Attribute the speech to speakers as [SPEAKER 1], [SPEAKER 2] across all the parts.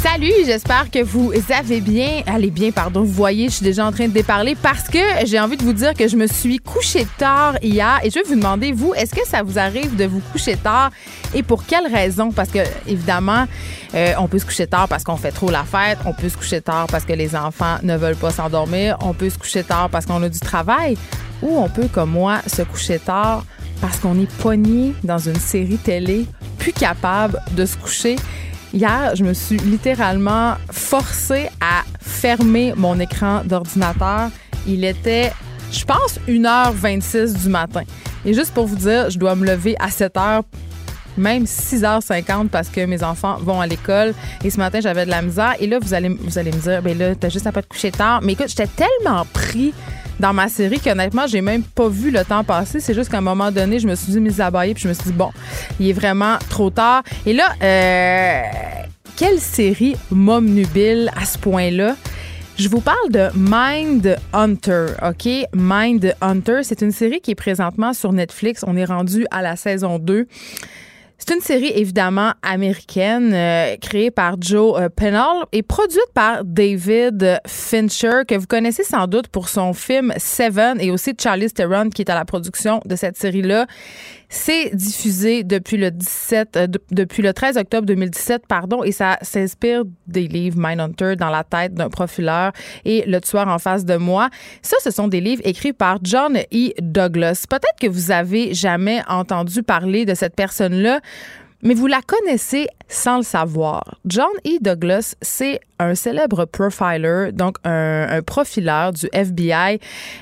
[SPEAKER 1] Salut, j'espère que vous avez bien, allez bien, pardon, vous voyez, je suis déjà en train de déparler parce que j'ai envie de vous dire que je me suis couché tard hier et je vais vous demander, vous, est-ce que ça vous arrive de vous coucher tard et pour quelle raison? Parce que, évidemment, euh, on peut se coucher tard parce qu'on fait trop la fête, on peut se coucher tard parce que les enfants ne veulent pas s'endormir, on peut se coucher tard parce qu'on a du travail ou on peut, comme moi, se coucher tard parce qu'on est pogné dans une série télé, plus capable de se coucher. Hier, je me suis littéralement forcée à fermer mon écran d'ordinateur. Il était, je pense, 1h26 du matin. Et juste pour vous dire, je dois me lever à 7h même 6h50 parce que mes enfants vont à l'école. Et ce matin, j'avais de la misère. Et là, vous allez, vous allez me dire, ben là, t'as juste à pas te coucher tard. Mais écoute, j'étais tellement pris dans ma série qu'honnêtement, j'ai même pas vu le temps passer. C'est juste qu'à un moment donné, je me suis dit mise à bailler puis je me suis dit, bon, il est vraiment trop tard. Et là, euh, quelle série m'omnubile à ce point-là? Je vous parle de Mind Hunter, OK? Mind Hunter, c'est une série qui est présentement sur Netflix. On est rendu à la saison 2. C'est une série évidemment américaine euh, créée par Joe euh, Pennell et produite par David Fincher que vous connaissez sans doute pour son film Seven et aussi Charlie Theron qui est à la production de cette série-là. C'est diffusé depuis le 17, euh, de- depuis le 13 octobre 2017, pardon, et ça s'inspire des livres Mindhunter dans la tête d'un profileur et le tueur en face de moi. Ça, ce sont des livres écrits par John E. Douglas. Peut-être que vous avez jamais entendu parler de cette personne-là. Mais vous la connaissez sans le savoir. John E. Douglas, c'est un célèbre profiler, donc un, un profileur du FBI.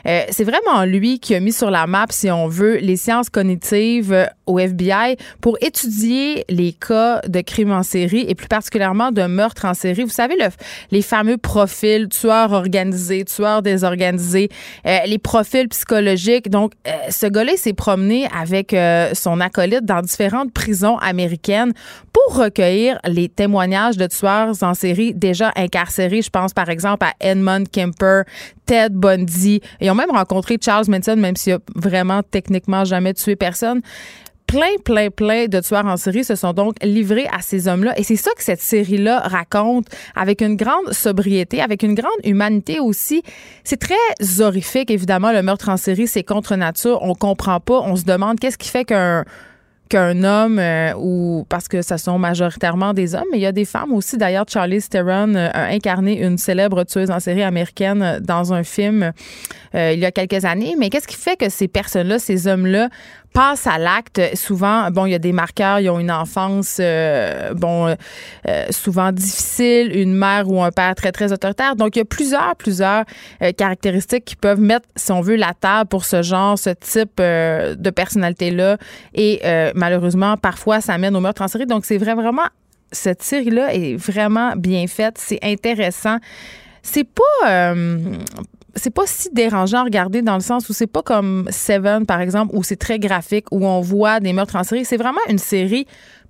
[SPEAKER 1] Euh, c'est vraiment lui qui a mis sur la map, si on veut, les sciences cognitives euh, au FBI pour étudier les cas de crimes en série et plus particulièrement de meurtres en série. Vous savez, le- les fameux profils tueurs organisés, tueurs désorganisés, euh, les profils psychologiques. Donc, ce gars-là s'est promené avec son acolyte dans différentes prisons américaines pour les témoignages de tueurs en série déjà incarcérés. Je pense par exemple à Edmund Kemper, Ted Bundy. Ils ont même rencontré Charles Manson, même s'il a vraiment techniquement jamais tué personne plein, plein, plein de tueurs en série se sont donc livrés à ces hommes-là. Et c'est ça que cette série-là raconte avec une grande sobriété, avec une grande humanité aussi. C'est très horrifique, évidemment, le meurtre en série, c'est contre nature. On comprend pas. On se demande qu'est-ce qui fait qu'un qu'un homme euh, ou parce que ce sont majoritairement des hommes, mais il y a des femmes aussi. D'ailleurs, Charlie Theron euh, a incarné une célèbre tueuse en série américaine euh, dans un film il y a quelques années. Mais qu'est-ce qui fait que ces personnes-là, ces hommes-là, passent à l'acte. Souvent bon il y a des marqueurs ils ont une enfance euh, bon euh, souvent difficile une mère ou un père très très autoritaire. Donc il y a plusieurs plusieurs euh, caractéristiques qui peuvent mettre si on veut la table pour ce genre ce type de personnalité là et malheureusement parfois ça mène au meurtre en série. Donc c'est vrai vraiment cette série là est vraiment bien faite. C'est intéressant. C'est pas c'est pas si dérangeant à regarder dans le sens où c'est pas comme Seven par exemple où c'est très graphique où on voit des meurtres en série. C'est vraiment une série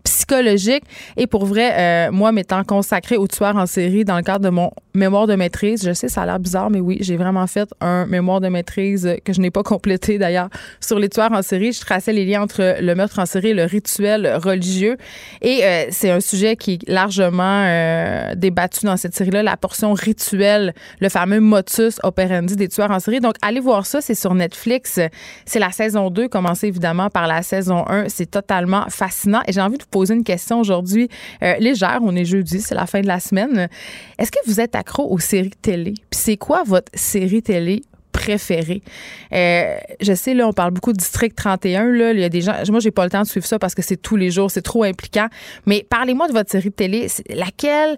[SPEAKER 1] psychologique et pour vrai euh, moi m'étant consacrée aux tueurs en série dans le cadre de mon mémoire de maîtrise je sais ça a l'air bizarre mais oui j'ai vraiment fait un mémoire de maîtrise que je n'ai pas complété d'ailleurs sur les tueurs en série je traçais les liens entre le meurtre en série et le rituel religieux et euh, c'est un sujet qui est largement euh, débattu dans cette série-là, la portion rituelle, le fameux motus operandi des tueurs en série. Donc, allez voir ça, c'est sur Netflix. C'est la saison 2, commencé évidemment par la saison 1. C'est totalement fascinant. Et j'ai envie de vous poser une question aujourd'hui euh, légère. On est jeudi, c'est la fin de la semaine. Est-ce que vous êtes accro aux séries télé? Puis c'est quoi votre série télé préférée? Euh, je sais, là, on parle beaucoup de District 31. Là, il y a des gens. Moi, j'ai pas le temps de suivre ça parce que c'est tous les jours, c'est trop impliquant. Mais parlez-moi de votre série de télé. Laquelle?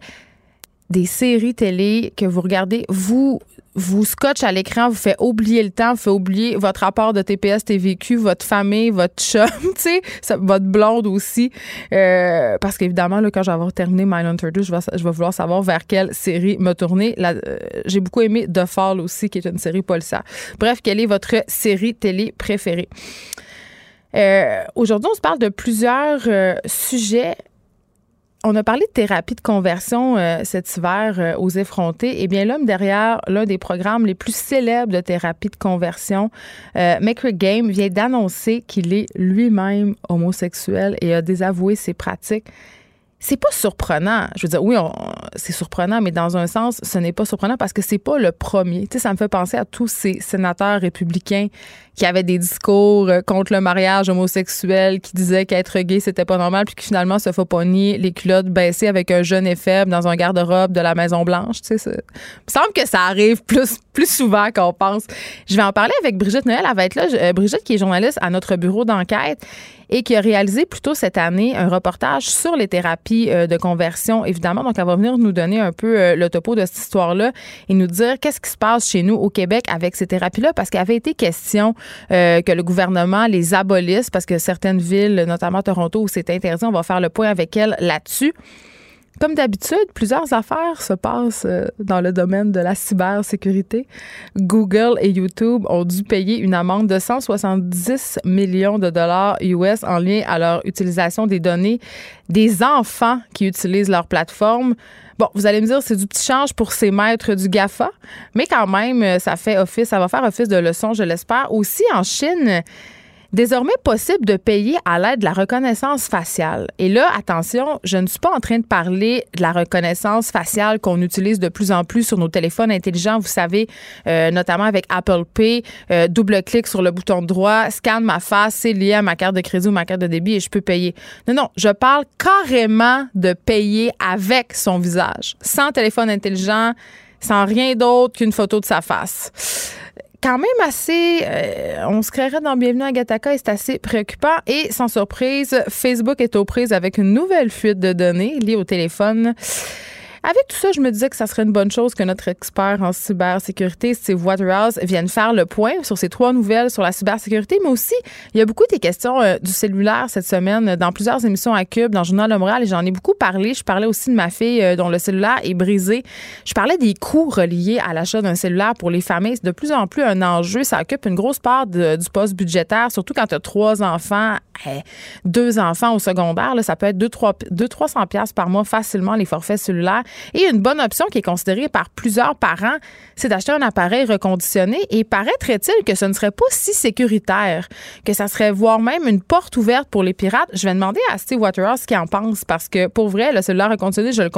[SPEAKER 1] Des séries télé que vous regardez, vous vous scotch à l'écran, vous fait oublier le temps, vous fait oublier votre rapport de TPS, TVQ, votre famille, votre chum, tu sais, votre blonde aussi. Euh, parce qu'évidemment, là, quand je vais avoir terminé Mindhunter 2, je vais, je vais vouloir savoir vers quelle série me tourner. Euh, j'ai beaucoup aimé The Fall aussi, qui est une série policière. Bref, quelle est votre série télé préférée? Euh, aujourd'hui, on se parle de plusieurs sujets on a parlé de thérapie de conversion euh, cet hiver euh, aux effrontés. Eh bien, l'homme derrière l'un des programmes les plus célèbres de thérapie de conversion, euh, Game, vient d'annoncer qu'il est lui-même homosexuel et a désavoué ses pratiques c'est pas surprenant. Je veux dire, oui, c'est surprenant, mais dans un sens, ce n'est pas surprenant parce que c'est pas le premier. Tu sais, ça me fait penser à tous ces sénateurs républicains qui avaient des discours euh, contre le mariage homosexuel, qui disaient qu'être gay, c'était pas normal, puis qui finalement se faut nier les culottes baissées avec un jeune et faible dans un garde-robe de la Maison-Blanche. Tu sais, il me semble que ça arrive plus, plus souvent qu'on pense. Je vais en parler avec Brigitte Noël. Elle va être là. Euh, Brigitte, qui est journaliste à notre bureau d'enquête et qui a réalisé plus tôt cette année un reportage sur les thérapies euh, de conversion, évidemment. Donc, elle va venir nous donner un peu le topo de cette histoire-là et nous dire qu'est-ce qui se passe chez nous au Québec avec ces thérapies-là, parce qu'il avait été question euh, que le gouvernement les abolisse, parce que certaines villes, notamment Toronto, où c'est interdit, on va faire le point avec elle là-dessus. Comme d'habitude, plusieurs affaires se passent euh, dans le domaine de la cybersécurité. Google et YouTube ont dû payer une amende de 170 millions de dollars US en lien à leur utilisation des données des enfants qui utilisent leur plateforme. Bon, vous allez me dire, c'est du petit change pour ces maîtres du GAFA, mais quand même, euh, ça fait office, ça va faire office de leçon, je l'espère. Aussi, en Chine, désormais possible de payer à l'aide de la reconnaissance faciale. Et là, attention, je ne suis pas en train de parler de la reconnaissance faciale qu'on utilise de plus en plus sur nos téléphones intelligents. Vous savez, euh, notamment avec Apple Pay, euh, double clic sur le bouton droit, scanne ma face, c'est lié à ma carte de crédit ou ma carte de débit et je peux payer. Non, non, je parle carrément de payer avec son visage, sans téléphone intelligent, sans rien d'autre qu'une photo de sa face quand même assez. Euh, on se créerait dans Bienvenue à Gataka et c'est assez préoccupant. Et sans surprise, Facebook est aux prises avec une nouvelle fuite de données liées au téléphone. Avec tout ça, je me disais que ça serait une bonne chose que notre expert en cybersécurité, Steve Waterhouse, vienne faire le point sur ces trois nouvelles sur la cybersécurité, mais aussi, il y a beaucoup des questions euh, du cellulaire cette semaine dans plusieurs émissions à Cube, dans Journal de et j'en ai beaucoup parlé. Je parlais aussi de ma fille euh, dont le cellulaire est brisé. Je parlais des coûts reliés à l'achat d'un cellulaire pour les familles. C'est de plus en plus un enjeu. Ça occupe une grosse part du poste budgétaire, surtout quand tu as trois enfants, eh, deux enfants au secondaire. Là, ça peut être 200-300 pièces par mois facilement, les forfaits cellulaires. Et une bonne option qui est considérée par plusieurs parents, c'est d'acheter un appareil reconditionné. Et paraîtrait-il que ce ne serait pas si sécuritaire, que ça serait voire même une porte ouverte pour les pirates? Je vais demander à Steve Waterhouse ce qu'il en pense parce que pour vrai, le cellulaire reconditionné, je le,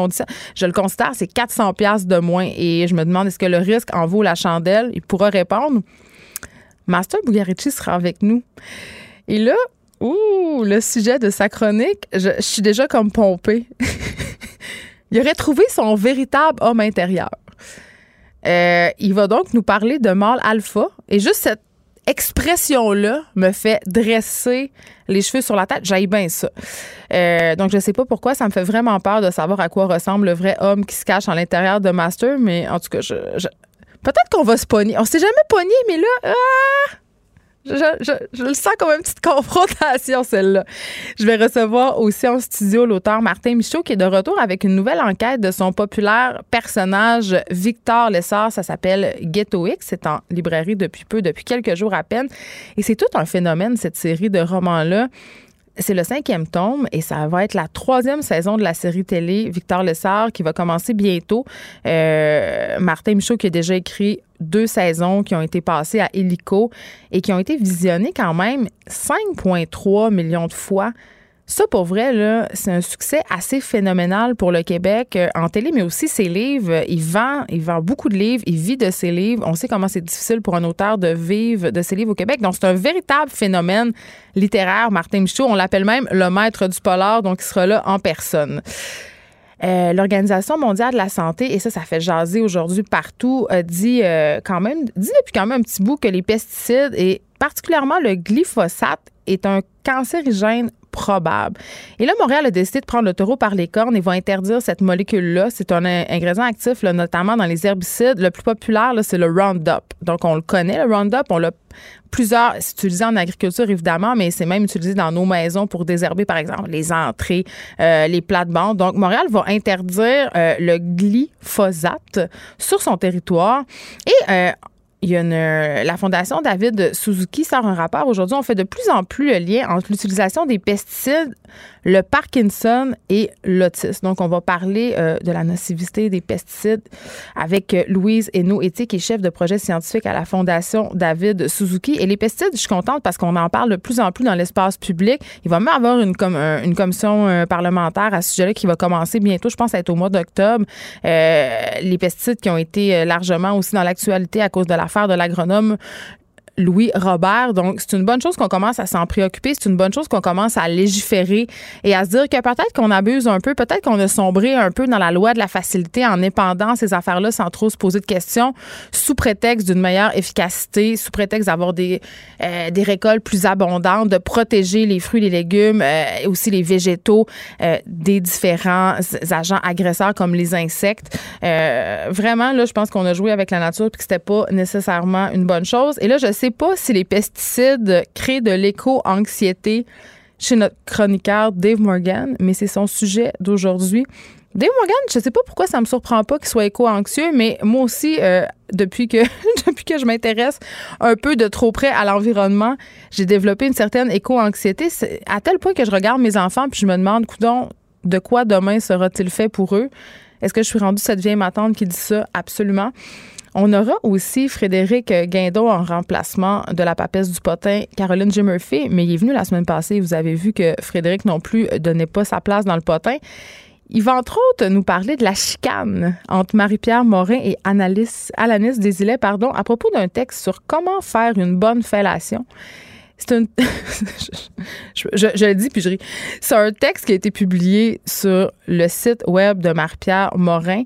[SPEAKER 1] je le considère, c'est 400 pièces de moins. Et je me demande est-ce que le risque en vaut la chandelle? Il pourra répondre. Master Bugarici sera avec nous. Et là, ouh, le sujet de sa chronique, je, je suis déjà comme pompée. Il aurait trouvé son véritable homme intérieur. Euh, il va donc nous parler de mâle alpha. Et juste cette expression-là me fait dresser les cheveux sur la tête. J'aille bien ça. Euh, donc, je sais pas pourquoi. Ça me fait vraiment peur de savoir à quoi ressemble le vrai homme qui se cache à l'intérieur de Master. Mais en tout cas, je, peut-être qu'on va se pogner. On s'est jamais pogné, mais là, ah! Je, le sens comme une petite confrontation, celle-là. Je vais recevoir aussi en studio l'auteur Martin Michaud qui est de retour avec une nouvelle enquête de son populaire personnage Victor Lessard. Ça s'appelle Ghetto X. C'est en librairie depuis peu, depuis quelques jours à peine. Et c'est tout un phénomène, cette série de romans-là. C'est le cinquième tome et ça va être la troisième saison de la série télé Victor Lessard qui va commencer bientôt. Euh, Martin Michaud qui a déjà écrit deux saisons qui ont été passées à Helico et qui ont été visionnées quand même 5,3 millions de fois Ça, pour vrai, c'est un succès assez phénoménal pour le Québec euh, en télé, mais aussi ses livres. Il vend, il vend beaucoup de livres, il vit de ses livres. On sait comment c'est difficile pour un auteur de vivre de ses livres au Québec. Donc, c'est un véritable phénomène littéraire, Martin Michaud. On l'appelle même le maître du polar, donc il sera là en personne. Euh, L'Organisation mondiale de la santé, et ça, ça fait jaser aujourd'hui partout, a dit euh, quand même, dit depuis quand même un petit bout que les pesticides et particulièrement le glyphosate est un cancérigène probable. Et là, Montréal a décidé de prendre le taureau par les cornes et va interdire cette molécule-là. C'est un ingrédient actif, notamment dans les herbicides. Le plus populaire, c'est le Roundup. Donc, on le connaît, le Roundup. On l'a plusieurs, c'est utilisé en agriculture évidemment, mais c'est même utilisé dans nos maisons pour désherber, par exemple, les entrées, euh, les plates-bandes. Donc, Montréal va interdire euh, le glyphosate sur son territoire. Et euh, il y a une, la Fondation David Suzuki sort un rapport aujourd'hui. On fait de plus en plus le lien entre l'utilisation des pesticides le Parkinson et l'autisme. Donc, on va parler euh, de la nocivité des pesticides avec euh, Louise Hainaut, éthique et chef de projet scientifique à la Fondation David Suzuki. Et les pesticides, je suis contente parce qu'on en parle de plus en plus dans l'espace public. Il va même avoir une, une commission euh, parlementaire à ce sujet-là qui va commencer bientôt, je pense, à être au mois d'octobre. les pesticides qui ont été largement aussi dans l'actualité à cause de l'affaire de l'agronome Louis Robert. Donc, c'est une bonne chose qu'on commence à s'en préoccuper. C'est une bonne chose qu'on commence à légiférer et à se dire que peut-être qu'on abuse un peu, peut-être qu'on a sombré un peu dans la loi de la facilité en épandant ces affaires-là sans trop se poser de questions, sous prétexte d'une meilleure efficacité, sous prétexte d'avoir des, euh, des récoltes plus abondantes, de protéger les fruits, les légumes euh, et aussi les végétaux euh, des différents agents agresseurs comme les insectes. vraiment, là, je pense qu'on a joué avec la nature et que c'était pas nécessairement une bonne chose. Et là, je sais pas si les pesticides créent de l'éco-anxiété chez notre chroniqueur Dave Morgan, mais c'est son sujet d'aujourd'hui. Dave Morgan, je sais pas pourquoi ça me surprend pas qu'il soit éco-anxieux, mais moi aussi, euh, depuis que depuis que je m'intéresse un peu de trop près à l'environnement, j'ai développé une certaine éco-anxiété à tel point que je regarde mes enfants puis je me demande, coudon, de quoi demain sera-t-il fait pour eux? Est-ce que je suis rendue cette vieille matante qui dit ça? Absolument. On aura aussi Frédéric Guindon en remplacement de la papesse du potin, Caroline J. Murphy, mais il est venu la semaine passée. Vous avez vu que Frédéric non plus donnait pas sa place dans le potin. Il va entre autres nous parler de la chicane entre Marie-Pierre Morin et Alanis Desilets pardon, à propos d'un texte sur comment faire une bonne fellation. C'est un. je, je, le dis puis je ris. C'est un texte qui a été publié sur le site web de Marie-Pierre Morin.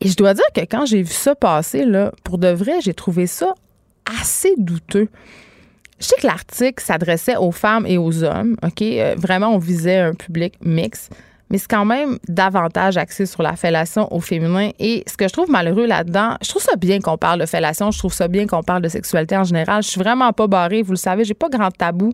[SPEAKER 1] Et je dois dire que quand j'ai vu ça passer, là, pour de vrai, j'ai trouvé ça assez douteux. Je sais que l'article s'adressait aux femmes et aux hommes, OK? Euh, vraiment, on visait un public mix, mais c'est quand même davantage axé sur la fellation au féminin. Et ce que je trouve malheureux là-dedans, je trouve ça bien qu'on parle de fellation, je trouve ça bien qu'on parle de sexualité en général. Je suis vraiment pas barrée, vous le savez, j'ai pas grand tabou.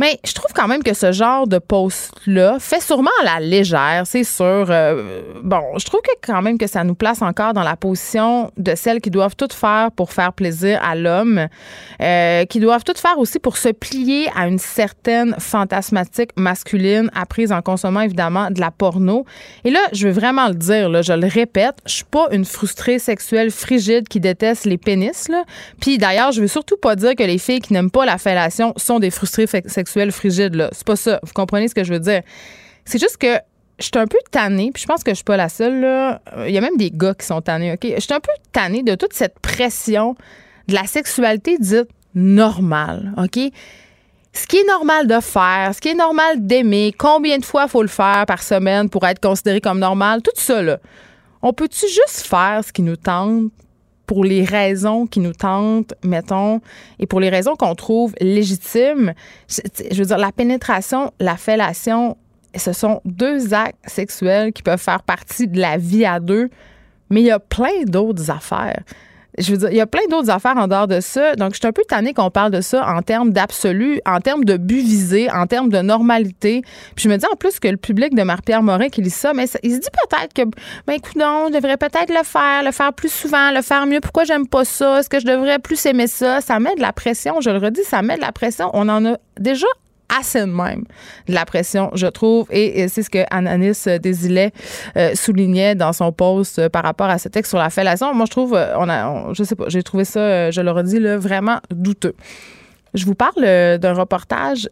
[SPEAKER 1] Mais je trouve quand même que ce genre de post-là fait sûrement à la légère, c'est sûr. Euh, bon, je trouve que quand même que ça nous place encore dans la position de celles qui doivent tout faire pour faire plaisir à l'homme, euh, qui doivent tout faire aussi pour se plier à une certaine fantasmatique masculine apprise en consommant évidemment de la porno. Et là, je veux vraiment le dire, là, je le répète, je suis pas une frustrée sexuelle frigide qui déteste les pénis. Là. Puis d'ailleurs, je veux surtout pas dire que les filles qui n'aiment pas la fellation sont des frustrées sexuelles frigide. C'est pas ça. Vous comprenez ce que je veux dire? C'est juste que je suis un peu tannée, puis je pense que je suis pas la seule, là. Il y a même des gars qui sont tannés, OK? Je suis un peu tannée de toute cette pression de la sexualité dite normale, OK? Ce qui est normal de faire, ce qui est normal d'aimer, combien de fois faut le faire par semaine pour être considéré comme normal, tout ça, là. On peut-tu juste faire ce qui nous tente pour les raisons qui nous tentent, mettons, et pour les raisons qu'on trouve légitimes. Je, veux dire, la pénétration, la fellation, ce sont deux actes sexuels qui peuvent faire partie de la vie à deux, mais il y a plein d'autres affaires je veux dire, il y a plein d'autres affaires en dehors de ça. Donc, je suis un peu tannée qu'on parle de ça en termes d'absolu, en termes de but visé, en termes de normalité. Puis je me dis en plus que le public de Marie-Pierre Morin qui lit ça, mais il se dit peut-être que, ben écoute, non, je devrais peut-être le faire, le faire plus souvent, le faire mieux. Pourquoi j'aime pas ça? Est-ce que je devrais plus aimer ça? Ça met de la pression, je le redis, ça met de la pression. On en a déjà assez de même de la pression, je trouve. Et, c'est ce que Ananis Désilet euh, soulignait dans son post euh, par rapport à ce texte sur la fellation. Moi, je trouve, euh, on a, je sais pas, j'ai trouvé ça, je le redis, là, vraiment douteux. Je vous parle d'un reportage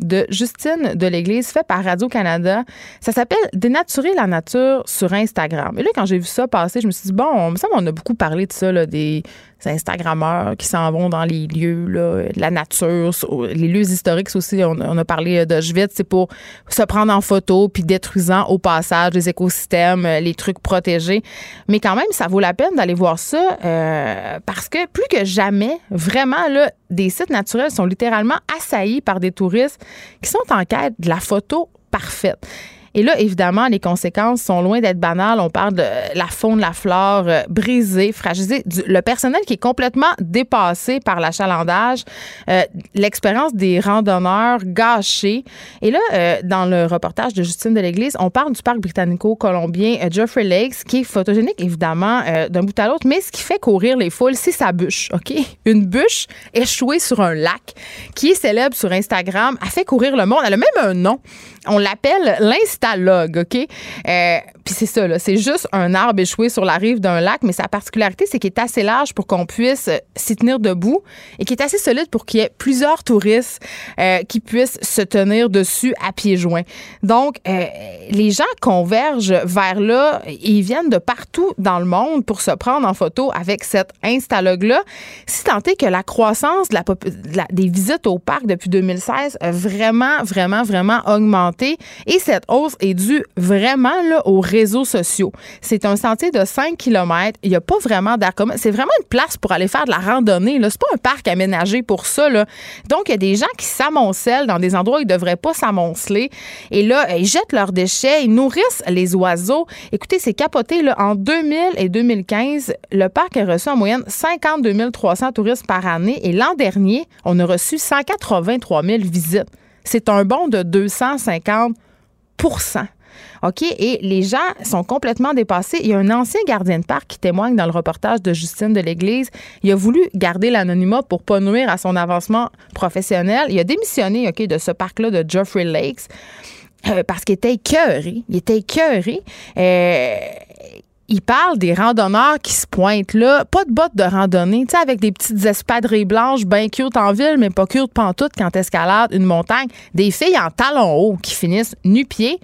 [SPEAKER 1] de Justine de l'Église fait par Radio-Canada. Ça s'appelle Dénaturer la nature sur Instagram. Et là, quand j'ai vu ça passer, je me suis dit, bon, ça, on a beaucoup parlé de ça, là, des Instagrammeurs qui s'en vont dans les lieux, là, la nature, les lieux historiques aussi. On, a parlé d'Auschwitz, c'est pour se prendre en photo puis détruisant au passage les écosystèmes, euh, les trucs protégés. Mais quand même, ça vaut la peine d'aller voir ça euh, parce que plus que jamais, vraiment, là, des sites naturels sont littéralement assaillis par des touristes qui sont en quête de la photo parfaite. Et là, évidemment, les conséquences sont loin d'être banales. On parle de la faune, la flore euh, brisée, fragilisée, le personnel qui est complètement dépassé par l'achalandage, euh, l'expérience des randonneurs gâchée. Et là, euh, dans le reportage de Justine de l'Église, on parle du parc britannico-colombien Geoffrey Lakes, qui est photogénique, évidemment, d'un bout à l'autre, mais ce qui fait courir les foules, c'est sa bûche, OK? Une bûche échouée sur un lac qui est célèbre sur Instagram, a fait courir le monde. Elle a même un nom. On l'appelle l'instalogue, OK? Euh, puis c'est ça, là. C'est juste un arbre échoué sur la rive d'un lac, mais sa particularité, c'est qu'il est assez large pour qu'on puisse euh, s'y tenir debout et qu'il est assez solide pour qu'il y ait plusieurs touristes euh, qui puissent se tenir dessus à pieds joints. Donc, les gens convergent vers là. Ils viennent de partout dans le monde pour se prendre en photo avec cette instalogue-là. Si tant est que la croissance des visites au parc depuis 2016 a vraiment, vraiment, vraiment augmenté et cette hausse est due vraiment aux réseaux sociaux. C'est un sentier de 5 km. Il n'y a pas vraiment d'air commun. C'est vraiment une place pour aller faire de la randonnée. Ce n'est pas un parc aménagé pour ça. Donc, il y a des gens qui s'amoncellent dans des endroits où ils ne devraient pas s'amonceler. Et là, ils jettent leurs déchets, ils nourrissent les oiseaux. Écoutez, c'est capoté. En 2000 et 2015, le parc a reçu en moyenne 52 300 touristes par année. Et l'an dernier, on a reçu 183 000 visites. C'est un bond de 250% OK? Et les gens sont complètement dépassés. Il y a un ancien gardien de parc qui témoigne dans le reportage de Justine de l'Église. Il a voulu garder l'anonymat pour pas nuire à son avancement professionnel. Il a démissionné, OK, de ce parc-là de Geoffrey Lakes. Euh, parce qu'il était écœuré. Il était écœuré. Euh, il parle des randonneurs qui se pointent là, pas de bottes de randonnée, tu sais, avec des petites espadrilles blanches bien cute en ville, mais pas cute pantoute quand escalade une montagne. Des filles en talons hauts qui finissent nu-pieds.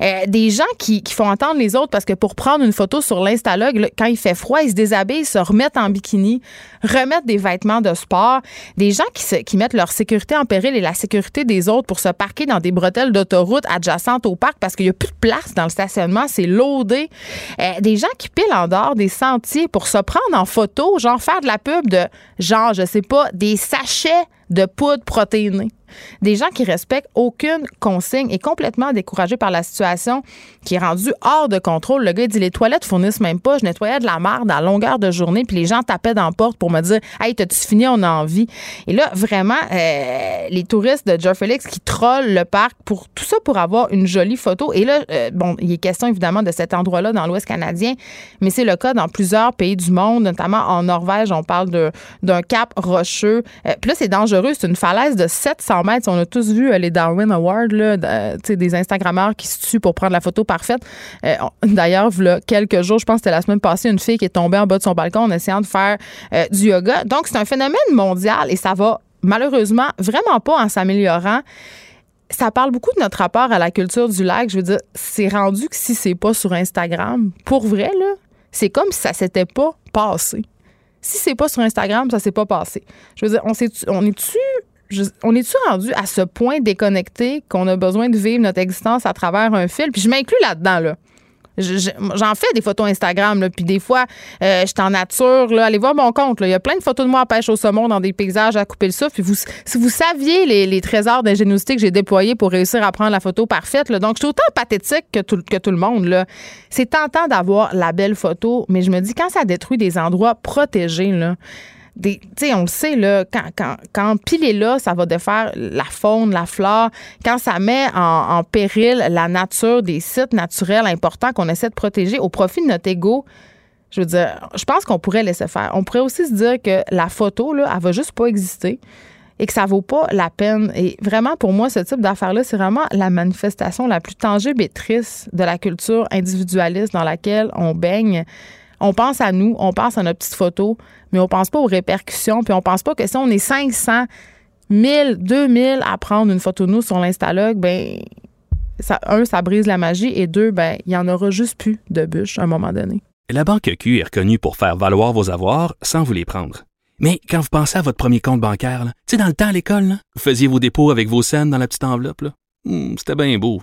[SPEAKER 1] Euh, des gens qui, qui, font entendre les autres parce que pour prendre une photo sur l'Instalogue, quand il fait froid, ils se déshabillent, se remettent en bikini, remettent des vêtements de sport. Des gens qui, se, qui mettent leur sécurité en péril et la sécurité des autres pour se parquer dans des bretelles d'autoroute adjacentes au parc parce qu'il n'y a plus de place dans le stationnement, c'est loadé. Euh, des gens qui pilent en dehors des sentiers pour se prendre en photo, genre faire de la pub de genre, je sais pas, des sachets de poudre protéinée. Des gens qui respectent aucune consigne et complètement découragés par la situation qui est rendue hors de contrôle. Le gars dit les toilettes fournissent même pas. Je nettoyais de la merde à longueur de journée, puis les gens tapaient dans la porte pour me dire Hey, t'as-tu fini? On a envie. Et là, vraiment, euh, les touristes de Joe Felix qui trollent le parc pour tout ça pour avoir une jolie photo. Et là, euh, bon, il est question évidemment de cet endroit-là dans l'Ouest canadien, mais c'est le cas dans plusieurs pays du monde, notamment en Norvège. On parle d'un cap rocheux. Euh, puis là, c'est dangereux. C'est une falaise de 700 on a tous vu euh, les Darwin Awards, là, des Instagrammeurs qui se tuent pour prendre la photo parfaite. Euh, d'ailleurs, il quelques jours, je pense que c'était la semaine passée, une fille qui est tombée en bas de son balcon en essayant de faire euh, du yoga. Donc, c'est un phénomène mondial et ça va malheureusement vraiment pas en s'améliorant ça parle beaucoup de notre rapport à la culture du lac. Je veux dire, c'est rendu que si c'est pas sur Instagram, pour vrai, c'est comme si ça s'était pas passé. Si c'est pas sur Instagram, ça s'est pas passé. Je veux dire, on, on est-tu on est-tu rendu à ce point déconnecté qu'on a besoin de vivre notre existence à travers un fil? Puis je m'inclus là-dedans, là. J'en fais des photos Instagram, là, puis des fois, euh, je suis en nature. Là, allez voir mon compte. Il y a plein de photos de moi à pêche au saumon dans des paysages à couper le souffle. Puis vous, si vous saviez les, trésors d'ingéniosité que j'ai déployés pour réussir à prendre la photo parfaite, là, donc je suis autant pathétique que tout, que tout le monde. C'est tentant d'avoir la belle photo, mais je me dis, quand ça détruit des endroits protégés, là, on le sait, là, quand, quand, quand pile est là, ça va défaire la faune, la flore. Quand ça met en, péril la nature des sites naturels importants qu'on essaie de protéger au profit de notre ego, je veux dire, je pense qu'on pourrait laisser faire. On pourrait aussi se dire que la photo, là, elle va juste pas exister et que ça vaut pas la peine. Et vraiment, pour moi, ce type d'affaires-là, c'est vraiment la manifestation la plus tangible et triste de la culture individualiste dans laquelle on baigne on pense à nous, on pense à notre petite photo, mais on pense pas aux répercussions, puis on pense pas que si on est 500 1000, 2000 à prendre une photo de nous sur l'Instalogue, ben, un, ça brise la magie et deux, ben, il y en aura juste plus de bûches à un moment donné.
[SPEAKER 2] La Banque Q est reconnue pour faire valoir vos avoirs sans vous les prendre. Mais quand vous pensez à votre premier compte bancaire, tu sais, dans le temps à l'école, vous faisiez vos dépôts avec vos scènes dans la petite enveloppe. Hmm, C'était bien beau.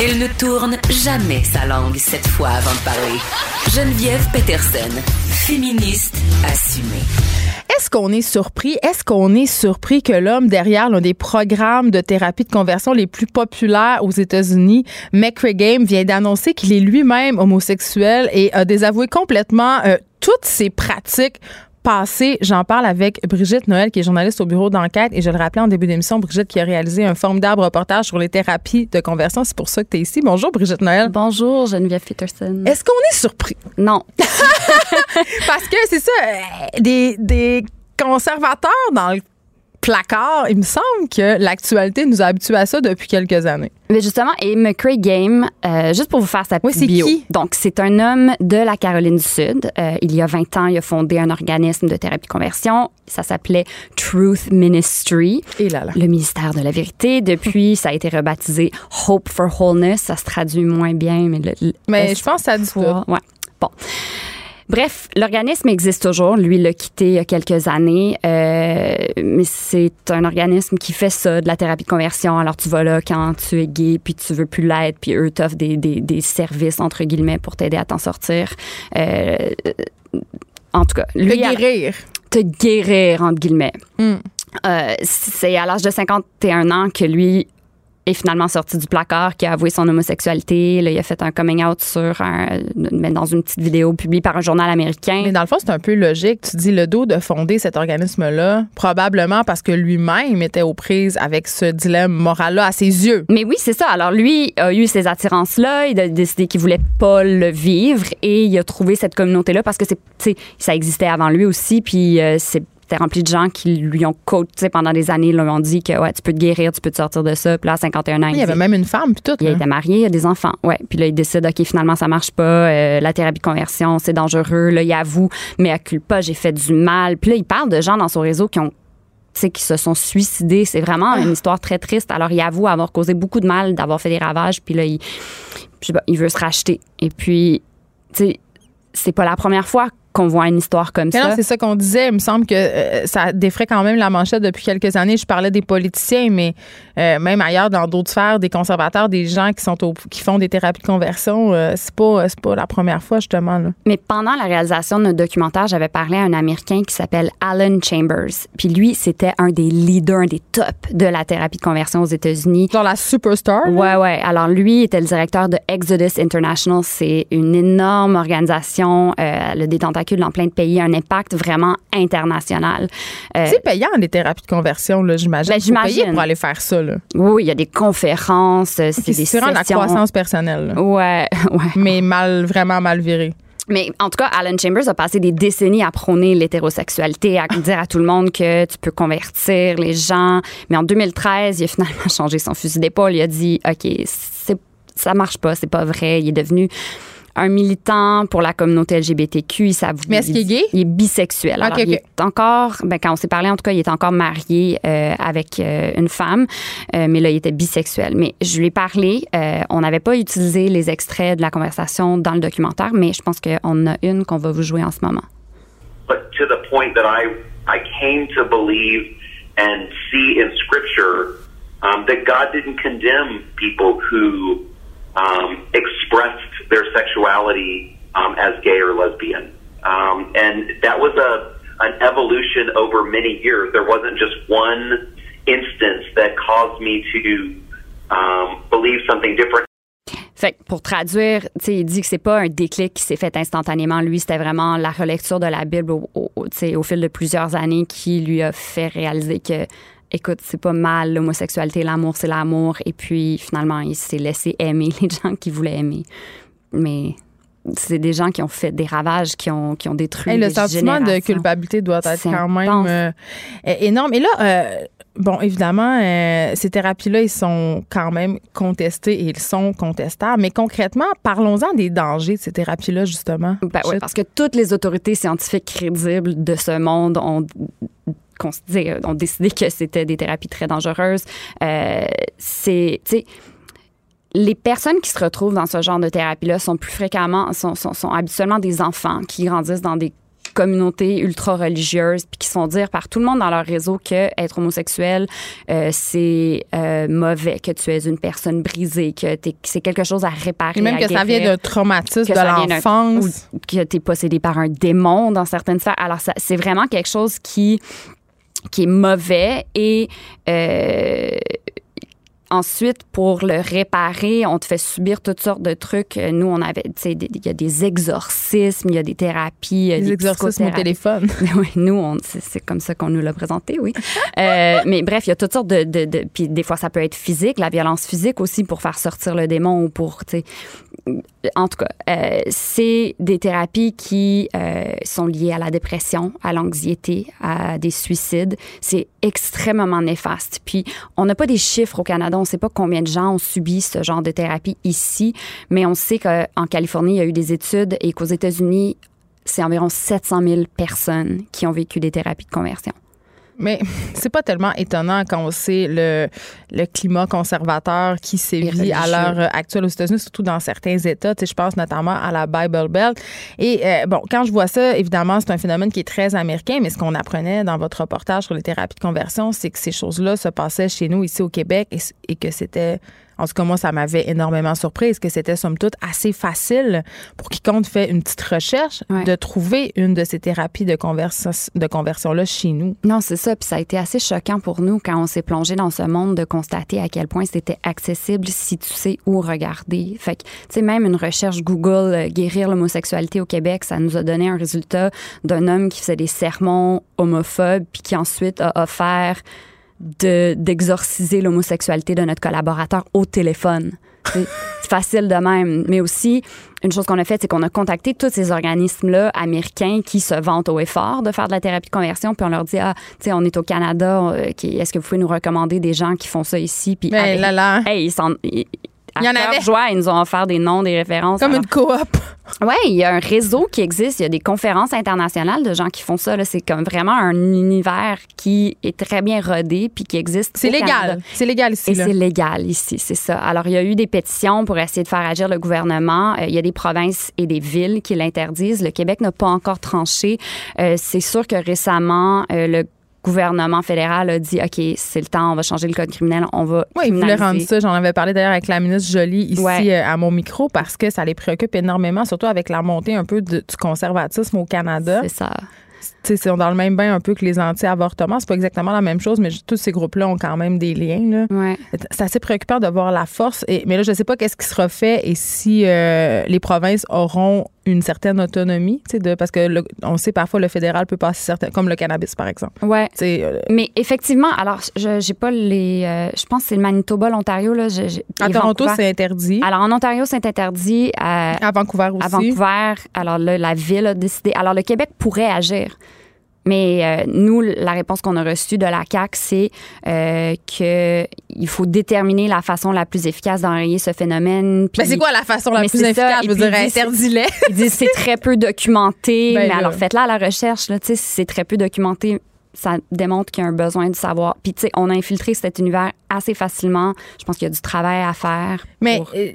[SPEAKER 3] Elle ne tourne jamais sa langue cette fois avant de parler. Geneviève Peterson, féministe assumée.
[SPEAKER 1] Est-ce qu'on est surpris? Est-ce qu'on est surpris que l'homme derrière l'un des programmes de thérapie de conversion les plus populaires aux États-Unis, McCregame, vient d'annoncer qu'il est lui-même homosexuel et a désavoué complètement euh, toutes ses pratiques passées. J'en parle avec Brigitte Noël, qui est journaliste au bureau d'enquête. Et je le rappelais en début d'émission, Brigitte qui a réalisé un formidable reportage sur les thérapies de conversion. C'est pour ça que tu es ici. Bonjour, Brigitte Noël.
[SPEAKER 4] Bonjour, Geneviève Peterson.
[SPEAKER 1] Est-ce qu'on est surpris?
[SPEAKER 4] Non.
[SPEAKER 1] Parce que c'est ça, euh, des, des conservateurs dans le placard, il me semble que l'actualité nous a habitués à ça depuis quelques années.
[SPEAKER 4] Mais justement, et McCray Game, euh, juste pour vous faire sa
[SPEAKER 1] Oui,
[SPEAKER 4] petite
[SPEAKER 1] c'est
[SPEAKER 4] bio.
[SPEAKER 1] qui?
[SPEAKER 4] Donc, c'est un homme de la Caroline du Sud. Euh, il y a 20 ans, il a fondé un organisme de thérapie de conversion. Ça s'appelait Truth Ministry,
[SPEAKER 1] Et là là.
[SPEAKER 4] le ministère de la vérité. Depuis, ça a été rebaptisé Hope for Wholeness. Ça se traduit moins bien, mais le, le-
[SPEAKER 1] Mais je pense que ça dit tout.
[SPEAKER 4] Ouais. Bon. Bref, l'organisme existe toujours. Lui, il l'a quitté il y a quelques années. Euh, mais c'est un organisme qui fait ça, de la thérapie de conversion. Alors, tu vas là quand tu es gay, puis tu veux plus l'être, puis eux t'offrent des, des, des services, entre guillemets, pour t'aider à t'en sortir. Euh, en tout cas,
[SPEAKER 1] Le
[SPEAKER 4] lui, a-
[SPEAKER 1] guérir.
[SPEAKER 4] te guérir, entre guillemets.
[SPEAKER 1] Mm.
[SPEAKER 4] Euh, c'est à l'âge de 51 ans que lui est finalement sorti du placard, qui a avoué son homosexualité. Là, il a fait un coming out sur un, mais dans une petite vidéo publiée par un journal américain.
[SPEAKER 1] Mais dans le fond, c'est un peu logique. Tu dis le dos de fonder cet organisme-là, probablement parce que lui-même était aux prises avec ce dilemme moral-là à ses yeux.
[SPEAKER 4] Mais oui, c'est ça. Alors lui a eu ces attirances-là, il a décidé qu'il voulait pas le vivre et il a trouvé cette communauté-là parce que c'est, ça existait avant lui aussi, puis euh, c'est c'était rempli de gens qui lui ont coach, tu sais, pendant des années, ils lui ont dit que ouais, tu peux te guérir, tu peux te sortir de ça. Puis là, à 51 ans,
[SPEAKER 1] Il y avait même une femme, puis tout.
[SPEAKER 4] Il été marié, il a des enfants. Ouais. Puis là, il décide, OK, finalement, ça marche pas. euh, la thérapie de conversion, c'est dangereux. Là, il avoue, mais accule pas, j'ai fait du mal. Puis là, il parle de gens dans son réseau qui ont qui se sont suicidés. C'est vraiment une histoire très triste. Alors, il avoue avoir causé beaucoup de mal, d'avoir fait des ravages. Puis là, il, je sais pas, il veut se racheter. Et puis, tu sais, c'est pas la première fois qu'on voit une histoire comme
[SPEAKER 1] Mais
[SPEAKER 4] ça.
[SPEAKER 1] c'est ça qu'on disait. Il me semble que euh, ça défrait quand même la manchette depuis quelques années. Je parlais des politiciens, mais euh, même ailleurs, dans d'autres sphères, des conservateurs, des gens qui sont au- qui font des thérapies de conversion, euh, c'est pas c'est pas la première fois justement. Là.
[SPEAKER 4] Mais pendant la réalisation de notre documentaire, j'avais parlé à un Américain qui s'appelle Alan Chambers. Puis lui, c'était un des leaders, un des tops de la thérapie de conversion aux États-Unis.
[SPEAKER 1] Genre la superstar.
[SPEAKER 4] Ouais, ouais. Alors lui était le directeur de Exodus International. C'est une énorme organisation, euh, le des dans plein de pays, un impact vraiment international. Euh,
[SPEAKER 1] C'est payant les thérapies de conversion, là, j'imagine.
[SPEAKER 4] Ben, j'imagine.
[SPEAKER 1] pour aller faire ça. Là.
[SPEAKER 4] oui, il y a des conférences, euh, c'est
[SPEAKER 1] C'est
[SPEAKER 4] des
[SPEAKER 1] c'est vraiment de la
[SPEAKER 4] sessions.
[SPEAKER 1] croissance personnelle, là.
[SPEAKER 4] Ouais, ouais.
[SPEAKER 1] mais mal, vraiment mal viré.
[SPEAKER 4] Mais en tout cas, Alan Chambers a passé des décennies à prôner l'hétérosexualité, à dire à tout le monde que tu peux convertir les gens. Mais en 2013, il a finalement changé son fusil d'épaule. Il a dit, OK, c'est, ça marche pas, c'est pas vrai. Il est devenu un militant pour la communauté LGBTQ. Il s'avoue-
[SPEAKER 1] Mais est-ce qu'il est gay?
[SPEAKER 4] Il est bisexuel. Alors, il est encore, ben, quand on s'est parlé, en tout cas, il est encore marié euh, avec euh, une femme, Euh, mais là, il était bisexuel. Mais je lui ai parlé. euh, on n'avait pas utilisé les extraits de la conversation dans le documentaire, mais je pense qu'on en a une qu'on va vous jouer en ce moment.
[SPEAKER 5] but to the point that I I came to believe and see in Scripture um, that God didn't condemn people who um, expressed their sexuality um, as gay or lesbian, um, and that was a an evolution over many years. There wasn't just one instance that caused me to um, believe something different.
[SPEAKER 4] Fait que pour traduire, il dit que c'est pas un déclic qui s'est fait instantanément. Lui, c'était vraiment la relecture de la Bible au, fil de plusieurs années qui lui a fait réaliser que écoute, c'est pas mal, l'homosexualité, l'amour, c'est l'amour. Et puis, finalement, il s'est laissé aimer les gens qui voulaient aimer. Mais c'est des gens qui ont fait des ravages, qui ont, qui ont détruit
[SPEAKER 1] Hey, le
[SPEAKER 4] des
[SPEAKER 1] sentiment de culpabilité doit être quand même euh, énorme. Et là, euh, bon, évidemment, euh, ces thérapies-là, ils sont quand même contestés et ils sont contestables. Mais concrètement, parlons-en des dangers de ces thérapies-là, justement.
[SPEAKER 4] Ben
[SPEAKER 1] Je-
[SPEAKER 4] parce que toutes les autorités scientifiques crédibles de ce monde ont ont décidé que c'était des thérapies très dangereuses. C'est, tu sais, les personnes qui se retrouvent dans ce genre de thérapie-là sont plus fréquemment, sont, sont, sont habituellement des enfants qui grandissent dans des communautés ultra religieuses puis qui se font dire par tout le monde dans leur réseau que être homosexuel euh, c'est euh, mauvais que tu es une personne brisée que c'est quelque chose à réparer
[SPEAKER 1] Et même
[SPEAKER 4] à
[SPEAKER 1] que ça vient d'un traumatisme de l'enfance.
[SPEAKER 4] ou que tu es possédé par un démon dans certaines sphères. Alors, c'est vraiment quelque chose qui, qui est mauvais et euh, ensuite, pour le réparer, on te fait subir toutes sortes de trucs. Euh, Nous, on avait, tu sais, il y a des exorcismes, il y a des thérapies, euh, des
[SPEAKER 1] exorcismes au téléphone.
[SPEAKER 4] Oui, nous, c'est c'est comme ça qu'on nous l'a présenté, oui. Euh, mais bref, il y a toutes sortes de, de, de- Puis des fois, ça peut être physique, la violence physique aussi pour faire sortir le démon ou pour, tu sais. En tout cas, euh, c'est des thérapies qui euh, sont liées à la dépression, à l'anxiété, à des suicides. C'est extrêmement néfaste. Puis, on n'a pas des chiffres au Canada. On ne sait pas combien de gens ont subi ce genre de thérapie ici, mais on sait qu'en Californie, il y a eu des études et qu'aux États-Unis, c'est environ 700 000 personnes qui ont vécu des thérapies de conversion.
[SPEAKER 1] Mais c'est pas tellement étonnant quand on sait le, le climat conservateur qui sévit à l'heure actuelle aux États-Unis, surtout dans certains États. Tu sais, je pense notamment à la Bible Belt. Et euh, bon, quand je vois ça, évidemment, c'est un phénomène qui est très américain, mais ce qu'on apprenait dans votre reportage sur les thérapies de conversion, c'est que ces choses-là se passaient chez nous, ici au Québec, et, et que c'était en tout cas, moi, ça m'avait énormément surprise que c'était, somme toute, assez facile pour quiconque fait une petite recherche
[SPEAKER 4] Ouais.
[SPEAKER 1] de trouver une de ces thérapies de, conversion, de conversion-là chez nous.
[SPEAKER 4] Non, c'est ça. Puis ça a été assez choquant pour nous quand on s'est plongé dans ce monde de constater à quel point c'était accessible si tu sais où regarder. Fait que, tu sais, même une recherche Google euh, guérir l'homosexualité au Québec, ça nous a donné un résultat d'un homme qui faisait des sermons homophobes puis qui ensuite a offert de d'exorciser l'homosexualité de notre collaborateur au téléphone. C'est facile de même. Mais aussi, une chose qu'on a faite, c'est qu'on a contacté tous ces organismes-là américains qui se vantent au effort de faire de la thérapie de conversion. Puis on leur dit, ah, tu sais, on est au Canada. euh, Est-ce que vous pouvez nous recommander des gens qui font ça ici? Puis,
[SPEAKER 1] Mais
[SPEAKER 4] avec-
[SPEAKER 1] là, là.
[SPEAKER 4] Hey, ils ils-
[SPEAKER 1] Il y en avait.
[SPEAKER 4] joie, ils nous ont offert des noms, des références.
[SPEAKER 1] Comme
[SPEAKER 4] Alors,
[SPEAKER 1] une coop.
[SPEAKER 4] Ouais, il y a un réseau qui existe. Il y a des conférences internationales de gens qui font ça. C'est comme vraiment un univers qui est très bien rodé puis qui existe.
[SPEAKER 1] C'est légal. C'est légal ici.
[SPEAKER 4] Et c'est légal ici, c'est ça. Alors, il y a eu des pétitions pour essayer de faire agir le gouvernement. Euh, il y a des provinces et des villes qui l'interdisent. Le Québec n'a pas encore tranché. Euh, c'est sûr que récemment, euh, le gouvernement fédéral a dit, OK, c'est le temps, on va changer le code criminel, on va
[SPEAKER 1] Oui, ils voulaient rendre ça. J'en avais parlé d'ailleurs avec la ministre Jolie ici
[SPEAKER 4] Ouais.
[SPEAKER 1] euh, à mon micro parce que ça les préoccupe énormément, surtout avec la montée un peu de- du conservatisme au Canada.
[SPEAKER 4] C'est ça.
[SPEAKER 1] Tu sais, c'est dans le même bain un peu que les anti-avortements. C'est pas exactement la même chose, mais tous ces groupes-là ont quand même des liens. Là.
[SPEAKER 4] Ouais.
[SPEAKER 1] C'est assez préoccupant de voir la force. Et, mais là, je sais pas qu'est-ce qui sera fait et si euh, les provinces auront une certaine autonomie, tu sais, de, parce que le- on sait parfois le fédéral peut passer certains, comme le cannabis par exemple.
[SPEAKER 4] Ouais.
[SPEAKER 1] Euh,
[SPEAKER 4] Mais effectivement, alors, je j'ai pas les. euh, je pense que c'est le Manitoba, l'Ontario. Là, je- je-
[SPEAKER 1] à Toronto, c'est interdit.
[SPEAKER 4] Alors, en Ontario, c'est interdit. À,
[SPEAKER 1] À Vancouver aussi.
[SPEAKER 4] à Vancouver, alors là, la ville a décidé. Alors, le Québec pourrait agir. Mais euh, nous, la réponse qu'on a reçue de la CAC, c'est euh, qu'il faut déterminer la façon la plus efficace d'enrayer ce phénomène. Puis
[SPEAKER 1] Mais c'est quoi la façon la plus
[SPEAKER 4] ça,
[SPEAKER 1] efficace? Je veux dire,
[SPEAKER 4] il dit-
[SPEAKER 1] interdis-les.
[SPEAKER 4] Ils disent c'est très peu documenté,
[SPEAKER 1] Ben
[SPEAKER 4] mais
[SPEAKER 1] là.
[SPEAKER 4] alors faites-la à la recherche. Là, c'est très peu documenté, ça démontre qu'il y a un besoin de savoir. Puis, tu sais, on a infiltré cet univers assez facilement. Je pense qu'il y a du travail à faire.
[SPEAKER 1] Mais
[SPEAKER 4] pour-
[SPEAKER 1] euh,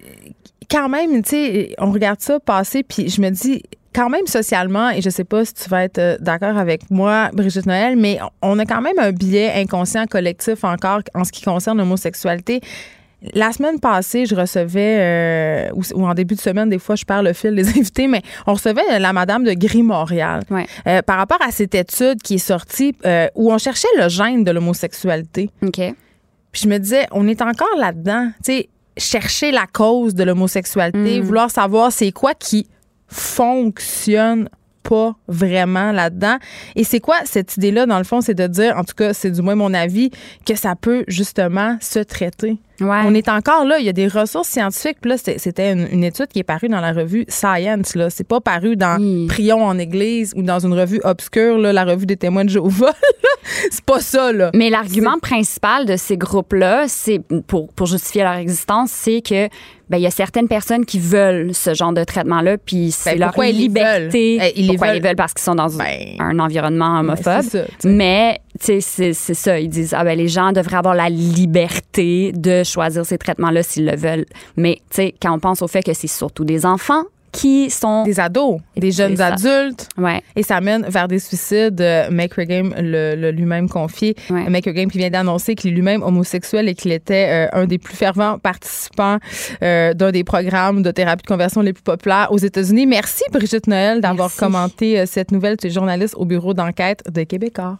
[SPEAKER 1] quand même, tu sais, on regarde ça passer, puis je me dis, quand même socialement, et je sais pas si tu vas être euh, d'accord avec moi, Brigitte Noël, mais on a quand même un biais inconscient collectif encore en ce qui concerne l'homosexualité. La semaine passée, je recevais, euh, ou, ou en début de semaine, des fois, je perds le fil des invités, mais on recevait la madame de Gris-Montréal.
[SPEAKER 4] Ouais.
[SPEAKER 1] Euh, par rapport à cette étude qui est sortie, euh, où on cherchait le gène de l'homosexualité.
[SPEAKER 4] OK.
[SPEAKER 1] Puis je me disais, on est encore là-dedans. Tu sais, chercher la cause de l'homosexualité, vouloir savoir c'est quoi qui fonctionne pas vraiment là-dedans. Et c'est quoi cette idée-là, dans le fond? C'est de dire, en tout cas, c'est du moins mon avis, que ça peut justement se traiter.
[SPEAKER 4] Ouais.
[SPEAKER 1] On est encore là. Il y a des ressources scientifiques. Puis là, c'était- une, une étude qui est parue dans la revue Science. Là, c'est pas paru dans
[SPEAKER 4] Oui.
[SPEAKER 1] Prions en Église ou dans une revue obscure, là, la revue des témoins de Jéhovah. c'est pas ça là.
[SPEAKER 4] Mais l'argument principal de ces groupes-là, c'est pour, pour justifier leur existence, c'est que ben il y a certaines personnes qui veulent ce genre de traitement-là, puis c'est
[SPEAKER 1] Ben,
[SPEAKER 4] leur
[SPEAKER 1] pourquoi ils
[SPEAKER 4] liberté.
[SPEAKER 1] veulent? Eh, ils les
[SPEAKER 4] pourquoi
[SPEAKER 1] veulent.
[SPEAKER 4] ils veulent parce qu'ils sont dans
[SPEAKER 1] Ben,
[SPEAKER 4] un environnement homophobe.
[SPEAKER 1] c'est ça.
[SPEAKER 4] Mais c'est ça. Ils disent ah ben les gens devraient avoir la liberté de choisir ces traitements-là s'ils le veulent. Mais tu sais, quand on pense au fait que c'est surtout des enfants qui sont
[SPEAKER 1] Des ados, des jeunes
[SPEAKER 4] ça.
[SPEAKER 1] adultes.
[SPEAKER 4] ouais
[SPEAKER 1] Et ça mène vers des suicides. Euh, Mike Regame le, le lui-même confié.
[SPEAKER 4] Ouais.
[SPEAKER 1] Mike Regame qui vient d'annoncer qu'il est lui-même homosexuel et qu'il était euh, un des plus fervents participants euh, d'un des programmes de thérapie de conversion les plus populaires aux États-Unis. Merci Brigitte Noël d'avoir commenté euh, cette nouvelle. Tu es journaliste au bureau d'enquête de Québécois.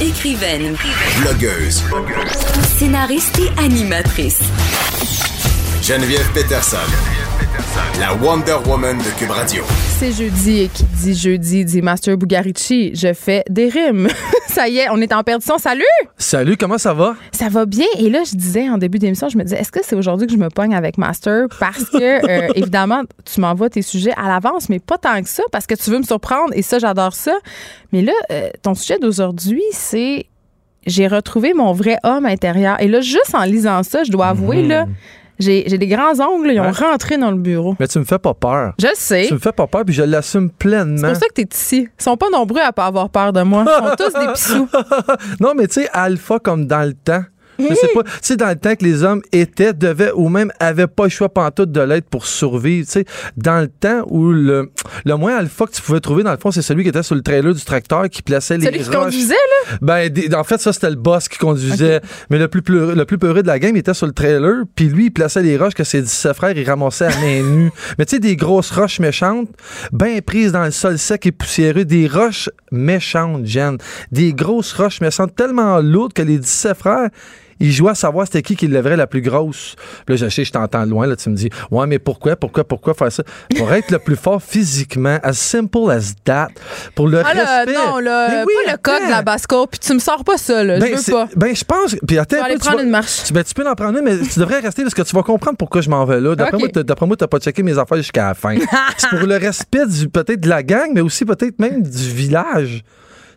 [SPEAKER 3] Écrivaine,
[SPEAKER 6] Blogueuse.
[SPEAKER 3] scénariste et animatrice.
[SPEAKER 6] Geneviève Peterson. La Wonder Woman de Cube Radio.
[SPEAKER 1] C'est jeudi et qui dit jeudi dit Master Bugarici. Je fais des rimes. ça y est, on est en perdition. Salut!
[SPEAKER 7] Salut, comment ça va?
[SPEAKER 1] Ça va bien? Et là, je disais en début d'émission, je me disais, est-ce que c'est aujourd'hui que je me pogne avec Master? Parce que, euh, évidemment, tu m'envoies tes sujets à l'avance, mais pas tant que ça, parce que tu veux me surprendre. Et ça, j'adore ça. Mais là, euh, ton sujet d'aujourd'hui, c'est j'ai retrouvé mon vrai homme intérieur. Et là, juste en lisant ça, je dois avouer, là, j'ai des grands ongles, ils ont rentré dans le bureau.
[SPEAKER 7] Mais tu me fais pas peur.
[SPEAKER 1] Je sais.
[SPEAKER 7] Tu me fais pas peur, puis je l'assume
[SPEAKER 1] C'est
[SPEAKER 7] pleinement.
[SPEAKER 1] pour ça que t'es ici. Ils sont pas nombreux à pas avoir peur de moi. Ils sont tous des pissous.
[SPEAKER 7] non, mais tu sais, alpha comme dans le temps. Je sais pas, tu sais, dans le temps que les hommes étaient, devaient ou même avaient pas le choix pantoute de l'être pour survivre, tu sais, dans le temps où le, le moins alpha que tu pouvais trouver, dans le fond, c'est celui qui était sur le trailer du tracteur qui plaçait les
[SPEAKER 1] Celui qui conduisait, là?
[SPEAKER 7] Ben, des- en fait, ça, c'était le boss qui conduisait. Mais le plus, pleureux, le plus peureux de la game, il était sur le trailer, puis lui, il plaçait les roches que ses 17 frères, il ramassait à main nue. Mais tu sais, des grosses roches méchantes, bien prises dans le sol sec et poussiéreux, des roches méchantes, Jen. Des grosses roches méchantes tellement lourdes que les 17 frères, ils jouaient à savoir c'était qui qui lèverait la plus grosse. Puis là, je sais, je t'entends loin, là, tu me dis, ouais, mais pourquoi, pourquoi, pourquoi faire ça? Pour être le plus fort physiquement, as simple as that, pour le
[SPEAKER 1] Ah là,
[SPEAKER 7] respect.
[SPEAKER 1] non, là,
[SPEAKER 7] oui,
[SPEAKER 1] pas le code de la basse-cour, puis tu me sors pas ça, là.
[SPEAKER 7] Ben,
[SPEAKER 1] je veux pas.
[SPEAKER 7] Ben, je pense. Puis attends, un
[SPEAKER 1] aller
[SPEAKER 7] tu
[SPEAKER 1] prendre
[SPEAKER 7] vas-
[SPEAKER 1] une marche.
[SPEAKER 7] Tu, ben, tu peux en prendre une, mais tu devrais rester parce que tu vas comprendre pourquoi je m'en vais là. D'après
[SPEAKER 1] Ok.
[SPEAKER 7] moi, t'as- d'après moi, t'as pas checké mes affaires jusqu'à la fin. c'est pour le respect du peut-être de la gang, mais aussi peut-être même du village.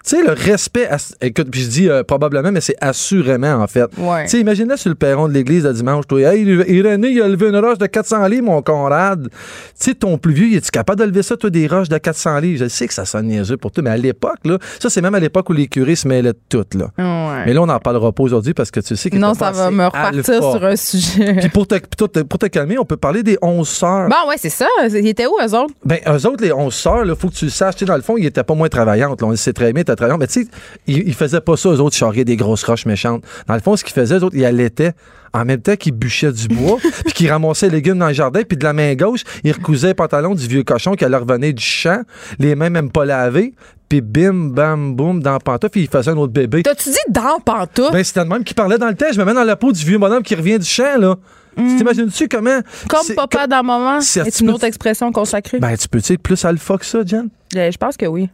[SPEAKER 7] Tu sais, le respect. Écoute, puis je dis euh, probablement, mais c'est assurément, en fait.
[SPEAKER 1] Ouais.
[SPEAKER 7] Tu sais, imagine-là sur le perron de l'église le dimanche, toi. Hey, Irénée, il a levé une roche de 400 livres, mon Conrad. Tu sais, ton plus vieux, es-tu capable de lever ça, toi, des roches de 400 livres? Je sais que ça sonne niaiseux pour toi, mais à l'époque, là, ça, c'est même à l'époque où les curés se mêlaient de tout, là.
[SPEAKER 1] Ouais.
[SPEAKER 7] Mais là, on n'en parlera pas aujourd'hui parce que tu sais que
[SPEAKER 1] Non, ça va me repartir
[SPEAKER 7] alpha.
[SPEAKER 1] sur un sujet.
[SPEAKER 7] Puis pour te, pour, te, pour te calmer, on peut parler des 11 sœurs.
[SPEAKER 1] Bon, ouais, c'est ça. Ils étaient où, eux autres?
[SPEAKER 7] Ben, eux autres, les 11 sœurs, il faut que tu le saches. Tu sais, dans le fond, ils étaient pas moins travaillantes. là. On le sait très bien, ils. Mais tu sais, ils, ils faisaient pas ça, eux autres, charrier des grosses roches méchantes. Dans le fond, ce qu'ils faisaient, eux autres, ils allaitaient en même temps qu'ils bûchaient du bois, puis qu'ils ramassaient les légumes dans le jardin, puis de la main gauche, ils recousaient les pantalons du vieux cochon qui leur revenait du champ, les mains même pas lavées, puis bim, bam, boum, dans la pantoufle, puis ils faisaient un autre bébé.
[SPEAKER 1] T'as-tu dit dans pantoufle?
[SPEAKER 7] Ben, c'était le même qui parlait dans le temps. Je me mets dans la peau du vieux bonhomme qui revient du champ, là. Tu T'imagines-tu comment.
[SPEAKER 1] Comme papa dans moment,
[SPEAKER 7] c'est
[SPEAKER 1] une autre expression consacrée?
[SPEAKER 7] Ben, tu peux-tu être plus alpha que ça, Jen?
[SPEAKER 1] Euh, Je pense que oui.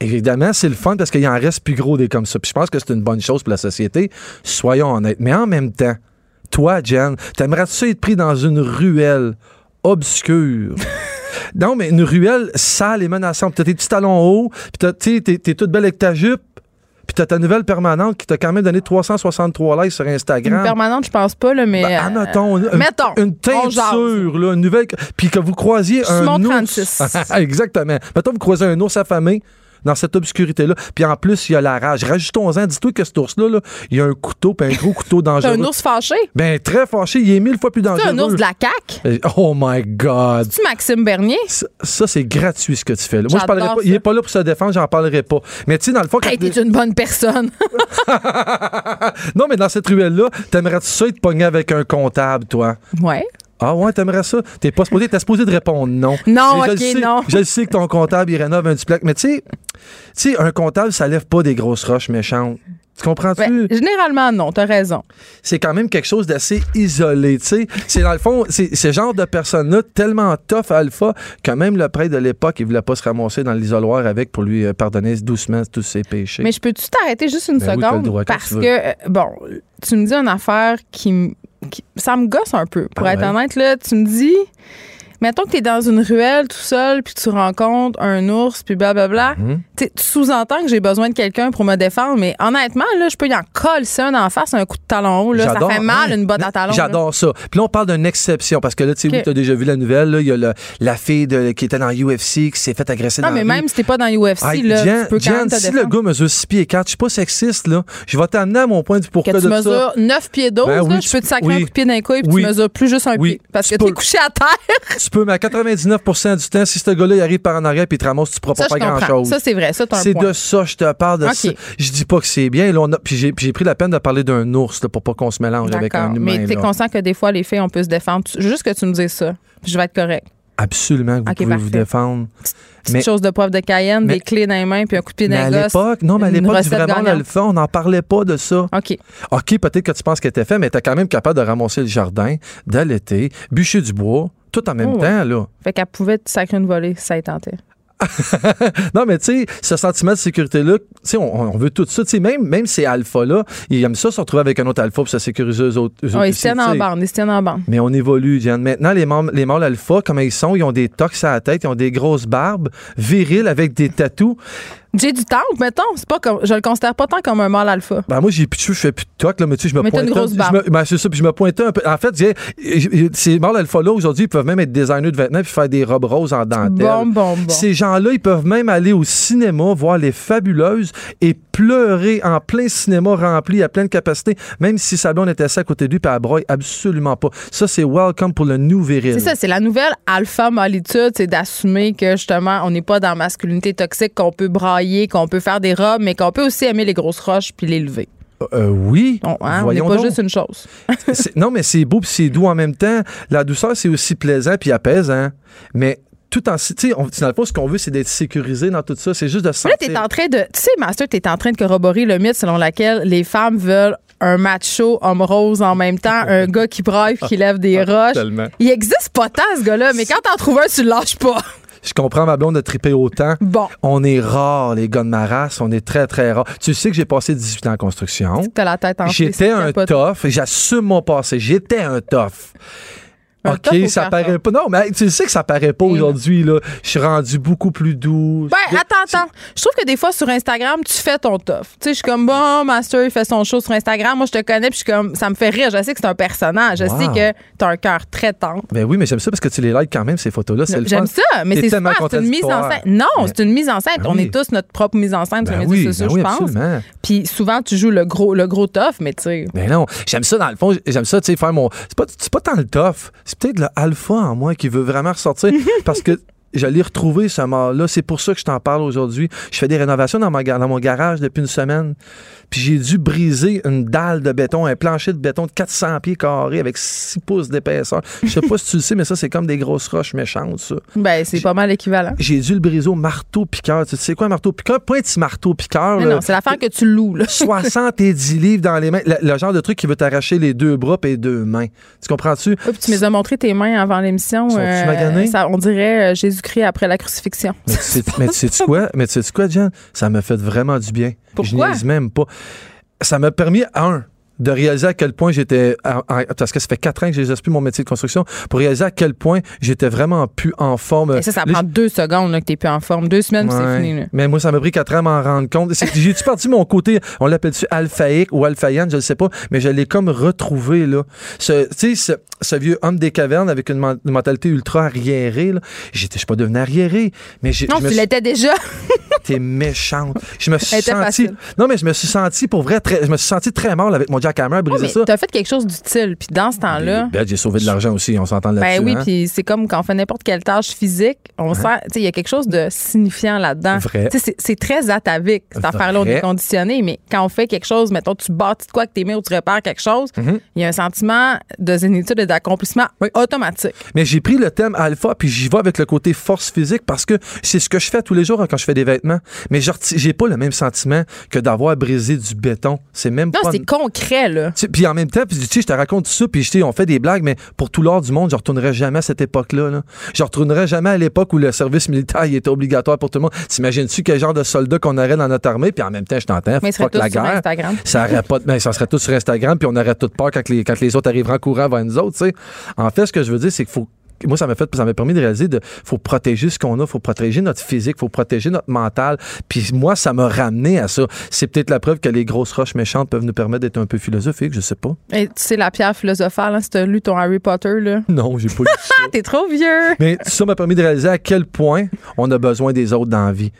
[SPEAKER 7] Évidemment, c'est le fun parce qu'il en reste plus gros des comme ça. Puis je pense que c'est une bonne chose pour la société. Soyons honnêtes. Mais en même temps, toi, Jen, t'aimerais-tu être pris dans une ruelle obscure? non, mais une ruelle sale et menaçante. T'as tes petits talons hauts, puis t'es, t'es toute belle avec ta jupe, puis t'as ta nouvelle permanente qui t'a quand même donné 363 likes sur
[SPEAKER 1] Une
[SPEAKER 7] Instagram.
[SPEAKER 1] permanente, je pense pas, là, mais.
[SPEAKER 7] Ben,
[SPEAKER 1] euh,
[SPEAKER 7] admettons, une,
[SPEAKER 1] mettons,
[SPEAKER 7] une teinture, là, une nouvelle. Puis que vous croisiez un
[SPEAKER 1] Simon
[SPEAKER 7] ours.
[SPEAKER 1] 36.
[SPEAKER 7] Exactement. Mettons, vous croisez un ours affamé. Dans cette obscurité-là. Puis en plus, il y a la rage. Rajoutons-en, dis-toi que cet ours-là, là, il y a un couteau, puis un gros couteau
[SPEAKER 1] C'est
[SPEAKER 7] dangereux.
[SPEAKER 1] un ours fâché?
[SPEAKER 7] Ben, très fâché. Il est mille fois plus
[SPEAKER 1] C'est
[SPEAKER 7] dangereux.
[SPEAKER 1] un ours de la CAQ.
[SPEAKER 7] Euh, Oh my God.
[SPEAKER 1] Tu Maxime Bernier?
[SPEAKER 7] Ça, ça, c'est gratuit ce que tu fais. Là. Moi, je parlerai pas. Il est pas là pour se défendre, j'en parlerai pas. Mais tu sais, dans le fond,
[SPEAKER 1] Hey, t'es une bonne personne.
[SPEAKER 7] non, mais dans cette ruelle-là, t'aimerais-tu ça être pogné avec un comptable, toi?
[SPEAKER 1] ouais.
[SPEAKER 7] Ah ouais, t'aimerais ça? T'es pas supposé, t'es supposé de répondre non.
[SPEAKER 1] Non,
[SPEAKER 7] je
[SPEAKER 1] ok,
[SPEAKER 7] sais-
[SPEAKER 1] non.
[SPEAKER 7] Je sais que ton comptable, il rénove un duplex. Mais tu sais, un comptable, ça lève pas des grosses roches méchantes. Tu comprends-tu?
[SPEAKER 1] Ben, généralement, non, t'as raison.
[SPEAKER 7] c'est quand même quelque chose d'assez isolé, tu sais. C'est dans le fond, c'est ce genre de personne-là tellement tough alpha que même le prêtre de l'époque, il voulait pas se ramasser dans l'isoloir avec pour lui euh, pardonner doucement tous ses péchés.
[SPEAKER 1] Mais je peux-tu t'arrêter juste une
[SPEAKER 7] Ben oui,
[SPEAKER 1] seconde?
[SPEAKER 7] droit,
[SPEAKER 1] parce que, euh, bon, tu me dis une affaire qui, m- qui- ça me gosse un peu. Pour
[SPEAKER 7] Ah
[SPEAKER 1] être
[SPEAKER 7] ouais?
[SPEAKER 1] honnête, là, tu me dis, mettons que tu es dans une ruelle tout seul, puis tu rencontres un ours, puis blablabla.
[SPEAKER 7] Mhm.
[SPEAKER 1] Tu Tu sous-entends que j'ai besoin de quelqu'un pour me défendre, mais honnêtement, là, je peux y en coller ça en face, un coup de talon haut. Là, ça fait mal, une botte à talon.
[SPEAKER 7] J'adore ça. Puis là, on parle d'une exception parce que là, tu sais, oui, t'as déjà vu la nouvelle. Il y a le- la fille de- qui était dans UFC qui s'est fait agresser
[SPEAKER 1] Non,
[SPEAKER 7] dans
[SPEAKER 1] mais
[SPEAKER 7] la
[SPEAKER 1] même si t'es pas dans UFC, là, tu peux quand
[SPEAKER 7] Jen,
[SPEAKER 1] même te
[SPEAKER 7] si le gars mesure 6 pieds 4, je suis pas sexiste, là. Je vais t'amener à mon point du pourquoi
[SPEAKER 1] Que tu
[SPEAKER 7] de ça.
[SPEAKER 1] mesures 9 pieds 12,
[SPEAKER 7] Ben
[SPEAKER 1] là, je peux te sacrer
[SPEAKER 7] oui.
[SPEAKER 1] un coup de pied d'un couille, puis
[SPEAKER 7] Oui.
[SPEAKER 1] tu mesures plus juste un pied. Parce
[SPEAKER 7] Tu
[SPEAKER 1] que t'es couché à terre.
[SPEAKER 7] Tu peux, mais à 99% du temps, si ce gars-là il arrive par en arrière puis il te ramasse, tu pourras
[SPEAKER 1] Ça,
[SPEAKER 7] pas faire grand-chose.
[SPEAKER 1] Ça, c'est vrai. Ça, t'as un
[SPEAKER 7] C'est de ça, je te parle de
[SPEAKER 1] Ok.
[SPEAKER 7] ça. Je dis pas que c'est bien. Là, on a, puis j'ai, pris la peine de parler d'un ours là, pour pas qu'on se mélange avec un humain.
[SPEAKER 1] Mais t'es conscient que des fois, les filles, on peut se défendre. Tu- Juste que tu me dises ça. Je vais être correct.
[SPEAKER 7] Absolument, que vous
[SPEAKER 1] Ok,
[SPEAKER 7] pouvez vous
[SPEAKER 1] parfait.
[SPEAKER 7] défendre.
[SPEAKER 1] Petite
[SPEAKER 7] Mais-
[SPEAKER 1] chose de poivre de Cayenne,
[SPEAKER 7] mais-
[SPEAKER 1] des clés dans les mains, puis un coup de pied dans
[SPEAKER 7] à
[SPEAKER 1] les gosses.
[SPEAKER 7] l'époque, non, mais à l'époque, vraiment
[SPEAKER 1] gagnante.
[SPEAKER 7] l'alpha, on n'en parlait pas de ça.
[SPEAKER 1] OK.
[SPEAKER 7] OK, peut-être que tu penses qu'elle était fait, mais t'es quand même capable de ramasser le jardin, d'allaiter, bûcher du bois, tout en même
[SPEAKER 1] Oh,
[SPEAKER 7] temps, là.
[SPEAKER 1] Fait qu'elle pouvait te sacrer une volée si ça y tentait.
[SPEAKER 7] Non, mais tu sais, ce sentiment de sécurité-là, tu sais, on, on veut tout ça. Tu sais, même, même ces alphas-là, ils aiment ça se retrouver avec un autre alpha pour se sécuriser eux autres. eux
[SPEAKER 1] Ouais,
[SPEAKER 7] autres
[SPEAKER 1] ils se en bande. Ils se tiennent en bande.
[SPEAKER 7] Mais on évolue, Diane. Maintenant, les, mâles- les mâles alpha, comment ils sont, ils ont des tox à la tête, ils ont des grosses barbes, virils avec des tatous.
[SPEAKER 1] J'ai du temps, mettons. C'est pas comme, je le considère pas tant comme un mâle alpha.
[SPEAKER 7] Ben moi, j'ai plus de cheveux, je fais plus de toc, là, mais tu sais, je me
[SPEAKER 1] Mais t'as
[SPEAKER 7] pointe
[SPEAKER 1] une grosse
[SPEAKER 7] un-
[SPEAKER 1] barbe.
[SPEAKER 7] je me- ben, c'est ça, puis je me pointais un peu. En fait, ces mâles alpha-là, aujourd'hui, ils peuvent même être designers de vêtements puis faire des robes roses en dentelle.
[SPEAKER 1] Bon, bon, bon.
[SPEAKER 7] Ces gens-là, ils peuvent même aller au cinéma, voir les fabuleuses et pleurer en plein cinéma rempli à pleine capacité, même si sa blonde était assise à côté de lui, puis elle broye absolument pas. Ça, c'est welcome pour le new viril.
[SPEAKER 1] C'est ça, c'est la nouvelle alpha molitude, c'est d'assumer que justement, on n'est pas dans masculinité toxique, qu'on peut brailler, qu'on peut faire des robes, mais qu'on peut aussi aimer les grosses roches puis les lever.
[SPEAKER 7] Euh, oui.
[SPEAKER 1] On hein, on n'est
[SPEAKER 7] Voyons
[SPEAKER 1] pas
[SPEAKER 7] donc.
[SPEAKER 1] juste une chose.
[SPEAKER 7] Non, mais c'est beau puis c'est doux en même temps. La douceur, c'est aussi plaisant puis apaisant. Mais tout en... Tu sais, dans le fond, ce qu'on veut, c'est d'être sécurisé dans tout ça. C'est juste de se
[SPEAKER 1] Là,
[SPEAKER 7] sentir...
[SPEAKER 1] t'es en train de. Tu sais, Master, t'es en train de corroborer le mythe selon lequel les femmes veulent un macho homme rose en même temps, un gars qui braille qui lève des roches.
[SPEAKER 7] Tellement.
[SPEAKER 1] Il existe pas tant, ce gars-là, mais quand t'en trouves un, tu le lâches pas.
[SPEAKER 7] Je comprends ma blonde de triper autant.
[SPEAKER 1] Bon.
[SPEAKER 7] On est rare, les gars de ma race. On est très, très rare. Tu sais que j'ai passé 18 ans en construction.
[SPEAKER 1] T'as la tête en
[SPEAKER 7] J'étais un tough. J'assume mon passé. J'étais un tough. OK, ça paraît pas. Non, mais tu sais que ça paraît pas aujourd'hui, là. Je suis rendu beaucoup plus doux.
[SPEAKER 1] Ben, attends, attends. Je trouve que des fois, sur Instagram, tu fais ton tough. Tu sais, je suis comme, bon, Master, il fait son show sur Instagram. Moi, je te connais, puis je suis comme, ça me fait rire. Je sais que c'est un personnage. Je
[SPEAKER 7] Wow.
[SPEAKER 1] sais que t'as un cœur très tendre.
[SPEAKER 7] Ben oui, mais j'aime ça parce que tu les likes quand même, ces photos-là. C'est
[SPEAKER 1] J'aime ça, mais c'est super, c'est une mise en scène. Non, c'est une mise en scène.
[SPEAKER 7] Ben
[SPEAKER 1] On
[SPEAKER 7] oui.
[SPEAKER 1] est tous notre propre mise en scène sur
[SPEAKER 7] Ben
[SPEAKER 1] les réseaux sociaux,
[SPEAKER 7] ben oui,
[SPEAKER 1] je pense.
[SPEAKER 7] absolument.
[SPEAKER 1] Puis souvent, tu joues le gros, le gros tough, mais tu sais.
[SPEAKER 7] Mais non, j'aime ça dans le fond, j'aime ça, tu sais, faire mon. C'est pas, c'est pas tant le tough, c'est peut-être le alpha en moi qui veut vraiment ressortir parce que. Je l'ai retrouvé, ce mâle-là. C'est pour ça que je t'en parle aujourd'hui. Je fais des rénovations dans, ma, dans mon garage depuis une semaine. Puis j'ai dû briser une dalle de béton, un plancher de béton de 400 pieds carrés avec 6 pouces d'épaisseur. Je sais pas si tu le sais, mais ça, c'est comme des grosses roches méchantes, ça.
[SPEAKER 1] Ben, c'est pas mal équivalent.
[SPEAKER 7] J'ai dû le briser au marteau-piqueur. Tu sais quoi, un marteau-piqueur? Pas un petit marteau-piqueur.
[SPEAKER 1] Non, c'est l'affaire que tu loues, là.
[SPEAKER 7] 70 livres dans les mains. Le, le genre de truc qui veut t'arracher les deux bras et les deux mains. Tu comprends-tu?
[SPEAKER 1] Oh, puis tu me les as montré tes mains avant l'émission.
[SPEAKER 7] Maganées?
[SPEAKER 1] ça, on dirait euh, Jésus-Christ après la crucifixion.
[SPEAKER 7] Mais tu sais, quoi? Mais tu quoi, Jen? Ça m'a fait vraiment du bien.
[SPEAKER 1] Pourquoi?
[SPEAKER 7] Je niaise même pas. Ça m'a permis, un, de réaliser à quel point j'étais, parce que ça fait quatre ans que j'exerce plus mon métier de construction, pour réaliser à quel point j'étais vraiment plus en forme.
[SPEAKER 1] Et ça, ça prend deux secondes là, que t'es plus en forme. Deux semaines, c'est fini. là.
[SPEAKER 7] Mais moi, ça m'a pris quatre ans à m'en rendre compte. J'ai-tu parti mon côté, on l'appelle-tu alphaïque ou alphaïenne, je ne sais pas, mais je l'ai comme retrouvé, là. Ce, tu sais, ce, ce vieux homme des cavernes avec une, men- une mentalité ultra arriérée, là. J'étais, je suis pas devenu arriéré, mais j'ai,
[SPEAKER 1] Non, tu l'étais déjà.
[SPEAKER 7] T'es méchante. Je me suis senti.
[SPEAKER 1] facile.
[SPEAKER 7] Non, mais je me suis senti pour vrai très. Je me suis senti très mal avec mon jackhammer à briser
[SPEAKER 1] mais
[SPEAKER 7] ça.
[SPEAKER 1] t'as fait quelque chose d'utile. Puis dans ce temps-là,
[SPEAKER 7] Ben, j'ai sauvé de l'argent aussi, on s'entend là-dessus.
[SPEAKER 1] ben oui,
[SPEAKER 7] hein?
[SPEAKER 1] puis c'est comme quand on fait n'importe quelle tâche physique, on sent, tu sais, il y a quelque chose de signifiant là-dedans. C'est- très atavique, cette affaire-là, on est conditionné, mais quand on fait quelque chose, mettons, tu bâtis de quoi avec tes mains ou tu répares quelque chose,
[SPEAKER 7] Mhm.
[SPEAKER 1] il y a un sentiment de zénitude et d'accomplissement
[SPEAKER 7] Oui.
[SPEAKER 1] automatique.
[SPEAKER 7] Mais j'ai pris le thème alpha, puis j'y vais avec le côté force physique parce que c'est ce que je fais tous les jours hein, quand je fais des vêtements. Mais j'ai pas le même sentiment que d'avoir brisé du béton. C'est même
[SPEAKER 1] Non,
[SPEAKER 7] pas.
[SPEAKER 1] c'est concret, là.
[SPEAKER 7] Puis en même temps, tu sais, je te raconte ça, puis on fait des blagues, mais pour tout l'art du monde, je retournerai jamais à cette époque-là. Là. Je retournerai jamais à l'époque où le service militaire il était obligatoire pour tout le monde. T'imagines-tu quel genre de soldat qu'on aurait dans notre armée, puis en même temps, je t'entends, fuck
[SPEAKER 1] tous
[SPEAKER 7] la
[SPEAKER 1] sur
[SPEAKER 7] guerre.
[SPEAKER 1] Instagram.
[SPEAKER 7] Ça aurait pas ben, ça serait tout sur Instagram, puis on aurait toute peur quand les, quand les autres arriveront en courant vers nous autres. En fait, ce que je veux dire, c'est qu'il faut moi, ça m'a fait, ça m'a permis de réaliser de, faut protéger ce qu'on a, faut protéger notre physique, faut protéger notre mental. Puis moi, ça m'a ramené à ça. C'est peut-être la preuve que les grosses roches méchantes peuvent nous permettre d'être un peu philosophiques, je sais pas.
[SPEAKER 1] Et tu sais, la pierre philosophale, hein, si t'as lu ton Harry Potter, là.
[SPEAKER 7] Non, j'ai pas lu ça.
[SPEAKER 1] T'es trop vieux!
[SPEAKER 7] Mais ça m'a permis de réaliser à quel point on a besoin des autres dans la vie.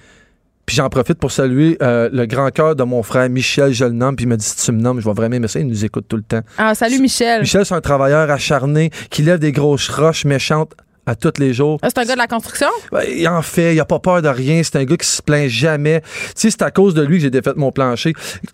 [SPEAKER 7] Puis j'en profite pour saluer euh, le grand cœur de mon frère Michel, je le nomme, puis il m'a dit si tu me nommes, je vais vraiment aimer ça, il nous écoute tout le temps.
[SPEAKER 1] Ah, salut Michel.
[SPEAKER 7] Michel, c'est un travailleur acharné qui lève des grosses roches méchantes à tous les jours.
[SPEAKER 1] Ah, c'est un gars de la construction?
[SPEAKER 7] Il en fait, il a pas peur de rien. C'est un gars qui se plaint jamais. Tu sais, c'est à cause de lui que j'ai défait mon plancher.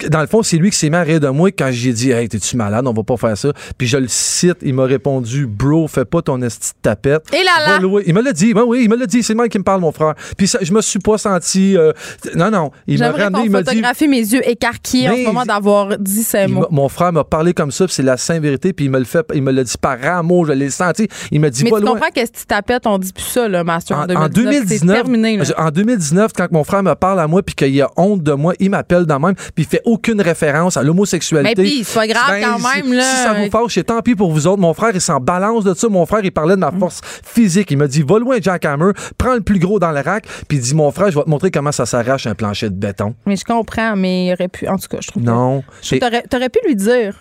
[SPEAKER 7] Dans le fond, c'est lui qui s'est mis à rire de moi quand j'ai dit Hey, t'es-tu malade? On va pas faire ça. Puis je le cite, il m'a répondu Bro, fais pas ton esti de tapette.
[SPEAKER 1] Et là là!
[SPEAKER 7] Il me l'a dit. Ben oui, il me l'a dit. C'est le mec qui me parle, mon frère. Puis ça, je me suis pas senti. euh, non, non. Il m'a ramené, il m'a dit.
[SPEAKER 1] mes yeux écarquillés en ce moment d'avoir dit ces mots.
[SPEAKER 7] mon frère m'a parlé comme ça, c'est la sainte vérité, puis il me le fait, il me l'a dit par amour, je l'ai senti. Il m'a dit
[SPEAKER 1] Mais
[SPEAKER 7] pas
[SPEAKER 1] tu
[SPEAKER 7] loin.
[SPEAKER 1] comprends que tapettes, on dit plus ça, là, Master, en,
[SPEAKER 7] En, en
[SPEAKER 1] 2019. C'est
[SPEAKER 7] 2019,
[SPEAKER 1] terminé, là.
[SPEAKER 7] en 2019, quand mon frère me parle à moi puis qu'il a honte de moi, il m'appelle dans même puis il fait aucune référence à l'homosexualité.
[SPEAKER 1] Mais puis, c'est pas grave
[SPEAKER 7] Ben,
[SPEAKER 1] quand même, là.
[SPEAKER 7] Si ça vous fâche, c'est tant pis pour vous autres. Mon frère, il s'en balance de ça. Mon frère, il parlait de
[SPEAKER 1] Mm.
[SPEAKER 7] ma force physique. Il m'a dit, va loin, Jack Hammer, prends le plus gros dans le rack, puis il dit, mon frère, je vais te montrer comment ça s'arrache un plancher de béton.
[SPEAKER 1] Mais je comprends, mais il aurait pu. En tout cas, je trouve que-
[SPEAKER 7] Non.
[SPEAKER 1] Que T'aurais, t'aurais pu lui dire,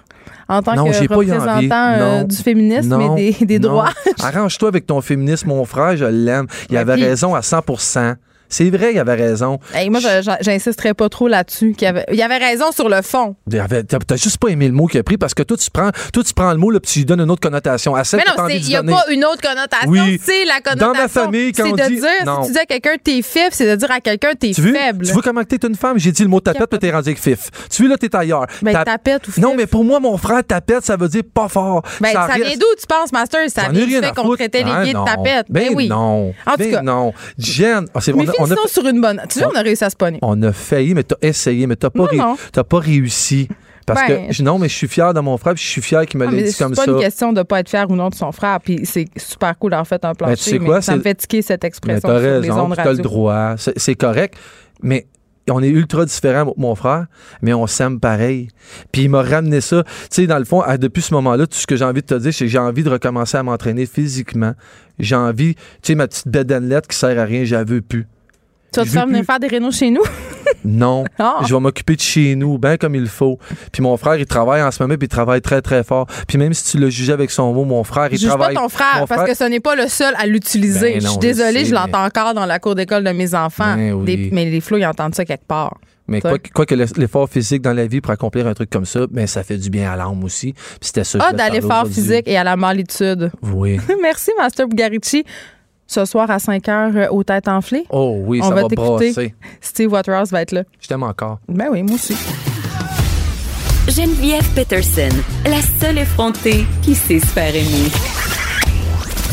[SPEAKER 1] en tant
[SPEAKER 7] Non,
[SPEAKER 1] que représentant euh, du féminisme
[SPEAKER 7] Non,
[SPEAKER 1] et des, droits.
[SPEAKER 7] Arrange-toi avec ton féminisme, mon frère, je l'aime. Il
[SPEAKER 1] Ouais,
[SPEAKER 7] avait raison à 100 C'est vrai, il avait raison.
[SPEAKER 1] Hey, moi, j'insisterais pas trop là-dessus. y avait, il avait raison sur le fond.
[SPEAKER 7] Il T'as juste pas aimé le mot qu'il a pris parce que toi, tu prends, toi, tu prends le mot, là, puis tu lui donnes une autre connotation. À celle
[SPEAKER 1] Mais non, il n'y a
[SPEAKER 7] donner.
[SPEAKER 1] pas une autre connotation.
[SPEAKER 7] Oui.
[SPEAKER 1] C'est la
[SPEAKER 7] Dans
[SPEAKER 1] connotation.
[SPEAKER 7] ma famille, quand
[SPEAKER 1] c'est
[SPEAKER 7] on
[SPEAKER 1] de
[SPEAKER 7] dit-
[SPEAKER 1] dire,
[SPEAKER 7] Non.
[SPEAKER 1] si tu dis à quelqu'un t'es fif, c'est de dire à quelqu'un t'es faible.
[SPEAKER 7] tu veux comment que t'es une femme? J'ai dit le mot tapette, puis t'es rendu avec fif. Tu veux, là, t'es ailleurs.
[SPEAKER 1] Ben,
[SPEAKER 7] Ta-
[SPEAKER 1] tapette ou fif?
[SPEAKER 7] Non, mais pour moi, mon frère, tapette, ça veut dire pas fort.
[SPEAKER 1] Ben, ça, vient d'où, tu penses, Master? Ça vient du fait qu'on traitait les
[SPEAKER 7] Ah,
[SPEAKER 1] gays de
[SPEAKER 7] non.
[SPEAKER 1] tapettes.
[SPEAKER 7] Ben,
[SPEAKER 1] oui.
[SPEAKER 7] non.
[SPEAKER 1] En tout
[SPEAKER 7] ben
[SPEAKER 1] cas.
[SPEAKER 7] non. Jen, ah,
[SPEAKER 1] Mais
[SPEAKER 7] on, a,
[SPEAKER 1] sur une bonne. Tu vois, on a réussi à se pogner.
[SPEAKER 7] on a failli, mais t'as essayé, mais t'as pas,
[SPEAKER 1] Non,
[SPEAKER 7] ré-
[SPEAKER 1] non.
[SPEAKER 7] t'as pas réussi. Parce
[SPEAKER 1] Ben,
[SPEAKER 7] que, je- non, mais je suis fier de mon frère, puis je suis fier qu'il me
[SPEAKER 1] Ah,
[SPEAKER 7] l'ait dit
[SPEAKER 1] c'est
[SPEAKER 7] comme
[SPEAKER 1] pas
[SPEAKER 7] ça.
[SPEAKER 1] une question de pas être fier ou non de son frère. Puis c'est super cool d'avoir fait un plancher.
[SPEAKER 7] Ben, tu sais
[SPEAKER 1] mais
[SPEAKER 7] quoi,
[SPEAKER 1] ça me
[SPEAKER 7] c'est-
[SPEAKER 1] fait tiquer cette expression
[SPEAKER 7] t'as
[SPEAKER 1] sur les
[SPEAKER 7] raison, t'as le droit. C'est c'est correct. Mais on est ultra différents, mon frère, mais on s'aime pareil. Puis il m'a ramené ça. Tu sais, dans le fond, depuis ce moment-là, tout ce que j'ai envie de te dire, c'est que j'ai envie de recommencer à m'entraîner physiquement. J'ai envie, tu sais, ma petite bedanelette qui sert à rien, veux plus.
[SPEAKER 1] Tu vas te faire venir faire des rénaux chez nous?
[SPEAKER 7] Non,
[SPEAKER 1] Ah.
[SPEAKER 7] je vais m'occuper de chez nous, bien comme il faut. Puis mon frère, il travaille en ce moment, puis il travaille très, très fort. Puis même si tu le jugeais avec son mot, mon frère, il
[SPEAKER 1] Je juge
[SPEAKER 7] travaille...
[SPEAKER 1] pas ton frère
[SPEAKER 7] mon
[SPEAKER 1] parce que ce n'est pas le seul à l'utiliser.
[SPEAKER 7] Ben
[SPEAKER 1] je suis désolée, je l'entends encore dans la cour d'école de mes enfants.
[SPEAKER 7] Ben oui.
[SPEAKER 1] Des- mais les flots, ils entendent ça quelque part.
[SPEAKER 7] Mais quoi, que- quoi que l'effort physique dans la vie pour accomplir un truc comme ça, ben ça fait du bien à l'âme aussi. Puis c'était ça.
[SPEAKER 1] Ah, dans l'effort physique et à la malitude.
[SPEAKER 7] Oui.
[SPEAKER 1] Merci, Master Bugarici. Ce soir à 5 h euh, aux têtes enflées.
[SPEAKER 7] Oh oui,
[SPEAKER 1] On
[SPEAKER 7] ça
[SPEAKER 1] va
[SPEAKER 7] va,
[SPEAKER 1] t'écouter.
[SPEAKER 7] brasser.
[SPEAKER 1] Steve Waterhouse va être là.
[SPEAKER 7] Je t'aime encore.
[SPEAKER 1] Ben oui, moi aussi.
[SPEAKER 3] Geneviève Peterson, la seule effrontée qui sait se faire aimer.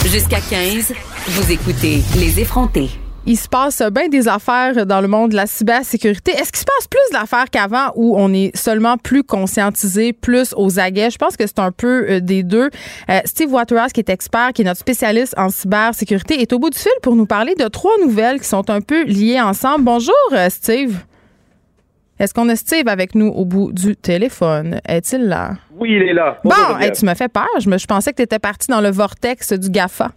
[SPEAKER 3] Jusqu'à 15, vous écoutez Les effrontés.
[SPEAKER 1] Il se passe bien des affaires dans le monde de la cybersécurité. Est-ce qu'il se passe plus d'affaires qu'avant où on est seulement plus conscientisé, plus aux aguets? Je pense que c'est un peu euh, des deux. Euh, Steve Waterhouse, qui est expert, qui est notre spécialiste en cybersécurité, est au bout du fil pour nous parler de trois nouvelles qui sont un peu liées ensemble. Bonjour, euh, Steve. Est-ce qu'on a Steve avec nous au bout du téléphone? Est-il là?
[SPEAKER 8] Oui, il est là.
[SPEAKER 1] Bon, hey, tu me fais peur. Je, me- je pensais que tu étais parti dans le vortex du GAFA.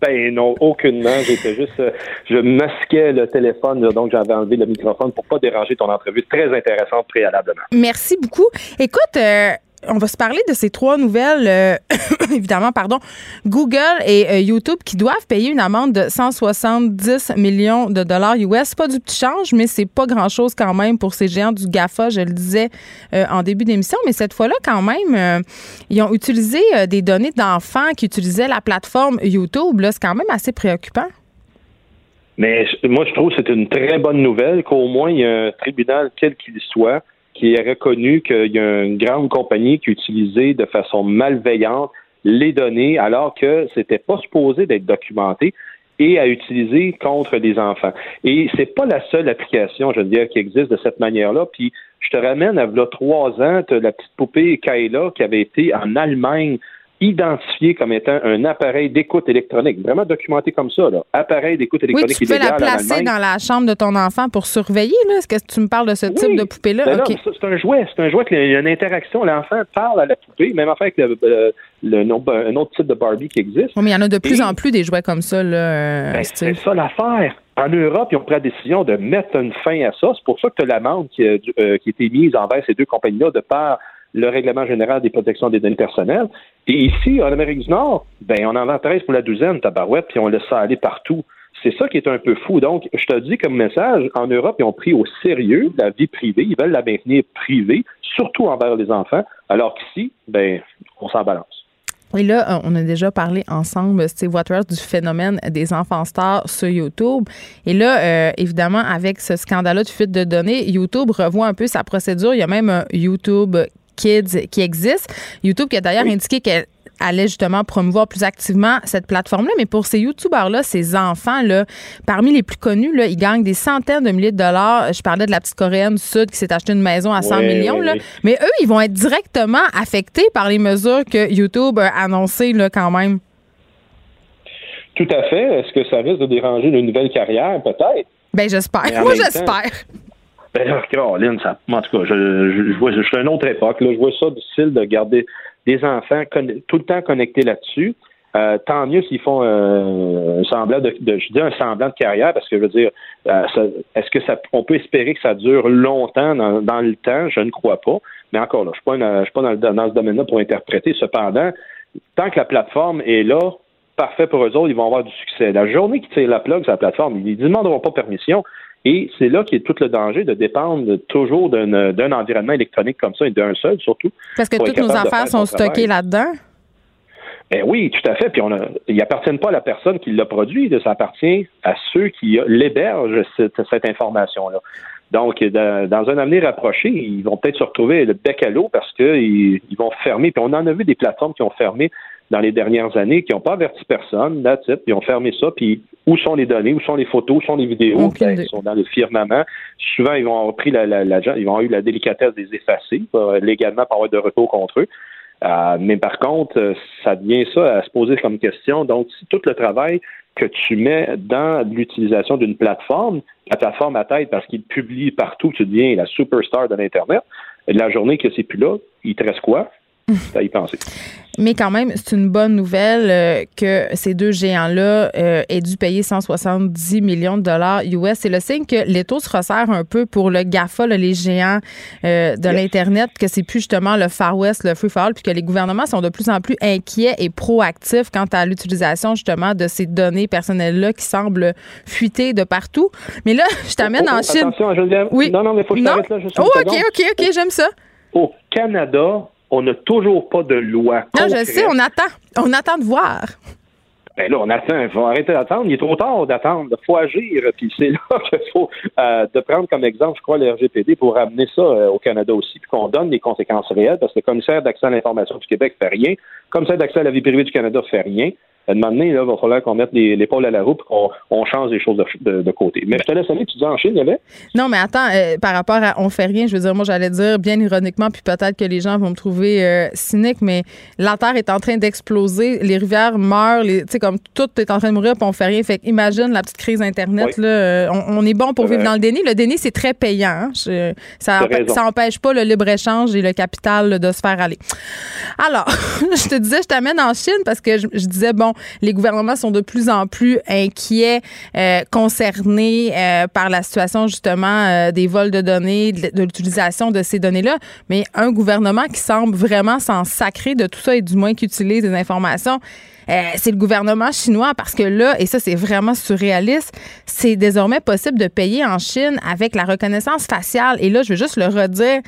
[SPEAKER 8] Ben non, aucunement. J'étais juste, euh, je masquais le téléphone, donc j'avais enlevé le microphone pour pas déranger ton entrevue très intéressante préalablement.
[SPEAKER 1] Merci beaucoup. Écoute, euh, on va se parler de ces trois nouvelles, euh, évidemment, pardon, Google et euh, YouTube qui doivent payer une amende de 170 millions de dollars US. Pas du petit change, mais c'est pas grand-chose quand même pour ces géants du GAFA, je le disais euh, en début d'émission. Mais cette fois-là, quand même, ils ont utilisé des données d'enfants qui utilisaient la plateforme YouTube. Là, c'est quand même assez préoccupant.
[SPEAKER 8] Mais moi, je trouve que c'est une très bonne nouvelle qu'au moins il y a un tribunal, quel qu'il soit, qui ait reconnu qu'il y a une grande compagnie qui utilisait de façon malveillante les données alors que c'était pas supposé d'être documenté et à utiliser contre les enfants. Et c'est pas la seule application, je veux dire, qui existe de cette manière-là. Puis je te ramène à là, trois ans, la petite poupée Kayla qui avait été en Allemagne identifiée comme étant un appareil d'écoute électronique, vraiment documenté comme ça, là. appareil d'écoute
[SPEAKER 1] Oui,
[SPEAKER 8] électronique
[SPEAKER 1] tu pouvais la placer dans la chambre de ton enfant pour surveiller. Là. Est-ce que tu me parles de ce type
[SPEAKER 8] Oui.
[SPEAKER 1] de poupée-là?
[SPEAKER 8] Ben c'est un jouet. C'est un jouet qu'il y a une interaction. L'enfant parle à la poupée, même affaire avec le, le- le- un autre type de Barbie qui existe.
[SPEAKER 1] Oui, mais il y en a de plus
[SPEAKER 8] Et-
[SPEAKER 1] en plus des jouets comme ça, là, euh,
[SPEAKER 8] Ben, c'est ça l'affaire. En Europe, ils ont pris la décision de mettre une fin à ça. C'est pour ça que tu as l'amende qui, a- euh, qui a été mise envers ces deux compagnies-là de par le règlement général des protections des données personnelles. Et ici, en Amérique du Nord, ben, on en vend 13 pour la douzaine, tabarouette, puis on laisse ça aller partout. C'est ça qui est un peu fou. Donc, je te dis comme message, en Europe, ils ont pris au sérieux la vie privée. Ils veulent la maintenir privée, surtout envers les enfants, alors qu'ici, ben, on s'en balance.
[SPEAKER 1] Et là, euh, on a déjà parlé ensemble, Steve Waters, du phénomène des enfants stars sur YouTube. Et là, euh, évidemment, avec ce scandale-là de fuite de données, YouTube revoit un peu sa procédure. Il y a même un YouTube Kids qui existe. YouTube qui a d'ailleurs indiqué qu'elle allait justement promouvoir plus activement cette plateforme-là. Mais pour ces YouTubeurs-là, ces enfants-là, parmi les plus connus, là, ils gagnent des centaines de milliers de dollars. Je parlais de la petite Coréenne du Sud qui s'est acheté une maison à 100
[SPEAKER 8] Oui,
[SPEAKER 1] millions.
[SPEAKER 8] oui,
[SPEAKER 1] là.
[SPEAKER 8] oui.
[SPEAKER 1] Mais eux, ils vont être directement affectés par les mesures que YouTube a annoncées là, quand même.
[SPEAKER 8] Tout à fait. Est-ce que ça risque de déranger une nouvelle carrière? Peut-être.
[SPEAKER 1] Ben j'espère. Moi, j'espère.
[SPEAKER 8] Ben ça, en tout cas, je, vois, je suis à une autre époque. Là, je vois ça difficile de garder des enfants tout le temps connectés là-dessus. Euh, tant mieux s'ils font euh, un semblant de, je dis un semblant de carrière parce que je veux dire, euh, est-ce que on peut espérer que ça dure longtemps dans, le temps? Je ne crois pas. Mais encore là, je suis pas, suis pas dans, dans ce domaine-là pour interpréter. Cependant, tant que la plateforme est là, parfait pour eux autres, ils vont avoir du succès. La journée qu'ils tirent la plug sur la plateforme, ils ne demanderont pas permission. Et c'est là qu'est tout le danger de dépendre toujours d'un environnement électronique comme ça et d'un seul surtout.
[SPEAKER 1] Parce que toutes nos affaires
[SPEAKER 8] faire
[SPEAKER 1] sont stockées là-dedans.
[SPEAKER 8] Ben oui, tout à fait. Puis on a, ils appartiennent pas à la personne qui l'a produit, ça appartient à ceux qui l'hébergent cette, cette information-là. Donc, dans, un avenir approché, ils vont peut-être se retrouver le bec à l'eau parce qu'ils ils vont fermer. Puis on en a vu des plateformes qui ont fermé dans les dernières années, qui n'ont pas averti personne, là, puis ils ont fermé ça. Puis où sont les données, où sont les photos, où sont les vidéos? Ben, ils sont dans le firmament. Souvent, ils vont avoir pris la, la, la- ils vont avoir eu la délicatesse de les effacer euh, légalement pour avoir de retour contre eux. Euh, mais par contre, euh, ça devient ça à se poser comme question. Donc, si tout le travail que tu mets dans l'utilisation d'une plateforme, la plateforme à tête parce qu'il publie partout, tu deviens la superstar de l'Internet, la journée que c'est plus là, il te reste quoi? C'est à y penser.
[SPEAKER 1] Mais quand même, c'est une bonne nouvelle euh, que ces deux géants-là euh, aient dû payer 170 millions de dollars US. C'est le signe que l'étau se resserre un peu pour le GAFA, là, les géants euh, de l'Internet, que c'est plus justement le Far West, le Free For All, puis que les gouvernements sont de plus en plus inquiets et proactifs quant à l'utilisation justement de ces données personnelles-là qui semblent fuiter de partout. Mais là, je t'amène
[SPEAKER 8] Oh, oh,
[SPEAKER 1] en Chine.
[SPEAKER 8] Attention, Geneviève.
[SPEAKER 1] Oui.
[SPEAKER 8] Non, non, mais il faut que je t'arrête là juste
[SPEAKER 1] Oh, OK. OK, OK, j'aime ça.
[SPEAKER 8] Au Canada, on n'a toujours pas de loi.
[SPEAKER 1] Non, je sais, on attend. On attend de voir.
[SPEAKER 8] Ben là, on attend. Il faut arrêter d'attendre. Il est trop tard d'attendre. Il faut agir. Puis c'est là qu'il faut euh, de prendre comme exemple, je crois, le RGPD pour ramener ça euh, au Canada aussi, puis qu'on donne des conséquences réelles, parce que le commissaire d'accès à l'information du Québec fait rien. Le commissaire d'accès à la vie privée du Canada fait rien. À un moment donné, là, il va falloir qu'on mette les- l'épaule à la roue et qu'on on change les choses de, de- de côté. Mais je te laisse aller, tu dis en Chine, il y avait?
[SPEAKER 1] Non, mais attends, euh, par rapport à on fait rien, je veux dire, moi, j'allais dire bien ironiquement, puis peut-être que les gens vont me trouver euh, cynique, mais la Terre est en train d'exploser, les rivières meurent, tu sais, comme tout est en train de mourir, puis on fait rien. Fait imagine la petite crise Internet,
[SPEAKER 8] Oui.
[SPEAKER 1] là. euh, on, on est bon pour vivre dans le déni. Le déni, c'est très payant. hein. Je- ça, ça empêche pas le libre-échange et le capital là, de se faire aller. Alors, je te disais, je t'amène en Chine parce que je, je disais, bon, les gouvernements sont de plus en plus inquiets, euh, concernés euh, par la situation justement euh, des vols de données, de, l'utilisation de ces données-là. Mais un gouvernement qui semble vraiment s'en sacrer de tout ça et du moins qui utilise des informations, c'est le gouvernement chinois parce que là, et ça c'est vraiment surréaliste, c'est désormais possible de payer en Chine avec la reconnaissance faciale. Et là, je veux juste le redire,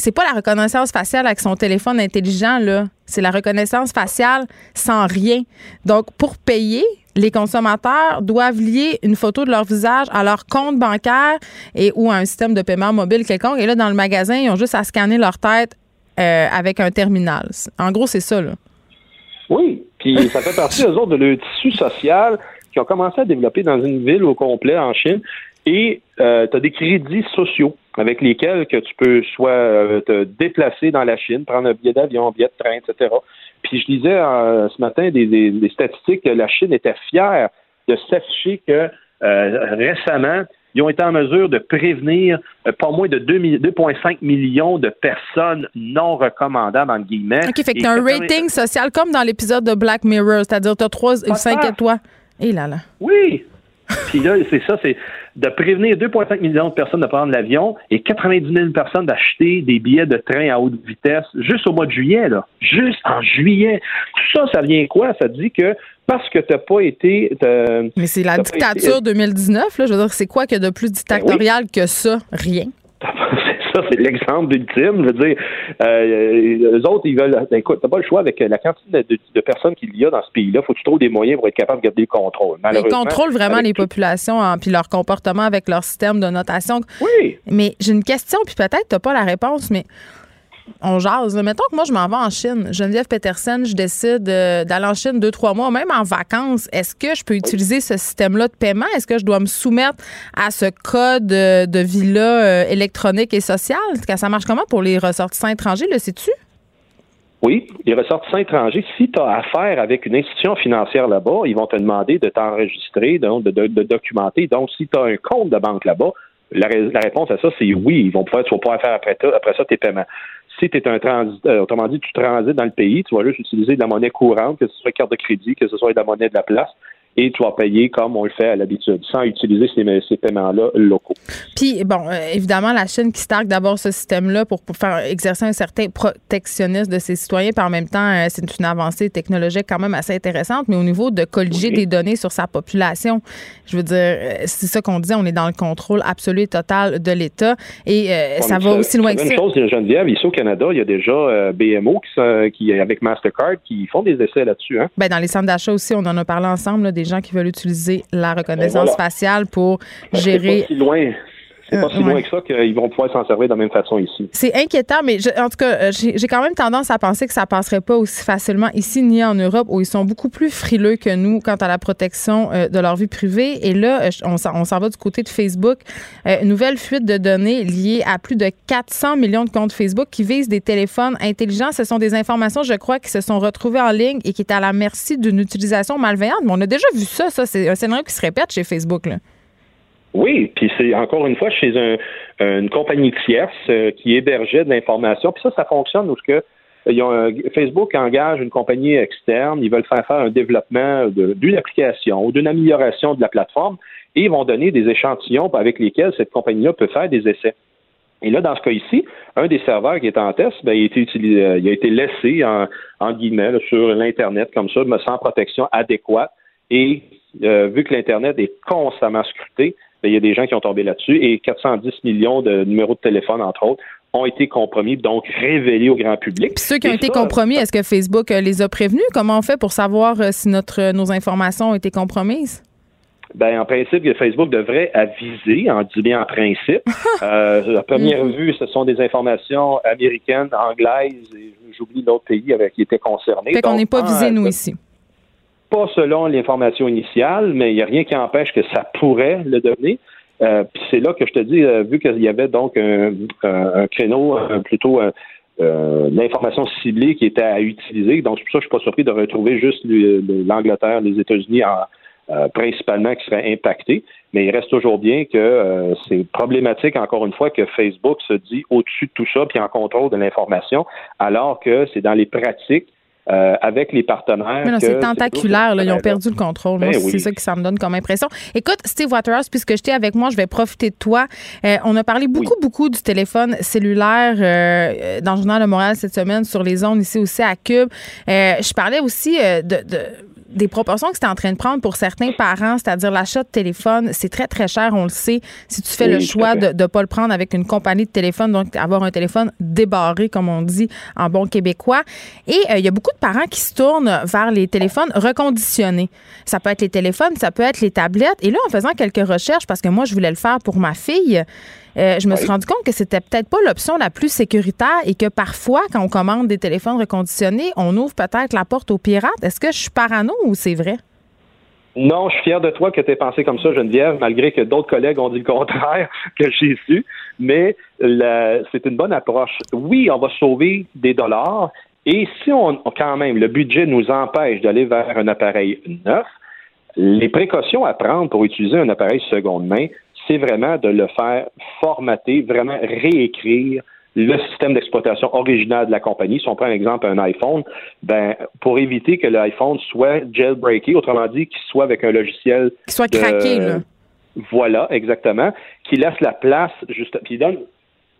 [SPEAKER 1] c'est pas la reconnaissance faciale avec son téléphone intelligent, là. C'est la reconnaissance faciale sans rien. Donc, pour payer, les consommateurs doivent lier une photo de leur visage à leur compte bancaire et ou à un système de paiement mobile quelconque. Et là, dans le magasin, ils ont juste à scanner leur tête euh, avec un terminal. En gros, c'est ça, là.
[SPEAKER 8] Oui, puis ça fait partie, eux autres, de leur tissu social qui ont commencé à développer dans une ville au complet en Chine. Et tu as des crédits sociaux avec lesquels que tu peux soit euh, te déplacer dans la Chine, prendre un billet d'avion, un billet de train, etc. Puis je lisais euh, ce matin des, des- des statistiques que la Chine était fière de s'afficher que euh, récemment, ils ont été en mesure de prévenir pas moins de 2 mi- 2,5 millions de personnes non recommandables, entre guillemets.
[SPEAKER 1] OK, fait que t'as un
[SPEAKER 8] 80
[SPEAKER 1] rating social comme dans l'épisode de Black Mirror, c'est-à-dire t'as 3 ou 5
[SPEAKER 8] Pas
[SPEAKER 1] étoiles. Et là, là.
[SPEAKER 8] Oui. Puis là, c'est ça, c'est de prévenir 2,5 millions de personnes de prendre l'avion et 90 000 personnes d'acheter des billets de train à haute vitesse juste au mois de juillet, là. Juste en juillet. Tout ça, ça vient quoi? Ça dit que parce que t'as pas été.
[SPEAKER 1] Mais c'est la
[SPEAKER 8] été-
[SPEAKER 1] dictature 2019, là. Je veux dire, c'est quoi que de plus dictatorial que ça? Rien.
[SPEAKER 8] C'est ça, c'est l'exemple ultime. Je veux dire, euh, eux autres, ils veulent. ben, écoute, t'as pas le choix avec la quantité de, personnes qu'il y a dans ce pays-là. Faut que tu trouves des moyens pour être capable de garder le contrôle.
[SPEAKER 1] Ils
[SPEAKER 8] Malheureusement,
[SPEAKER 1] contrôlent vraiment les
[SPEAKER 8] tout-
[SPEAKER 1] populations en- puis leur comportement avec leur système de notation.
[SPEAKER 8] Oui.
[SPEAKER 1] Mais j'ai une question, puis peut-être tu pas la réponse, mais on jase. là. Mettons que moi, je m'en vais en Chine. Geneviève Peterson, je décide euh, d'aller en Chine deux, trois mois, même en vacances. Est-ce que je peux utiliser ce système-là de paiement? Est-ce que je dois me soumettre à ce code euh, de vie-là euh, électronique et social? Ça marche comment pour les ressortissants étrangers, le sais-tu?
[SPEAKER 8] Oui, les ressortissants étrangers, si tu as affaire avec une institution financière là-bas, ils vont te demander de t'enregistrer, de, documenter. Donc, si tu as un compte de banque là-bas, la, réponse à ça, c'est oui. Ils vont pouvoir, tu vas pouvoir faire après ça tes paiements. Si tu es un transit, euh, autrement dit, tu transites dans le pays, tu vas juste utiliser de la monnaie courante, que ce soit carte de crédit, que ce soit de la monnaie de la place, et tu vas payer comme on le fait à l'habitude, sans utiliser ces, ces paiements-là locaux.
[SPEAKER 1] Puis, bon, euh, évidemment, la Chine qui se targue d'abord ce système-là pour, pour faire exercer un certain protectionnisme de ses citoyens, puis en même temps, euh, c'est une avancée technologique quand même assez intéressante, mais au niveau de colliger
[SPEAKER 8] Oui.
[SPEAKER 1] des données sur sa population, je veux dire, euh, c'est ça qu'on disait, on est dans le contrôle absolu et total de l'État, et euh, ça va
[SPEAKER 8] mais
[SPEAKER 1] aussi loin que
[SPEAKER 8] Une
[SPEAKER 1] ça.
[SPEAKER 8] chose, Geneviève, ici au Canada, il y a déjà BMO qui, qui, avec Mastercard, qui font des essais là-dessus. Hein?
[SPEAKER 1] Ben, dans les centres d'achat aussi, on en a parlé ensemble, là, des gens qui veulent utiliser la reconnaissance
[SPEAKER 8] Ben, voilà.
[SPEAKER 1] faciale pour
[SPEAKER 8] C'est
[SPEAKER 1] gérer
[SPEAKER 8] pas si loin. C'est pas
[SPEAKER 1] Euh,
[SPEAKER 8] si loin que ça qu'ils vont pouvoir s'en servir de la même façon ici.
[SPEAKER 1] C'est inquiétant, mais je- en tout cas, euh, j'ai quand même tendance à penser que ça passerait pas aussi facilement ici ni en Europe, où ils sont beaucoup plus frileux que nous quant à la protection euh, de leur vie privée. Et là, on s'en on s'en va du côté de Facebook. Euh, nouvelle fuite de données liée à plus de 400 millions de comptes Facebook qui visent des téléphones intelligents. Ce sont des informations, je crois, qui se sont retrouvées en ligne et qui est à la merci d'une utilisation malveillante. Mais on a déjà vu ça, ça. C'est un scénario qui se répète chez Facebook. Là.
[SPEAKER 8] Oui, puis c'est encore une fois chez un- une compagnie tierce euh, qui hébergeait de l'information. Puis ça, ça fonctionne où que euh, ils ont un- Facebook engage une compagnie externe, ils veulent faire faire un développement d'une application ou d'une amélioration de la plateforme et ils vont donner des échantillons avec lesquels cette compagnie-là peut faire des essais. Et là, dans ce cas ici, un des serveurs qui est en test, ben, il, a été utilisé, euh, il a été laissé en, en guillemets là, sur l'Internet comme ça, mais sans protection adéquate. Et euh, vu que l'Internet est constamment scruté, il y a des gens qui ont tombé là-dessus et 410 millions de numéros de téléphone, entre autres, ont été compromis, donc révélés au grand public.
[SPEAKER 1] Puis ceux qui ont
[SPEAKER 8] Et
[SPEAKER 1] été
[SPEAKER 8] ça,
[SPEAKER 1] compromis, est-ce que Facebook euh, les a prévenus? Comment on fait pour savoir euh, si notre, euh, nos informations ont été compromises?
[SPEAKER 8] Ben, en principe, Facebook devrait aviser, en dit bien en principe. Euh, à première vue, ce sont des informations américaines, anglaises, et j'oublie l'autre pays avec qui était concerné.
[SPEAKER 1] Fait qu'on n'est pas visé, nous, ici.
[SPEAKER 8] Pas selon l'information initiale, mais il n'y a rien qui empêche que ça pourrait le devenir. Euh, puis c'est là que je te dis, euh, vu qu'il y avait donc un, un, un créneau plutôt l'information ciblée qui était à utiliser, donc c'est pour ça que je suis pas surpris de retrouver juste l'Angleterre, les États-Unis en, principalement qui seraient impactés. Mais il reste toujours bien que c'est problématique, encore une fois, que Facebook se dit au-dessus de tout ça, puis en contrôle de l'information, alors que c'est dans les pratiques euh, avec les partenaires.
[SPEAKER 1] Mais non, c'est tentaculaire. Là, ils ont perdu le contrôle. Ben c'est ça que ça me donne comme impression. Écoute, Steve Waterhouse, puisque j'étais avec moi, je vais profiter de toi. Euh, on a parlé beaucoup, beaucoup du téléphone cellulaire euh, dans le Journal de Montréal cette semaine sur les ondes ici aussi à Cube. je parlais aussi de des proportions que c'était en train de prendre pour certains parents, c'est-à-dire l'achat de téléphone, c'est très, très cher, on le sait. Si tu fais le choix de ne pas le prendre avec une compagnie de téléphone, donc avoir un téléphone débarré, comme on dit en bon québécois. Et euh, il y a beaucoup de parents qui se tournent vers les téléphones reconditionnés. Ça peut être les téléphones, ça peut être les tablettes. Et là, en faisant quelques recherches, parce que moi, je voulais le faire pour ma fille, euh, je me suis rendu compte que c'était peut-être pas l'option la plus sécuritaire et que parfois, quand on commande des téléphones reconditionnés, on ouvre peut-être la porte aux pirates. Est-ce que je suis parano ou c'est vrai?
[SPEAKER 8] Non, je suis fier de toi que tu aies pensé comme ça, Geneviève, malgré que d'autres collègues ont dit le contraire que j'ai su. Mais c'est une bonne approche. Oui, on va sauver des dollars. Et si on, quand même, le budget nous empêche d'aller vers un appareil neuf, les précautions à prendre pour utiliser un appareil seconde main, c'est vraiment de le faire formater, vraiment réécrire le système d'exploitation original de la compagnie. Si on prend un exemple un iPhone, ben pour éviter que l'iPhone soit jailbreaké, autrement dit, qu'il soit avec un logiciel
[SPEAKER 1] soit craqué, là.
[SPEAKER 8] Voilà, exactement, qui laisse la place juste, puis donne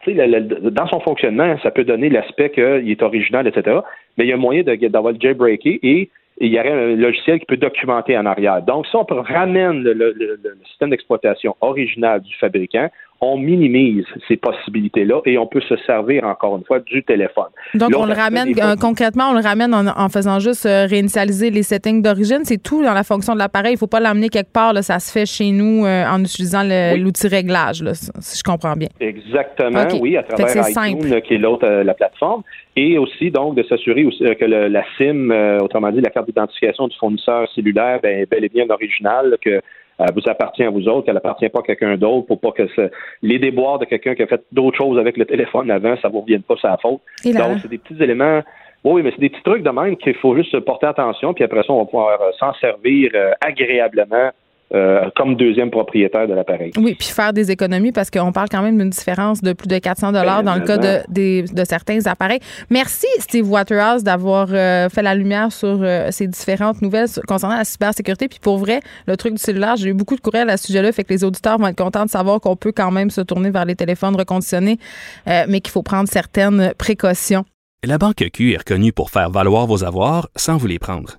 [SPEAKER 8] tu sais, dans son fonctionnement, ça peut donner l'aspect qu'il est original, etc. Mais il y a moyen d'avoir le jailbreaké et il y aurait un logiciel qui peut documenter en arrière. Donc, si on ramène le, système d'exploitation original du fabricant, on minimise ces possibilités-là et on peut se servir encore une fois du téléphone.
[SPEAKER 1] Donc, on le ramène euh, concrètement, on le ramène en, faisant juste euh, réinitialiser les settings d'origine. C'est tout dans la fonction de l'appareil. Il ne faut pas l'amener quelque part. ça se fait chez nous euh, en utilisant l'outil réglage, si je comprends bien.
[SPEAKER 8] Exactement, oui, à travers iTunes, qui est l'autre, la plateforme. Et aussi, donc, de s'assurer que la SIM, autrement dit, la carte d'identification du fournisseur cellulaire, ben, bel et bien originale, que euh, vous appartient à vous autres, qu'elle appartient pas à quelqu'un d'autre pour pas que les déboires de quelqu'un qui a fait d'autres choses avec le téléphone avant, ça vous revienne pas sa faute. Donc, c'est des petits éléments. Oui, mais c'est des petits trucs de même qu'il faut juste porter attention, puis après ça, on va pouvoir euh, s'en servir euh, agréablement euh, comme deuxième propriétaire de l'appareil.
[SPEAKER 1] Oui, puis faire des économies parce qu'on parle quand même d'une différence de plus de 400 dollars dans le cas de, de, certains appareils. Merci Steve Waterhouse d'avoir euh, fait la lumière sur euh, ces différentes nouvelles concernant la cybersécurité. Puis pour vrai, le truc du cellulaire, j'ai eu beaucoup de courriels à ce sujet-là, fait que les auditeurs vont être contents de savoir qu'on peut quand même se tourner vers les téléphones reconditionnés, mais qu'il faut prendre certaines précautions.
[SPEAKER 2] La Banque Q est reconnue pour faire valoir vos avoirs sans vous les prendre.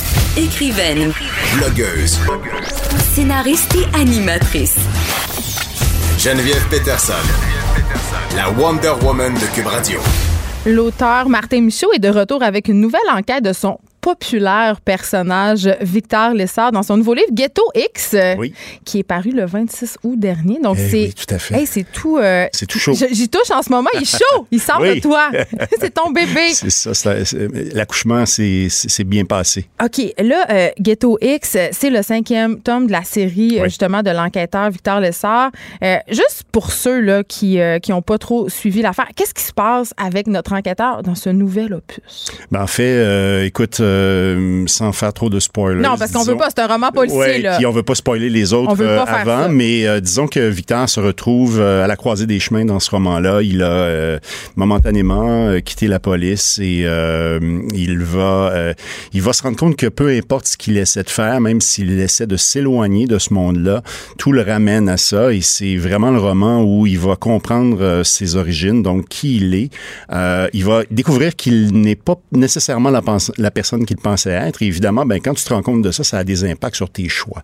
[SPEAKER 3] Écrivaine.
[SPEAKER 6] Blogueuse.
[SPEAKER 3] Scénariste et animatrice.
[SPEAKER 6] Geneviève Peterson. La Wonder Woman de Cube Radio.
[SPEAKER 1] L'auteur Martin Michaud est de retour avec une nouvelle enquête de son populaire personnage Victor Lessard dans son nouveau livre Ghetto X, qui est paru le 26 août dernier. Donc eh c'est
[SPEAKER 9] tout à fait.
[SPEAKER 1] c'est tout. Euh,
[SPEAKER 9] c'est tout chaud.
[SPEAKER 1] J'y touche en ce moment. Il est chaud. Il sort de toi. c'est ton bébé.
[SPEAKER 9] C'est ça. L'accouchement, c'est bien passé.
[SPEAKER 1] Ok. Là, euh, Ghetto X, c'est le cinquième tome de la série euh, justement de l'enquêteur Victor Lessard. juste pour ceux là qui qui ont pas trop suivi l'affaire, qu'est-ce qui se passe avec notre enquêteur dans ce nouvel opus?
[SPEAKER 9] Ben en fait, écoute euh, sans faire trop de spoilers.
[SPEAKER 1] Non, parce qu'on veut pas, c'est un roman policier. Ouais, là.
[SPEAKER 9] Puis on veut pas spoiler les autres euh, avant, mais euh, disons que Victor se retrouve à la croisée des chemins dans ce roman-là. Il a momentanément quitté la police et il va il va se rendre compte que peu importe ce qu'il essaie de faire, même s'il essaie de s'éloigner de ce monde-là, tout le ramène à ça et c'est vraiment le roman où il va comprendre ses origines, donc qui il est. il va découvrir qu'il n'est pas nécessairement la, la personne qu'il pensait être. évidemment, ben, quand tu te rends compte de ça, ça a des impacts sur tes choix.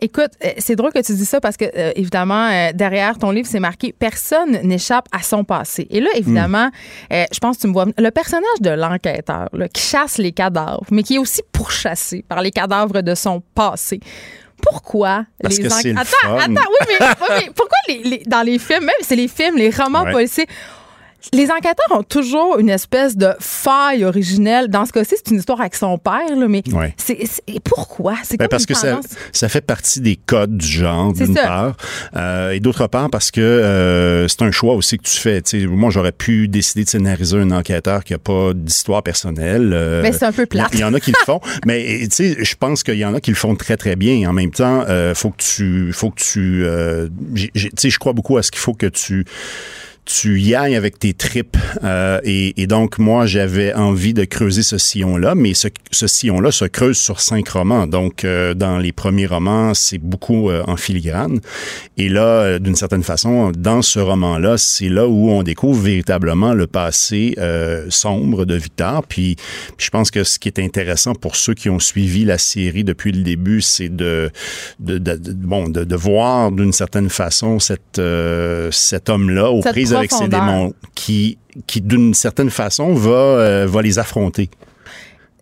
[SPEAKER 1] Écoute, euh, c'est drôle que tu dis ça parce que, euh, évidemment, euh, derrière ton livre, c'est marqué Personne n'échappe à son passé. Et là, évidemment, je pense que tu me vois. Le personnage de l'enquêteur qui chasse les cadavres, mais qui est aussi pourchassé par les cadavres de son passé. Pourquoi
[SPEAKER 9] les enquêteurs.
[SPEAKER 1] Attends, attends, oui, mais, pourquoi les, dans les films, même c'est les films, les romans policiers, les enquêteurs ont toujours une espèce de faille originelle. Dans ce cas-ci, c'est une histoire avec son père, mais c'est, pourquoi? C'est
[SPEAKER 9] ben parce que ça, ça, fait partie des codes du genre, d'une part. Euh, et d'autre part, parce que euh, c'est un choix aussi que tu fais. moi, j'aurais pu décider de scénariser un enquêteur qui n'a pas d'histoire personnelle. mais
[SPEAKER 1] euh, ben, c'est un peu plat.
[SPEAKER 9] Il y, en a qui le font. mais je pense qu'il y en a qui le font très, très bien. En même temps, faut que tu... Faut que tu je crois beaucoup à ce qu'il faut que tu tu y ailles avec tes tripes. Euh, et, et, donc, moi, j'avais envie de creuser ce sillon-là, mais ce, ce sillon-là se creuse sur cinq romans. Donc, euh, dans les premiers romans, c'est beaucoup euh, en filigrane. Et là, euh, d'une certaine façon, dans ce roman-là, c'est là où on découvre véritablement le passé sombre de Victor. Puis, je pense que ce qui est intéressant pour ceux qui ont suivi la série depuis le début, c'est de, de, de, bon, de, de voir d'une certaine façon cette, cet homme-là aux prises avec ces démons qui, qui d'une certaine façon, va, euh, va les affronter.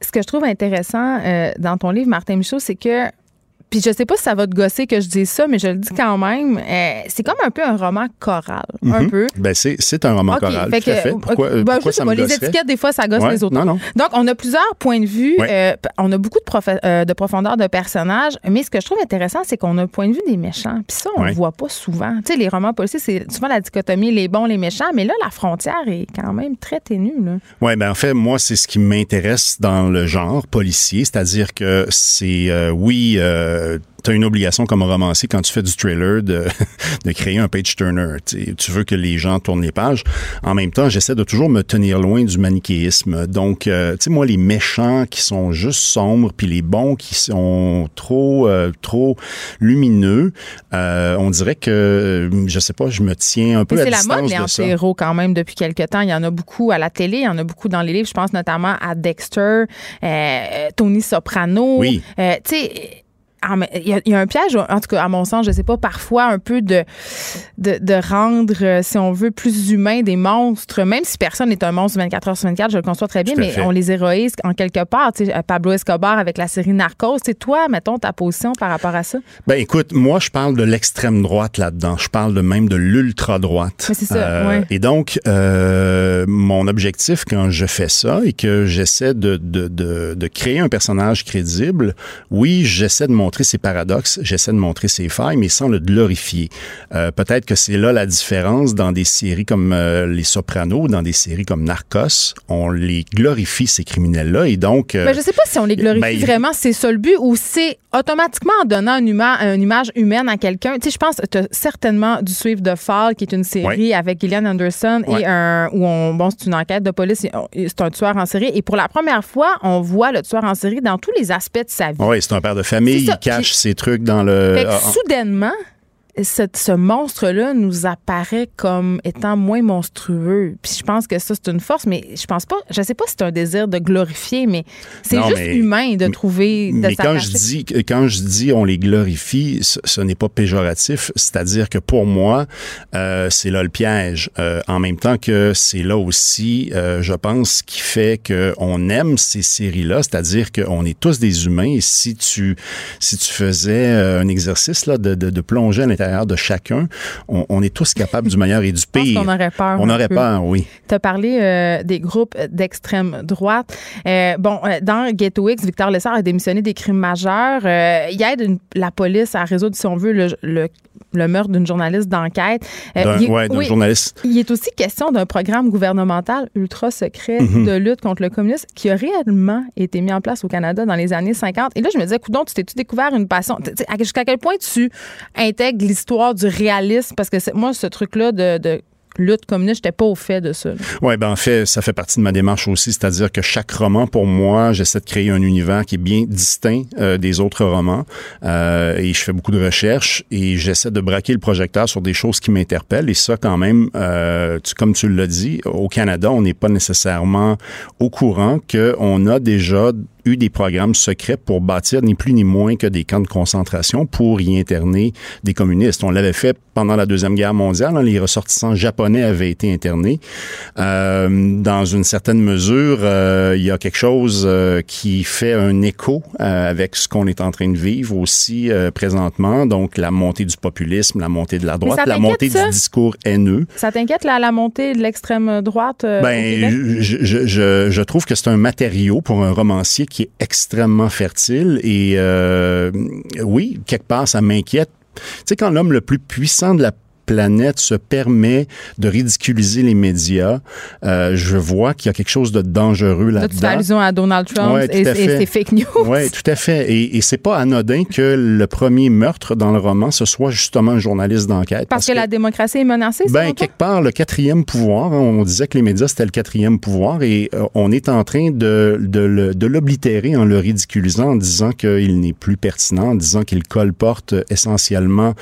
[SPEAKER 1] Ce que je trouve intéressant euh, dans ton livre, Martin Michaud, c'est que puis je sais pas si ça va te gosser que je dise ça, mais je le dis quand même. Euh, c'est comme un peu un roman choral. Un mhm. peu.
[SPEAKER 9] Ben c'est, c'est un roman choral, tout à fait. Pourquoi,
[SPEAKER 1] euh, ben, ça me Les étiquettes, des fois, ça gosse les autres.
[SPEAKER 9] Non, non.
[SPEAKER 1] Donc, on a plusieurs points de vue. Euh, on a beaucoup de, de profondeur de personnages. Mais ce que je trouve intéressant, c'est qu'on a un point de vue des méchants. Puis ça, on le voit pas souvent. Tu sais, les romans policiers, c'est souvent la dichotomie les bons, les méchants. Mais là, la frontière est quand même très ténue.
[SPEAKER 9] Oui, ben en fait, moi, c'est ce qui m'intéresse dans le genre policier. C'est-à-dire que c'est, oui, tu as une obligation comme romancier quand tu fais du trailer de, de créer un page turner. Tu veux que les gens tournent les pages. En même temps, j'essaie de toujours me tenir loin du manichéisme. Donc, euh, tu sais, moi, les méchants qui sont juste sombres, puis les bons qui sont trop, euh, trop lumineux, euh, on dirait que, je sais pas, je me tiens un peu à distance
[SPEAKER 1] la mode,
[SPEAKER 9] les
[SPEAKER 1] anti-héros, quand même, depuis quelques temps. Il y en a beaucoup à la télé, il y en a beaucoup dans les livres. Je pense notamment à Dexter, Tony Soprano.
[SPEAKER 9] Oui.
[SPEAKER 1] tu sais ah, il y, a un piège, en tout cas, à mon sens, je sais pas, parfois un peu de, de, rendre, euh, si on veut, plus humain des monstres, même si personne n'est un monstre 24 heures sur 24, je le conçois très bien, mais on les héroïse en quelque part. Tu sais, euh, Pablo Escobar avec la série Narcos, c'est toi, mettons, ta position par rapport à ça?
[SPEAKER 9] Ben écoute, moi, je parle de l'extrême droite là-dedans. Je parle de même de l'ultra-droite.
[SPEAKER 1] C'est ça, euh,
[SPEAKER 9] Et donc, mon objectif quand je fais ça et que j'essaie de, de, de, de créer un personnage crédible, oui, j'essaie de montrer montrer ses paradoxes, j'essaie de montrer ses failles, mais sans le glorifier. Euh, peut-être que c'est là la différence dans des séries comme euh, Les Sopranos, dans des séries comme Narcos, on les glorifie ces criminels-là et donc.
[SPEAKER 1] Euh, ben, je sais pas si on les glorifie ben, vraiment, c'est ça le but, ou c'est automatiquement en donnant une, une image humaine à quelqu'un. Tu sais, je pense que tu as certainement dû suivre The Fall, qui est une série avec Gillian Anderson et un où on bon c'est une enquête de police, c'est un tueur en série et pour la première fois, on voit le tueur en série dans tous les aspects de sa vie.
[SPEAKER 9] Oui, c'est un père de famille, cache ces trucs dans le.
[SPEAKER 1] Fait que, ah, ah. Soudainement, ce monstre-là nous apparaît comme étant moins monstrueux. Puis je pense que ça, c'est une force, mais je pense pas, je sais pas si c'est un désir de glorifier, mais c'est juste humain de trouver. De
[SPEAKER 9] mais quand je, dis, quand je dis on les glorifie, ce, n'est pas péjoratif. C'est-à-dire que pour moi, euh, c'est là le piège. Euh, en même temps que c'est là aussi, euh, je pense, qui fait qu'on aime ces séries-là. C'est-à-dire qu'on est tous des humains. Et si tu, si tu faisais un exercice là, de, de, de plonger à l'intérieur de chacun, on, est tous capables du meilleur et du pire.
[SPEAKER 1] on aurait peur.
[SPEAKER 9] On aurait peur, oui.
[SPEAKER 1] Tu as parlé euh, des groupes d'extrême droite. Euh, bon, euh, dans Ghetto X, Victor Lessard a démissionné des crimes majeurs. il aide la police à résoudre, si on veut, le, le meurtre d'une journaliste d'enquête.
[SPEAKER 9] oui, d'un journaliste.
[SPEAKER 1] Il est aussi question d'un programme gouvernemental ultra secret mhm. de lutte contre le communisme qui a réellement été mis en place au Canada dans les années 50. Et là, je me disais, coudon, tu t'es-tu découvert une passion? Jusqu'à quel point tu intègres l'histoire du réalisme? Parce que moi, ce truc-là de lutte communiste, j'étais pas au fait de ça.
[SPEAKER 9] Oui, ben en fait, ça fait partie de ma démarche aussi, c'est-à-dire que chaque roman, pour moi, j'essaie de créer un univers qui est bien distinct euh, des autres romans, euh, et je fais beaucoup de recherches et j'essaie de braquer le projecteur sur des choses qui m'interpellent. Et ça, quand même, euh, tu, comme tu l'as dit, au Canada, on n'est pas nécessairement au courant qu'on a déjà eu des programmes secrets pour bâtir ni plus ni moins que des camps de concentration pour y interner des communistes. On l'avait fait pendant la Deuxième Guerre mondiale. Hein, les ressortissants japonais avaient été internés. Euh, dans une certaine mesure, euh, il y a quelque chose euh, qui fait un écho euh, avec ce qu'on est en train de vivre aussi présentement. Donc, la montée du populisme, la montée de la droite, la montée du discours haineux.
[SPEAKER 1] Ça t'inquiète, la, la montée de l'extrême droite?
[SPEAKER 9] ben, je, je, je, je, trouve que c'est un matériau pour un romancier qui est extrêmement fertile et oui, quelque part, ça m'inquiète. Tu sais, quand l'homme le plus puissant de la planète se permet de ridiculiser les médias, euh, je vois qu'il y a quelque chose de dangereux là-dedans.
[SPEAKER 1] tu fais allusion à Donald Trump et, et, ses fake news.
[SPEAKER 9] Oui, tout à fait. Et, et c'est pas anodin que le premier meurtre dans le roman, ce soit justement un journaliste d'enquête.
[SPEAKER 1] Parce, que, la démocratie est menacée,
[SPEAKER 9] Ben, quelque part, le quatrième pouvoir, hein, on disait que les médias, c'était le quatrième pouvoir et euh, on est en train de, de, l'oblitérer en le ridiculisant, en disant qu'il n'est plus pertinent, en disant qu'il colporte essentiellement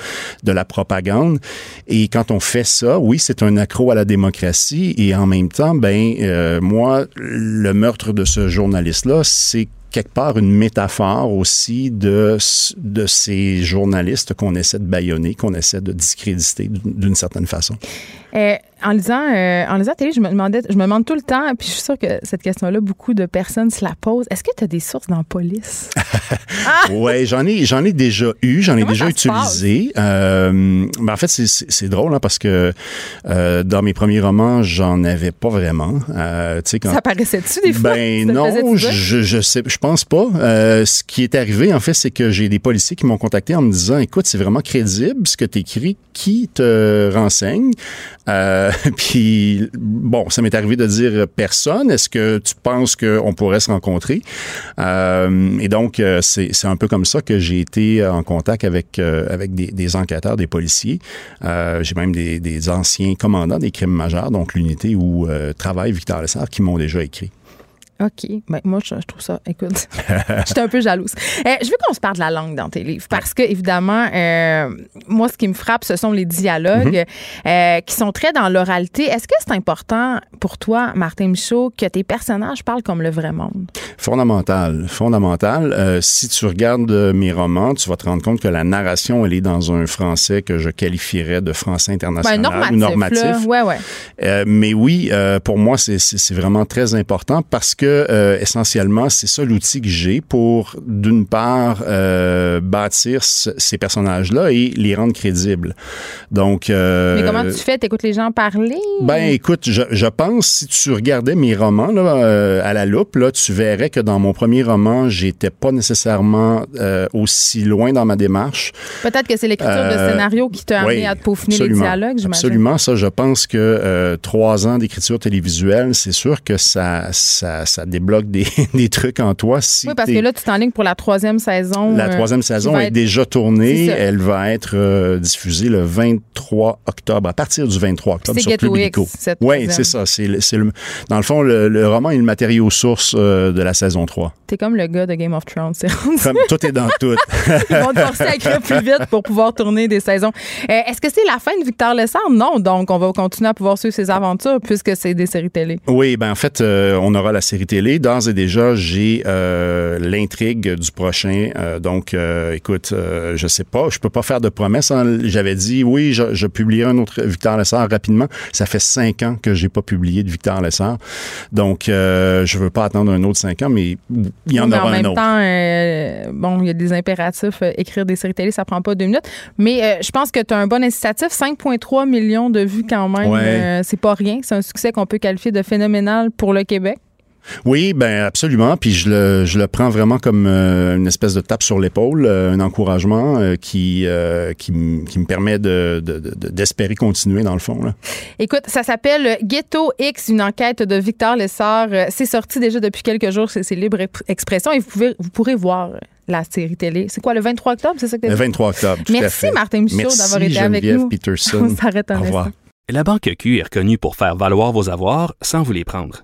[SPEAKER 9] de la propagande. Et quand on fait ça, oui, c'est un accro à la démocratie. Et en même temps, ben euh, moi, le meurtre de ce journaliste-là, c'est quelque part une métaphore aussi de, de ces journalistes qu'on essaie de baïonner, qu'on essaie de discréditer d'une certaine façon.
[SPEAKER 1] Euh, en lisant, euh, en lisant télé, je me demandais, je me demande tout le temps, puis je suis sûre que cette question-là, beaucoup de personnes se la posent. Est-ce que tu as des sources dans la police?
[SPEAKER 9] ah! Oui, j'en ai, j'en ai déjà eu, j'en ai déjà utilisé. Euh, ben en fait, c'est drôle hein, parce que euh, dans mes premiers romans, j'en avais pas vraiment.
[SPEAKER 1] Quand, ça paraissait-tu des fois?
[SPEAKER 9] Ben non, je, je sais, je pense pas. Ce qui est arrivé, en fait, c'est que j'ai des policiers qui m'ont contacté en me disant, écoute, c'est vraiment crédible ce que tu écris, qui te renseigne? Euh, puis bon, ça m'est arrivé de dire personne. Est-ce que tu penses qu'on pourrait se rencontrer? Euh, Et donc euh, c'est un peu comme ça que j'ai été en contact avec avec des, des, enquêteurs, des policiers. j'ai même des, des, anciens commandants des crimes majeurs, donc l'unité où travaille Victor Lessard, qui m'ont déjà écrit.
[SPEAKER 1] OK. Ben, moi, je, trouve ça, écoute, j'étais un peu jalouse. Euh, je veux qu'on se parle de la langue dans tes livres parce que, évidemment, euh, moi, ce qui me frappe, ce sont les dialogues mhm. euh, qui sont très dans l'oralité. Est-ce que c'est important pour toi, Martin Michaud, que tes personnages parlent comme le vrai monde?
[SPEAKER 9] Fondamental. Fondamental. si tu regardes mes romans, tu vas te rendre compte que la narration, elle est dans un français que je qualifierais de français international
[SPEAKER 1] ben, normatif, ou normatif. Ouais, ouais.
[SPEAKER 9] mais oui, pour moi, c'est vraiment très important parce que euh, essentiellement, c'est ça l'outil que j'ai pour, d'une part, euh, bâtir ces personnages-là et les rendre crédibles. Donc.
[SPEAKER 1] Euh, Mais comment tu fais? T'écoutes les gens parler?
[SPEAKER 9] Ben, écoute, je, je, pense si tu regardais mes romans là, à la loupe, là, tu verrais que dans mon premier roman, j'étais pas nécessairement aussi loin dans ma démarche.
[SPEAKER 1] Peut-être que c'est l'écriture de scénario qui t'a amené à te peaufiner les dialogues.
[SPEAKER 9] Absolument, ça, je pense que trois ans d'écriture télévisuelle, c'est sûr que ça, ça, ça débloque des, des, trucs en toi. Si
[SPEAKER 1] oui, parce que là, tu t'enlignes pour la troisième saison.
[SPEAKER 9] La euh, troisième saison est déjà tournée. Elle va être euh, diffusée le 23 octobre, à partir du 23 octobre sur Publico. Oui, c'est ça. C'est le, dans le fond, le, roman est le matériau source euh, de la saison 3.
[SPEAKER 1] T'es comme le gars de Game of Thrones.
[SPEAKER 9] Comme tout est dans tout.
[SPEAKER 1] Ils vont te forcer à écrire plus vite pour pouvoir tourner des saisons. Est-ce que c'est la fin de Victor Lessard? Non. Donc, on va continuer à pouvoir suivre ses aventures puisque c'est des séries télé.
[SPEAKER 9] Oui, ben en fait, on aura la série télé. D'ores et déjà, j'ai euh, l'intrigue du prochain. Euh, donc, euh, écoute, je sais pas, je peux pas faire de promesses. Hein. J'avais dit, oui, je, je, publierai un autre Victor Lessard rapidement. Ça fait cinq ans que j'ai pas publié de Victor Lessard. Donc, je veux pas attendre un autre cinq ans, mais il y en aura un autre.
[SPEAKER 1] En même temps, bon, il y a des impératifs. écrire des séries télé, ça prend pas deux minutes. Mais je pense que tu as un bon incitatif. 5,3 millions de vues quand même. c'est pas rien. C'est un succès qu'on peut qualifier de phénoménal pour le Québec.
[SPEAKER 9] Oui, ben absolument. Puis je le, je le prends vraiment comme euh, une espèce de tape sur l'épaule, euh, un encouragement euh, qui, qui, qui, me permet de, d'espérer de, continuer dans le fond. Là.
[SPEAKER 1] Écoute, ça s'appelle Ghetto X, une enquête de Victor Lessard. C'est sorti déjà depuis quelques jours, c'est, Libre Expression et vous, pouvez, vous pourrez voir la série télé. C'est quoi, le 23 octobre? C'est ça que
[SPEAKER 9] Le 23 octobre, tout
[SPEAKER 1] Merci,
[SPEAKER 9] à fait.
[SPEAKER 1] Martin Michaud, d'avoir été avec nous.
[SPEAKER 9] Peterson.
[SPEAKER 1] On s'arrête Au revoir.
[SPEAKER 2] La Banque Q est reconnue pour faire valoir vos avoirs sans vous les prendre.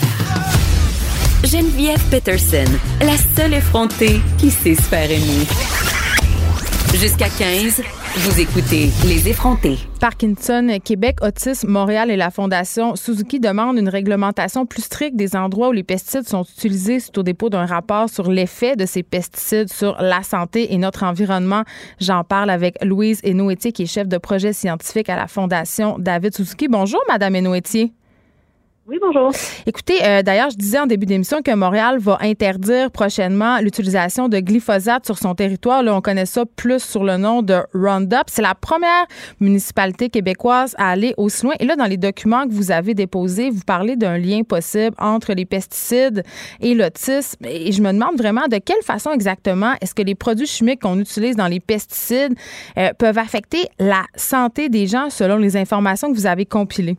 [SPEAKER 3] Geneviève Peterson, la seule effrontée qui sait se faire aimer. Jusqu'à 15, vous écoutez Les effrontés.
[SPEAKER 1] Parkinson Québec, Autisme Montréal et la Fondation Suzuki demandent une réglementation plus stricte des endroits où les pesticides sont utilisés suite au dépôt d'un rapport sur l'effet de ces pesticides sur la santé et notre environnement. J'en parle avec Louise Enoetier, qui est chef de projet scientifique à la Fondation David Suzuki. Bonjour, Madame Enoetier.
[SPEAKER 10] Oui, bonjour.
[SPEAKER 1] Écoutez, euh, d'ailleurs, je disais en début d'émission que Montréal va interdire prochainement l'utilisation de glyphosate sur son territoire. Là, on connaît ça plus sur le nom de Roundup. C'est la première municipalité québécoise à aller aussi loin. Et là, dans les documents que vous avez déposés, vous parlez d'un lien possible entre les pesticides et l'autisme. Et je me demande vraiment de quelle façon exactement est-ce que les produits chimiques qu'on utilise dans les pesticides euh, peuvent affecter la santé des gens selon les informations que vous avez compilées.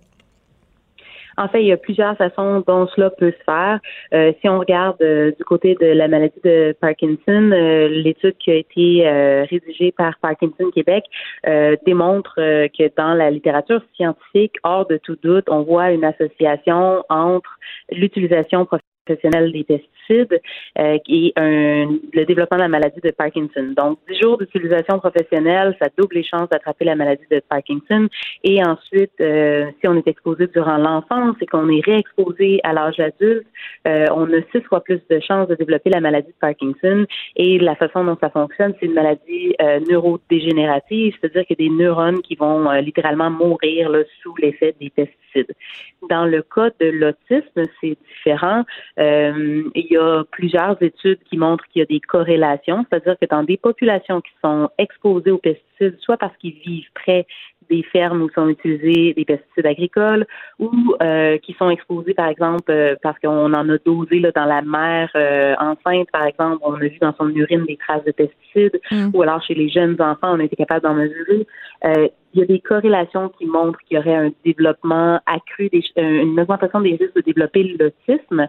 [SPEAKER 10] En fait, il y a plusieurs façons dont cela peut se faire. Euh, si on regarde euh, du côté de la maladie de Parkinson, euh, l'étude qui a été rédigée par Parkinson Québec démontre que dans la littérature scientifique, hors de tout doute, on voit une association entre l'utilisation professionnelle des pesticides euh, qui est le développement de la maladie de Parkinson. Donc, 10 jours d'utilisation professionnelle, ça double les chances d'attraper la maladie de Parkinson. Et ensuite, euh, si on est exposé durant l'enfance et qu'on est réexposé à l'âge adulte, euh, on a six fois plus de chances de développer la maladie de Parkinson. Et la façon dont ça fonctionne, c'est une maladie neurodégénérative, c'est-à-dire qu'il y a des neurones qui vont littéralement mourir sous l'effet des pesticides. Dans le cas de l'autisme, c'est différent. Il y a plusieurs études qui montrent qu'il y a des corrélations, c'est-à-dire que dans des populations qui sont exposées aux pesticides, soit parce qu'ils vivent près des fermes où sont utilisés des pesticides agricoles ou euh, qui sont exposés, par exemple, euh, parce qu'on en a dosé là, dans la mer euh, enceinte, par exemple, on a vu dans son urine des traces de pesticides, mm. ou alors chez les jeunes enfants, on a été capable d'en mesurer. Il y a des corrélations qui montrent qu'il y aurait un développement accru, des, une augmentation des risques de développer l'autisme.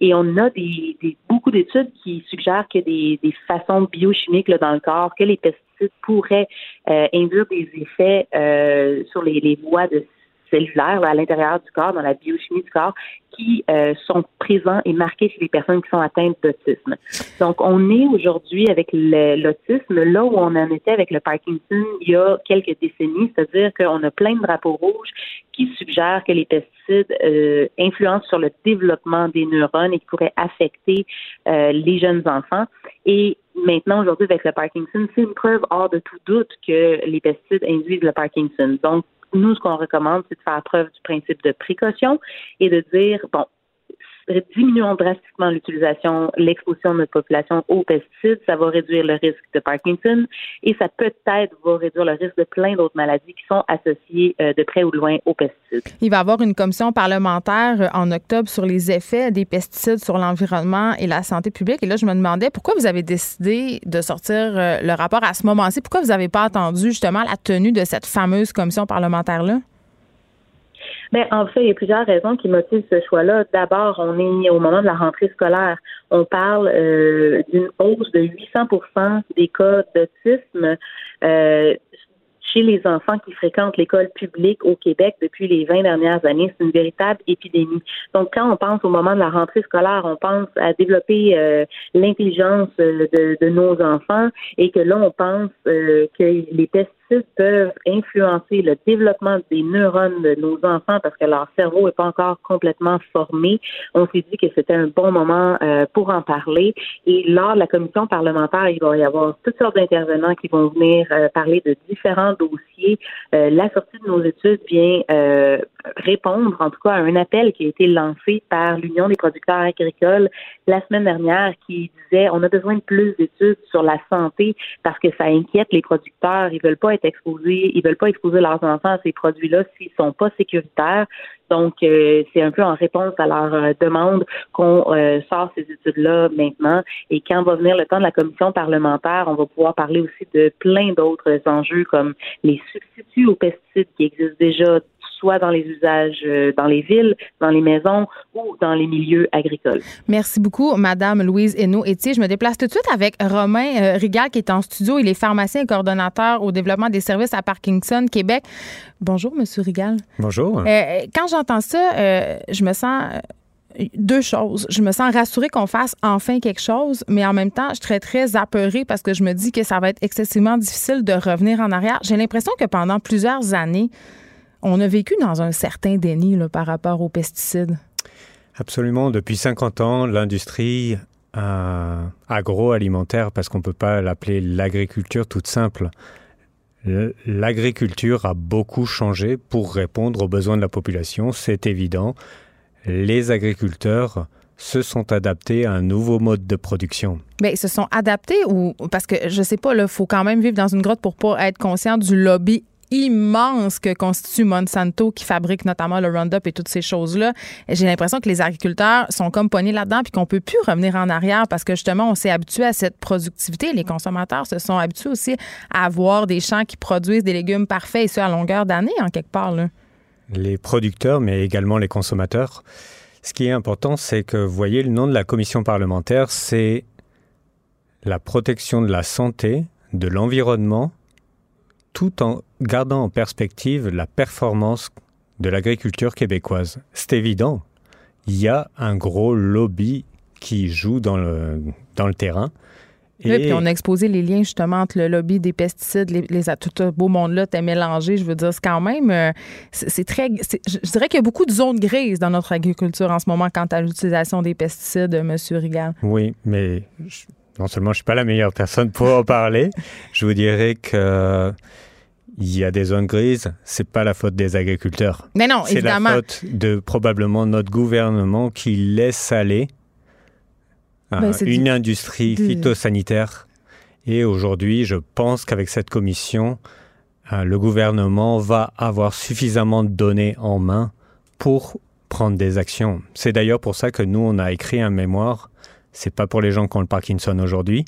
[SPEAKER 10] Et on a des, beaucoup d'études qui suggèrent a des, des façons biochimiques là, dans le corps que les pesticides pourrait euh, induire des effets euh, sur les, les voies de cellulaires à l'intérieur du corps, dans la biochimie du corps, qui euh, sont présents et marqués chez les personnes qui sont atteintes d'autisme. Donc, on est aujourd'hui avec l'autisme là où on en était avec le Parkinson il y a quelques décennies, c'est-à-dire qu'on a plein de drapeaux rouges qui suggèrent que les pesticides euh, influencent sur le développement des neurones et qui pourraient affecter euh, les jeunes enfants. Et maintenant, aujourd'hui, avec le Parkinson, c'est une preuve hors de tout doute que les pesticides induisent le Parkinson. Donc, nous, ce qu'on recommande, c'est de faire preuve du principe de précaution et de dire, bon, diminuons drastiquement l'utilisation, l'exposition de notre population aux pesticides, ça va réduire le risque de Parkinson et ça peut-être va réduire le risque de plein d'autres maladies qui sont associées euh, de près ou de loin aux pesticides.
[SPEAKER 1] Il va y avoir une commission parlementaire euh, en octobre sur les effets des pesticides sur l'environnement et la santé publique. Et là, je me demandais pourquoi vous avez décidé de sortir euh, le rapport à ce moment-ci? Pourquoi vous n'avez pas attendu justement la tenue de cette fameuse commission parlementaire-là?
[SPEAKER 10] Mais ben, en fait, il y a plusieurs raisons qui motivent ce choix-là. D'abord, on est au moment de la rentrée scolaire. On parle euh, d'une hausse de 800% des cas d'autisme. Euh, chez les enfants qui fréquentent l'école publique au Québec depuis les 20 dernières années. C'est une véritable épidémie. Donc, quand on pense au moment de la rentrée scolaire, on pense à développer euh, l'intelligence de, de, nos enfants et que là, on pense que les tests peuvent influencer le développement des neurones de nos enfants parce que leur cerveau n'est pas encore complètement formé. On s'est dit que c'était un bon moment euh, pour en parler. Et lors de la commission parlementaire, il va y avoir toutes sortes d'intervenants qui vont venir euh, parler de différents dossiers. Euh, la sortie de nos études vient répondre, en tout cas, à un appel qui a été lancé par l'Union des producteurs agricoles la semaine dernière qui disait on a besoin de plus d'études sur la santé parce que ça inquiète les producteurs. Ils veulent pas être exposés, ils veulent pas exposer leurs enfants à ces produits-là s'ils sont pas sécuritaires. Donc, euh, c'est un peu en réponse à leur euh, demande qu'on euh, sort ces études-là maintenant. Et quand va venir le temps de la commission parlementaire, on va pouvoir parler aussi de plein d'autres enjeux comme les substituts aux pesticides qui existent déjà soit dans les usages euh, dans les villes, dans les maisons ou dans les milieux agricoles.
[SPEAKER 1] Merci beaucoup, Madame Louise Hainaut-Etier. Je me déplace tout de suite avec Romain euh, Rigal qui est en studio. Il est pharmacien et coordonnateur au développement des services à Parkinson, Québec. Bonjour, Monsieur Rigal.
[SPEAKER 11] Bonjour.
[SPEAKER 1] quand j'entends ça, je me sens deux choses. Je me sens rassurée qu'on fasse enfin quelque chose, mais en même temps, je suis très, très apeurée parce que je me dis que ça va être excessivement difficile de revenir en arrière. J'ai l'impression que pendant plusieurs années, on a vécu dans un certain déni par rapport aux pesticides.
[SPEAKER 11] Absolument. Depuis 50 ans, l'industrie euh, agroalimentaire, parce qu'on ne peut pas l'appeler l'agriculture toute simple, l'agriculture a beaucoup changé pour répondre aux besoins de la population, c'est évident les agriculteurs se sont adaptés à un nouveau mode de production.
[SPEAKER 1] Mais ils se sont adaptés ou parce que je sais pas, il faut quand même vivre dans une grotte pour pas être conscient du lobby immense que constitue Monsanto qui fabrique notamment le Roundup et toutes ces choses-là. J'ai l'impression que les agriculteurs sont comme pognés là-dedans puis qu'on peut plus revenir en arrière parce que justement on s'est habitué à cette productivité. Les consommateurs se sont habitués aussi à avoir des champs qui produisent des légumes parfaits et ce à longueur d'année en quelque part
[SPEAKER 11] les producteurs, mais également les consommateurs. Ce qui est important, c'est que, vous voyez, le nom de la commission parlementaire, c'est la protection de la santé, de l'environnement, tout en gardant en perspective la performance de l'agriculture québécoise. C'est évident, il y a un gros lobby qui joue dans le, dans le terrain.
[SPEAKER 1] Et... Oui, puis on a exposé les liens justement entre le lobby des pesticides, les, les tout ce beau monde-là, t'es mélangé. Je veux dire, c'est quand même, euh, c'est très, je dirais qu'il y a beaucoup de zones grises dans notre agriculture en ce moment quant à l'utilisation des pesticides, euh, Monsieur Rigal.
[SPEAKER 11] Oui, mais non seulement je suis pas la meilleure personne pour en parler, je vous dirais que il y a des zones grises, c'est pas la faute des agriculteurs.
[SPEAKER 1] Mais non.
[SPEAKER 11] C'est la faute de probablement notre gouvernement qui laisse aller ben, une industrie phytosanitaire. Et aujourd'hui, je pense qu'avec cette commission, euh, le gouvernement va avoir suffisamment de données en main pour prendre des actions. C'est d'ailleurs pour ça que nous, on a écrit un mémoire. C'est pas pour les gens qui ont le Parkinson aujourd'hui.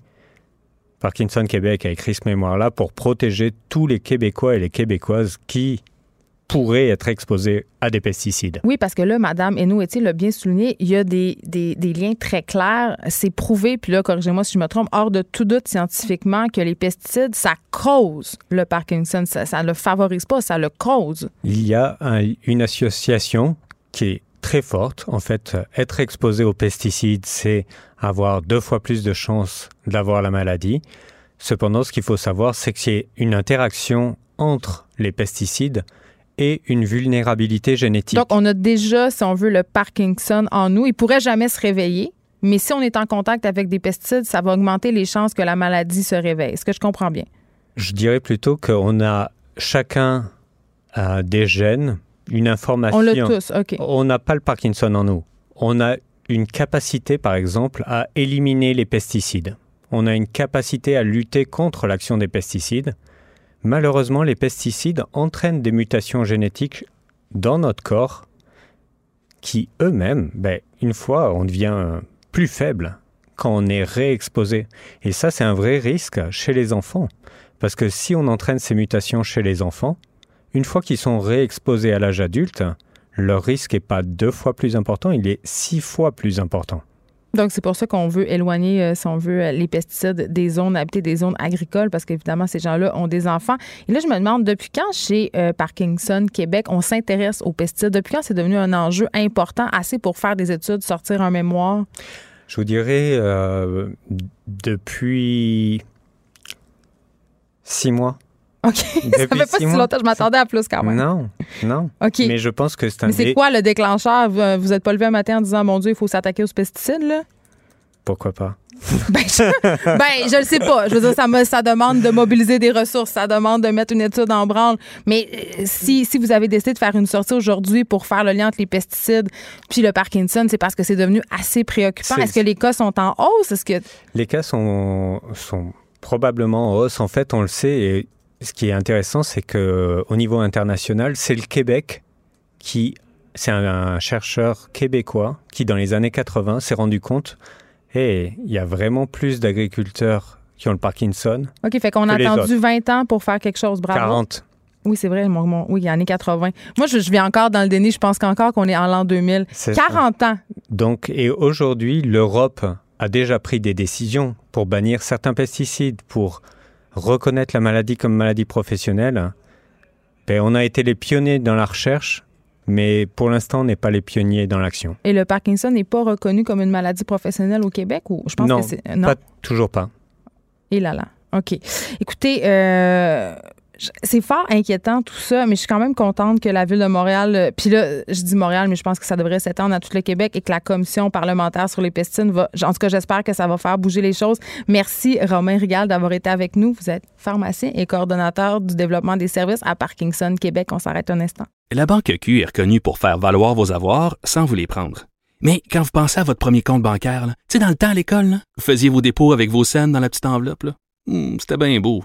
[SPEAKER 11] Parkinson Québec a écrit ce mémoire-là pour protéger tous les Québécois et les Québécoises qui pourrait être exposé à des pesticides.
[SPEAKER 1] Oui, parce que là, Madame Hainaut-Etier l'a bien souligné, il y a des, des, des liens très clairs. C'est prouvé, puis là, corrigez-moi si je me trompe, hors de tout doute scientifiquement que les pesticides, ça cause le Parkinson. Ça ne le favorise pas, ça le cause.
[SPEAKER 11] Il y a une association qui est très forte. En fait, être exposé aux pesticides, c'est avoir deux fois plus de chances d'avoir la maladie. Cependant, ce qu'il faut savoir, c'est qu'il y a une interaction entre les pesticides et une vulnérabilité génétique.
[SPEAKER 1] Donc, on a déjà, si on veut, le Parkinson en nous. Il pourrait jamais se réveiller, mais si on est en contact avec des pesticides, ça va augmenter les chances que la maladie se réveille. Est-ce que je comprends bien?
[SPEAKER 11] Je dirais plutôt qu'on a chacun euh, des gènes, une information.
[SPEAKER 1] On l'a tous, OK.
[SPEAKER 11] On n'a pas le Parkinson en nous. On a une capacité, par exemple, à éliminer les pesticides. On a une capacité à lutter contre l'action des pesticides. Malheureusement, les pesticides entraînent des mutations génétiques dans notre corps qui eux-mêmes, ben, une fois, on devient plus faible quand on est réexposé. Et ça, c'est un vrai risque chez les enfants. Parce que si on entraîne ces mutations chez les enfants, une fois qu'ils sont réexposés à l'âge adulte, leur risque n'est pas deux fois plus important, il est six fois plus important.
[SPEAKER 1] Donc, c'est pour ça qu'on veut éloigner, euh, si on veut, euh, les pesticides des zones habitées, des zones agricoles, parce qu'évidemment, ces gens-là ont des enfants. Et là, je me demande, depuis quand chez euh, Parkinson Québec, on s'intéresse aux pesticides? Depuis quand c'est devenu un enjeu important, assez pour faire des études, sortir un mémoire?
[SPEAKER 11] Je vous dirais, depuis six mois.
[SPEAKER 1] OK. ça fait pas si longtemps. Je m'attendais à plus quand même.
[SPEAKER 11] Non, non.
[SPEAKER 1] OK.
[SPEAKER 11] Mais je pense que c'est un.
[SPEAKER 1] Mais c'est quoi le déclencheur? Vous n'êtes pas levé un matin en disant, mon Dieu, il faut s'attaquer aux pesticides, là?
[SPEAKER 11] Pourquoi pas?
[SPEAKER 1] ben, je, ben, je le sais pas. Je veux dire, ça, me, ça demande de mobiliser des ressources, ça demande de mettre une étude en branle. Mais euh, si, si vous avez décidé de faire une sortie aujourd'hui pour faire le lien entre les pesticides puis le Parkinson, c'est parce que c'est devenu assez préoccupant. Est-ce que les cas sont en hausse? Est-ce que...
[SPEAKER 11] Les cas sont, sont probablement en hausse. En fait, on le sait, et ce qui est intéressant, c'est que au niveau international, c'est le Québec qui, c'est un, chercheur québécois qui, dans les années 80, s'est rendu compte, et il y a vraiment plus d'agriculteurs qui ont le Parkinson.
[SPEAKER 1] OK, fait qu'on a attendu 20 ans pour faire quelque chose, bravo.
[SPEAKER 11] 40.
[SPEAKER 1] Oui, c'est vrai, mon, mon, oui, années 80. Moi, je, je vais encore dans le déni. Je pense qu'encore qu'on est en l'an 2000. 40 ça. ans.
[SPEAKER 11] Donc, et aujourd'hui, l'Europe a déjà pris des décisions pour bannir certains pesticides, pour reconnaître la maladie comme maladie professionnelle. Ben, on a été les pionniers dans la recherche, mais pour l'instant, on n'est pas les pionniers dans l'action.
[SPEAKER 1] Et le Parkinson n'est pas reconnu comme une maladie professionnelle au Québec ou je pense
[SPEAKER 11] non,
[SPEAKER 1] que c'est
[SPEAKER 11] non, pas, toujours pas.
[SPEAKER 1] Et là là. OK. Écoutez, euh, c'est fort inquiétant tout ça, mais je suis quand même contente que la ville de Montréal, euh, puis là, je dis Montréal, mais je pense que ça devrait s'étendre à tout le Québec et que la commission parlementaire sur les pesticides va, en tout cas, j'espère que ça va faire bouger les choses. Merci Romain Rigal d'avoir été avec nous. Vous êtes pharmacien et coordonnateur du développement des services à Parkinson Québec. On s'arrête un instant.
[SPEAKER 2] La Banque Q est reconnue pour faire valoir vos avoirs sans vous les prendre. Mais quand vous pensez à votre premier compte bancaire, tu sais, dans le temps à l'école, vous faisiez vos dépôts avec vos scènes dans la petite enveloppe. Hmm, c'était bien beau.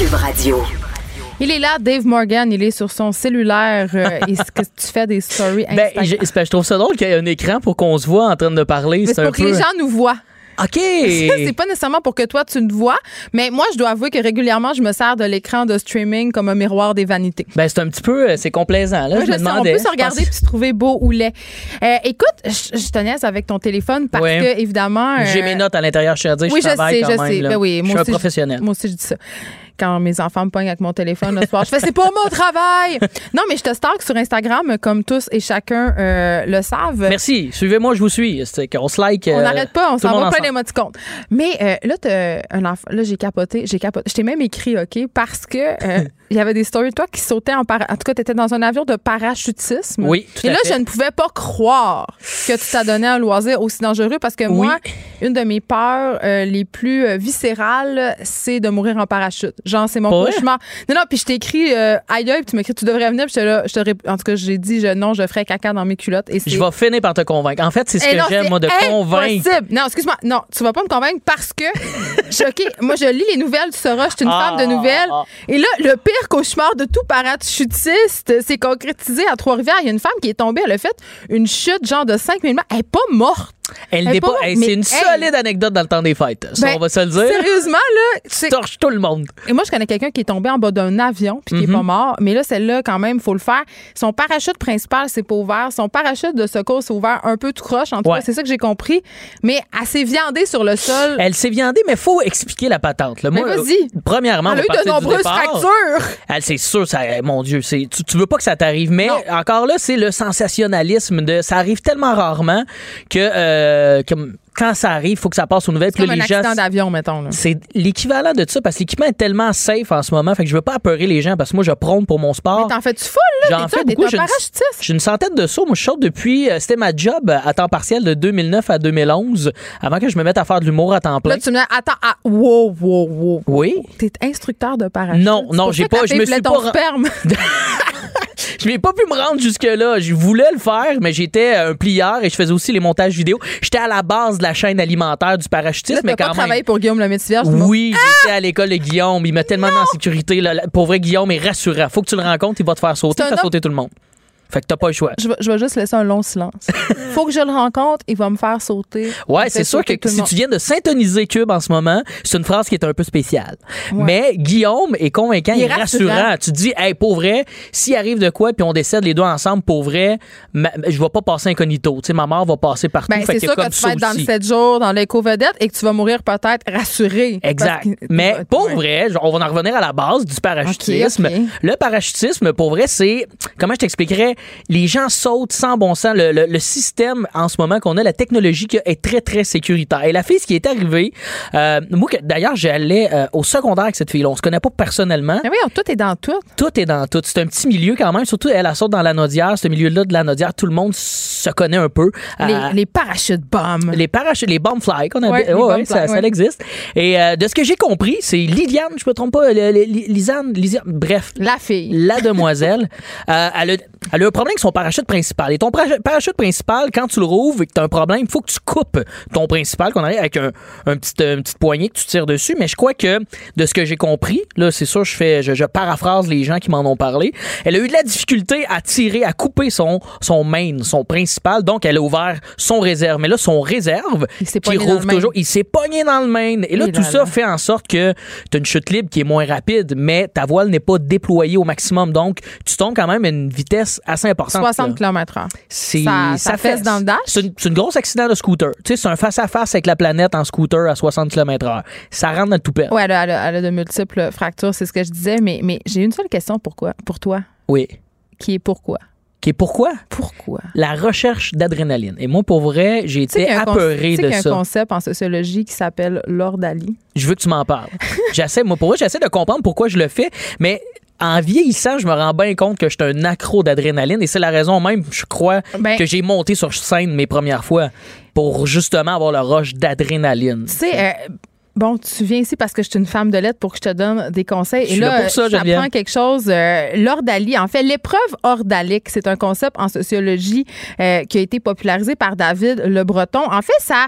[SPEAKER 3] Cube Radio.
[SPEAKER 1] Il est là, Dave Morgan, il est sur son cellulaire. Euh, Est-ce que tu fais des stories
[SPEAKER 12] ben, je, ben, je, trouve ça drôle qu'il y ait un écran pour qu'on se voit en train de parler.
[SPEAKER 1] C'est pour que les gens nous voient.
[SPEAKER 12] OK.
[SPEAKER 1] c'est pas nécessairement pour que toi tu te vois, mais moi je dois avouer que régulièrement je me sers de l'écran de streaming comme un miroir des vanités.
[SPEAKER 12] Ben c'est un petit peu euh, c'est complaisant là, je, me demandais.
[SPEAKER 1] On peut se regarder puis se trouver beau ou laid. Euh, écoute, je, je te avec ton téléphone parce que évidemment
[SPEAKER 12] J'ai mes notes à l'intérieur, je suis à dire,
[SPEAKER 1] oui,
[SPEAKER 12] je, travaille
[SPEAKER 1] sais,
[SPEAKER 12] quand
[SPEAKER 1] je
[SPEAKER 12] même.
[SPEAKER 1] Sais. Ben oui,
[SPEAKER 12] je suis un professionnel.
[SPEAKER 1] Moi aussi je dis ça quand mes enfants me pognent avec mon téléphone le soir. Je fais c'est pour mon travail. Non, mais je te stalk sur Instagram comme tous et chacun euh, le savent.
[SPEAKER 12] Merci. Suivez-moi, je vous suis. Qu'on se like.
[SPEAKER 1] on n'arrête pas, on s'en va plein d'émoticônes. Mais euh, là, un enfant, là j'ai capoté, j'ai capoté. Je t'ai même écrit, OK, parce que euh, il y avait des stories de toi qui sautaient en para... En tout cas, tu étais dans un avion de parachutisme.
[SPEAKER 12] Oui, tout
[SPEAKER 1] Et
[SPEAKER 12] à
[SPEAKER 1] là,
[SPEAKER 12] fait.
[SPEAKER 1] je ne pouvais pas croire que tu t'as donné un loisir aussi dangereux parce que moi, une de mes peurs les plus viscérales, c'est de mourir en parachute. Genre, c'est mon cauchemar. Non, non, puis je t'ai écrit euh, aïe aïe, puis tu m'as écrit tu devrais venir, puis là, je te en tout cas, j'ai dit je, non, je ferais caca dans mes culottes. Et
[SPEAKER 12] je vais finir par te convaincre. En fait, c'est ce
[SPEAKER 1] Et
[SPEAKER 12] que j'aime, moi, de convaincre.
[SPEAKER 1] Non, excuse-moi. Non, tu vas pas me convaincre parce que, je, OK, moi, je lis les nouvelles, tu sauras, je suis une
[SPEAKER 12] Ah,
[SPEAKER 1] femme de nouvelles.
[SPEAKER 12] ah.
[SPEAKER 1] Et là, le pire cauchemar de tout parachutiste, c'est concrétisé à Trois-Rivières. Il y a une femme qui est tombée, elle a fait une chute genre de 5000 mètres. Elle est pas morte.
[SPEAKER 12] Elle
[SPEAKER 1] Elle
[SPEAKER 12] n'est
[SPEAKER 1] est
[SPEAKER 12] pas. hey,
[SPEAKER 1] mais
[SPEAKER 12] c'est une
[SPEAKER 1] elle-
[SPEAKER 12] solide anecdote dans le temps des fêtes. Ça,
[SPEAKER 1] Ben,
[SPEAKER 12] on va se le dire.
[SPEAKER 1] Sérieusement, là,
[SPEAKER 12] Tu torches tout le monde.
[SPEAKER 1] Et moi, je connais quelqu'un qui est tombé en bas d'un avion puis qui
[SPEAKER 12] Mhm.
[SPEAKER 1] est pas mort. Mais là, celle-là, quand même, il faut le faire. Son parachute principal, c'est pas ouvert. Son parachute de secours, c'est ouvert un peu tout croche. En tout
[SPEAKER 12] Ouais.
[SPEAKER 1] cas, c'est ça que j'ai compris. Mais elle s'est viandée sur le sol.
[SPEAKER 12] Elle s'est viandée, mais faut expliquer la patente. là.
[SPEAKER 1] Mais
[SPEAKER 12] Moi,
[SPEAKER 1] vas-y.
[SPEAKER 12] euh, Premièrement,
[SPEAKER 1] Elle a eu de nombreuses
[SPEAKER 12] départ.
[SPEAKER 1] fractures.
[SPEAKER 12] Elle, c'est sûr, ça, mon Dieu, tu, tu veux pas que ça t'arrive, mais encore là, c'est le sensationnalisme de, ça arrive tellement rarement que, euh, que quand ça arrive, il faut que ça passe aux nouvelles.
[SPEAKER 1] C'est comme un
[SPEAKER 12] gens,
[SPEAKER 1] d'avion, mettons. là.
[SPEAKER 12] c'est l'équivalent de ça parce que l'équipement est tellement safe en ce moment, fait que je veux pas apeurer les gens parce que moi, je prône pour mon sport.
[SPEAKER 1] Mais t'en fais-tu full, là?
[SPEAKER 12] J'en fais
[SPEAKER 1] t'es
[SPEAKER 12] beaucoup.
[SPEAKER 1] un
[SPEAKER 12] J'ai une-
[SPEAKER 1] parachutiste.
[SPEAKER 12] J'ai une centaine de sauts. Moi, je saute depuis. euh, C'était ma job à temps partiel de 2009 à 2011, avant que je me mette à faire de l'humour à temps plein.
[SPEAKER 1] Là, tu me dis, attends, ah, wow, wow, wow.
[SPEAKER 12] Oui.
[SPEAKER 1] T'es instructeur de parachute.
[SPEAKER 12] Non, non, j'ai pas- je me suis pas ren-. Je n'ai pas pu me rendre jusque-là. Je voulais le faire, mais j'étais un plieur et je faisais aussi les montages vidéo. J'étais à la base de la chaîne alimentaire du parachutisme, mais
[SPEAKER 1] t'as pas
[SPEAKER 12] quand même.
[SPEAKER 1] travaillé pour Guillaume le dis-moi.
[SPEAKER 12] Oui, j'étais à l'école de Guillaume. Il m'a tellement mis en sécurité. Là. Pour vrai, Guillaume est rassurant. Faut que tu le rencontres, il va te faire sauter,
[SPEAKER 1] homme-
[SPEAKER 12] sauter tout le monde. Fait que t'as pas le choix.
[SPEAKER 1] Je vais, je vais juste laisser un long silence. Faut que je le rencontre, il va me faire sauter.
[SPEAKER 12] Ouais, c'est sûr que si tu viens de syntoniser Cube en ce moment, c'est une phrase qui est un peu spéciale.
[SPEAKER 1] Ouais.
[SPEAKER 12] Mais Guillaume est convaincant,
[SPEAKER 1] Il est
[SPEAKER 12] rassurant.
[SPEAKER 1] rassurant.
[SPEAKER 12] Tu te dis, hey, pour vrai, s'il arrive de quoi, puis on décède les deux ensemble, pour vrai, ma- je vais pas passer incognito. Tu sais, ma mort va passer partout.
[SPEAKER 1] Ben, c'est sûr que tu vas être dans le
[SPEAKER 12] aussi.
[SPEAKER 1] 7 jours dans l'éco-vedette et que tu vas mourir peut-être rassuré.
[SPEAKER 12] Exact. Mais
[SPEAKER 1] Ouais.
[SPEAKER 12] pour vrai, on va en revenir à la base du parachutisme. Le parachutisme, pour vrai, c'est comment je t'expliquerais les gens sautent sans bon sens. Le, le, système en ce moment qu'on a, la technologie est très, très sécuritaire. Et la fille, ce qui est arrivé, euh, moi, d'ailleurs, j'allais euh, au secondaire avec cette fille-là. On se connaît pas personnellement.
[SPEAKER 1] Mais oui, tout est dans tout.
[SPEAKER 12] Tout est dans tout. C'est un petit milieu quand même. Surtout, elle, elle saute dans la Nodière. Ce milieu-là de la Nodière, tout le monde se connaît un peu.
[SPEAKER 1] Les, les parachutes bombes.
[SPEAKER 12] Les parachutes, les bomb fly qu'on a. Ouais, ouais, ça, ça existe. Et de ce que j'ai compris, c'est Liliane, je me trompe pas, Lisanne, Lisiane, bref.
[SPEAKER 1] La fille.
[SPEAKER 12] La demoiselle. euh, elle, a, elle, a, un problème avec son parachute principal. Et ton parachute principal, quand tu le rouvres et que tu as un problème, il faut que tu coupes ton principal, qu'on arrive avec un, un petit, une petite poignée que tu tires dessus. Mais je crois que, de ce que j'ai compris, là, c'est sûr, je fais, je, je, paraphrase les gens qui m'en ont parlé. Elle a eu de la difficulté à tirer, à couper son, son main, son principal. Donc, elle a ouvert son réserve. Mais là, son réserve, qui rouvre toujours, il s'est pogné dans le main. Et là, tout ça fait en sorte que tu as une chute libre qui est moins rapide, mais ta voile n'est pas déployée au maximum. Donc, tu tombes quand même à une vitesse assez importante.
[SPEAKER 1] 60 km/h.
[SPEAKER 12] Ça,
[SPEAKER 1] ça, fait dans le dash.
[SPEAKER 12] C'est une, grosse accident de scooter. Tu sais, c'est un face-à-face avec la planète en scooter à 60 km/h. Ça rentre dans tout père.
[SPEAKER 1] Oui, elle, elle, a de multiples fractures, c'est ce que je disais, mais, mais j'ai une seule question pourquoi, pour toi.
[SPEAKER 12] Oui.
[SPEAKER 1] Qui est pourquoi?
[SPEAKER 12] Qui est pourquoi?
[SPEAKER 1] Pourquoi?
[SPEAKER 12] La recherche d'adrénaline. Et moi, pour vrai, j'ai été apeuré de ça.
[SPEAKER 1] Il y a un concept en sociologie qui s'appelle l'ordalie.
[SPEAKER 12] Je veux que tu m'en parles. j'essaie, moi, pour vrai, j'essaie de comprendre pourquoi je le fais, mais en vieillissant, je me rends bien compte que je suis un accro d'adrénaline et c'est la raison même, je crois, ben que j'ai monté sur scène mes premières fois pour justement avoir le rush d'adrénaline.
[SPEAKER 1] Tu sais, euh, bon, tu viens ici parce que je suis une femme de lettres pour que je te donne des conseils.
[SPEAKER 12] Je et là, pour ça,
[SPEAKER 1] j'apprends quelque chose. Euh, L'ordalie, en fait, l'épreuve ordalique, c'est un concept en sociologie euh, qui a été popularisé par David Le Breton. En fait, ça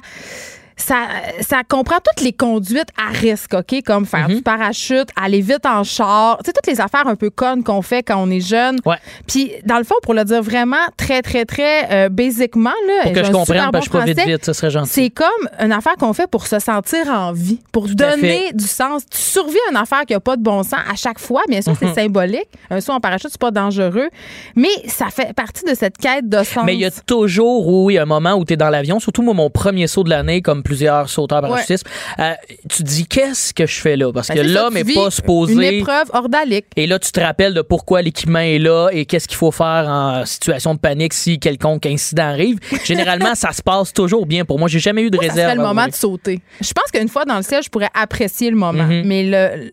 [SPEAKER 1] ça, ça comprend toutes les conduites à risque, OK? Comme faire mhm. du parachute, aller vite en char. Tu sais, toutes les affaires un peu connes qu'on fait quand on est jeune.
[SPEAKER 12] Ouais.
[SPEAKER 1] Puis, dans le fond, pour le dire vraiment très, très, très euh, basiquement, là.
[SPEAKER 12] Pour que je comprenne, parce que je suis pas vite, vite, ça serait gentil.
[SPEAKER 1] C'est comme une affaire qu'on fait pour se sentir en vie, pour donner du sens. Tu survis à une affaire qui n'a pas de bon sens à chaque fois. Bien sûr, c'est mhm. symbolique. Un saut en parachute, c'est pas dangereux. Mais ça fait partie de cette quête de sens.
[SPEAKER 12] Mais il y a toujours, oui, un moment où tu es dans l'avion, surtout moi, mon premier saut de l'année, comme plusieurs sauteurs parachutistes. Euh, tu te dis, qu'est-ce que je fais là? Parce ben, que l'homme n'est pas supposé.
[SPEAKER 1] Une épreuve ordalique.
[SPEAKER 12] Et là, tu te rappelles de pourquoi l'équipement est là et qu'est-ce qu'il faut faire en situation de panique si quelconque incident arrive. Généralement, ça se passe toujours bien pour moi. J'ai jamais eu de réserve.
[SPEAKER 1] C'est le moment de sauter. Je pense qu'une fois dans le ciel, je pourrais apprécier le moment. Mm-hmm. Mais le,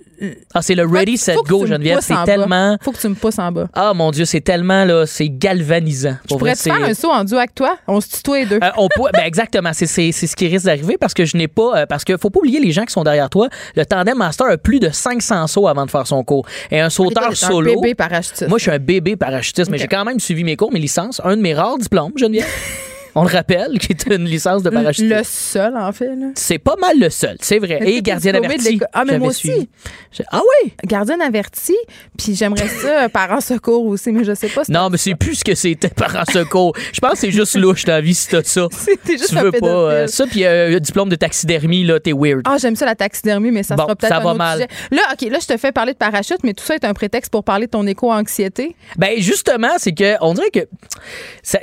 [SPEAKER 12] ah, c'est le ready, set, go, Geneviève. C'est tellement.
[SPEAKER 1] Faut que tu me pousses en bas.
[SPEAKER 12] Ah, mon Dieu, c'est tellement, là, c'est galvanisant.
[SPEAKER 1] Je pourrais te faire un saut en duo avec toi? On se tutoie les deux.
[SPEAKER 12] Euh, on peut, ben exactement. C'est ce qui risque d'arriver parce que je n'ai pas. Euh, parce qu'il faut pas oublier les gens qui sont derrière toi. Le Tandem Master a plus de 500 sauts avant de faire son cours. Et un sauteur solo.
[SPEAKER 1] Un bébé parachutiste.
[SPEAKER 12] Moi, je suis un bébé parachutiste, mais j'ai quand même suivi mes cours, mes licences. Un de mes rares diplômes, Geneviève. On le rappelle, qui est une licence de parachutiste.
[SPEAKER 1] Le seul, en fait.
[SPEAKER 12] C'est pas mal le seul, c'est vrai. Et gardienne avertie.
[SPEAKER 1] Ah, mais moi aussi.
[SPEAKER 12] Ah oui?
[SPEAKER 1] Gardienne avertie, puis j'aimerais ça, parent secours aussi, mais je sais pas.
[SPEAKER 12] non, mais c'est plus ce que c'était parent secours. Je pense que c'est juste louche ta vie si t'as ça.
[SPEAKER 1] C'était juste
[SPEAKER 12] tu veux pas euh, ça, puis euh, un diplôme de taxidermie, là, t'es weird.
[SPEAKER 1] Ah, j'aime ça la taxidermie, mais ça sera peut-être ça va mal. Là, OK, là, je te fais parler de parachute, mais tout ça est un prétexte pour parler de ton éco-anxiété.
[SPEAKER 12] Ben, justement, c'est que on dirait que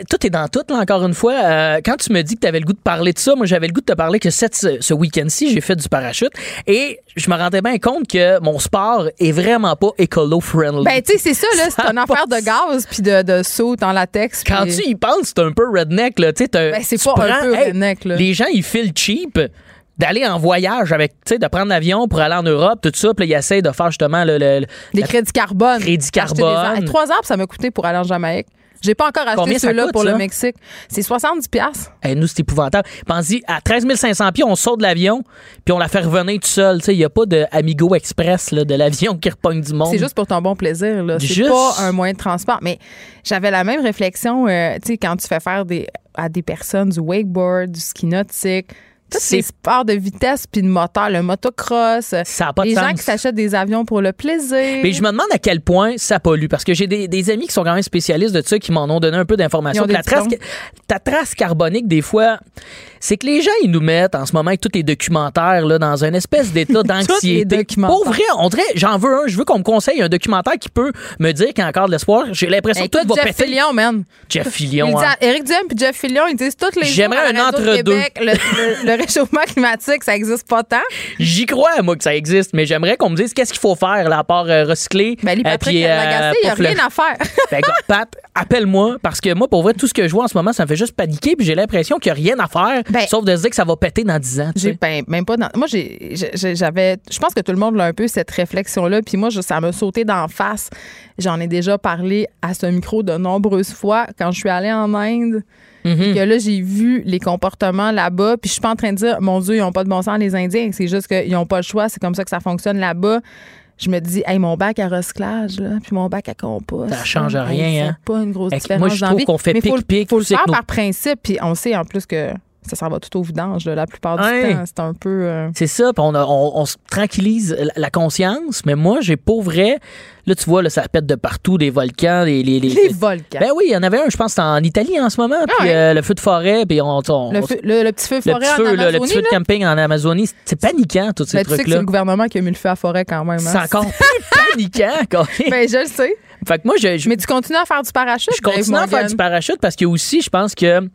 [SPEAKER 12] tout est dans tout, là, encore une fois. Euh, quand tu me dis que tu avais le goût de parler de ça, moi, j'avais le goût de te parler que cette, ce week-end-ci, j'ai fait du parachute et je me rendais bien compte que mon sport est vraiment pas écolo-friendly.
[SPEAKER 1] Ben, tu sais, c'est ça, là. C'est une affaire de gaz puis de, de saut en latex.
[SPEAKER 12] Quand tu y penses, c'est un peu redneck, là. Tu sais,
[SPEAKER 1] ben, c'est pas un peu redneck, là.
[SPEAKER 12] Les gens, ils filent cheap d'aller en voyage avec, tu sais, de prendre l'avion pour aller en Europe, tout ça, puis ils essayent de faire justement le. le,
[SPEAKER 1] les crédits carbone.
[SPEAKER 12] Crédits carbone.
[SPEAKER 1] Trois heures, ça m'a coûté pour aller en Jamaïque. J'ai pas encore acheté ceux-là pour le Mexique. C'est 70 pièces.
[SPEAKER 12] Eh, nous, c'est épouvantable. Pensez, à 13 500 pieds, on sort de l'avion, puis on la fait revenir tout seul. Il n'y a pas de Amigo Express là, de l'avion qui repogne du monde.
[SPEAKER 1] C'est juste pour ton bon plaisir. C'est pas un moyen de transport. Mais j'avais la même réflexion euh, quand tu fais faire des, à des personnes du wakeboard, du ski nautique, tous ces sports de vitesse puis de moteur, le motocross,
[SPEAKER 12] ça a pas
[SPEAKER 1] les gens qui s'achètent des avions pour le plaisir.
[SPEAKER 12] Mais je me demande à quel point ça pollue parce que j'ai des, amis qui sont quand même spécialistes de ça qui m'en ont donné un peu d'informations. La trace, ta trace carbonique des fois c'est que les gens, ils nous mettent en ce moment avec tous les documentaires là, dans une espèce d'état d'anxiété. Pour vrai, on dirait, j'en veux un. Je veux qu'on me conseille un documentaire qui peut me dire qu'il y a encore de l'espoir. J'ai l'impression que tout va
[SPEAKER 1] Jeff Fillion, man.
[SPEAKER 12] Jeff Fillion.
[SPEAKER 1] Hein. Eric Duhem puis Jeff Fillion, ils disent toutes les
[SPEAKER 12] J'aimerais un entre-deux.
[SPEAKER 1] Le, le, réchauffement climatique, ça existe pas tant.
[SPEAKER 12] J'y crois, moi, que ça existe, mais j'aimerais qu'on me dise qu'est-ce qu'il faut faire, là, à part euh, recycler.
[SPEAKER 1] Ben, lui, Patrick, puis, euh, il n'y a rien à faire.
[SPEAKER 12] ben, Pat, appelle-moi, parce que moi, pour vrai, tout ce que je vois en ce moment, ça me fait juste paniquer, puis j'ai l'impression qu'il n'y a rien à faire, ben, sauf de se dire que ça va péter dans 10 ans.
[SPEAKER 1] J'ai ben, même pas Moi, j'avais. Je pense que tout le monde a un peu cette réflexion-là, puis moi, ça m'a sauté d'en face. J'en ai déjà parlé à ce micro de nombreuses fois quand je suis allée en Inde. Mm-hmm. Que là, j'ai vu les comportements là-bas. Puis je suis pas en train de dire, mon Dieu, ils n'ont pas de bon sens, les Indiens. C'est juste qu'ils n'ont pas le choix. C'est comme ça que ça fonctionne là-bas je me dis, hey, mon bac à recyclage, là, puis mon bac à compost.
[SPEAKER 12] Ça change rien, hein?
[SPEAKER 1] pas une grosse différence.
[SPEAKER 12] Moi, je trouve qu'on fait pic-pic.
[SPEAKER 1] Il faut, le faire par principe, puis on sait en plus que ça s'en va tout au vidange la plupart du temps. C'est un peu. Euh,
[SPEAKER 12] c'est ça, puis on, on, se tranquillise la conscience, mais moi, j'ai pas vrai. Là, tu vois, là, ça pète de partout, des volcans. Les,
[SPEAKER 1] les, les, volcans.
[SPEAKER 12] Ben oui, il y en avait un, je pense, en Italie en ce moment. Ah puis euh, le feu de forêt, puis on.
[SPEAKER 1] le, le, petit feu de forêt. Le petit feu, en
[SPEAKER 12] le petit feu de camping en Amazonie. C'est paniquant, tous ces trucs-là.
[SPEAKER 1] Tu sais que c'est le gouvernement qui a mis le feu à forêt quand même. Hein?
[SPEAKER 12] C'est encore plus paniquant, quand
[SPEAKER 1] Ben, je le sais.
[SPEAKER 12] Fait que moi, je,
[SPEAKER 1] Mais tu continues à faire du parachute?
[SPEAKER 12] Je continue à faire du parachute parce que aussi, je pense que, tu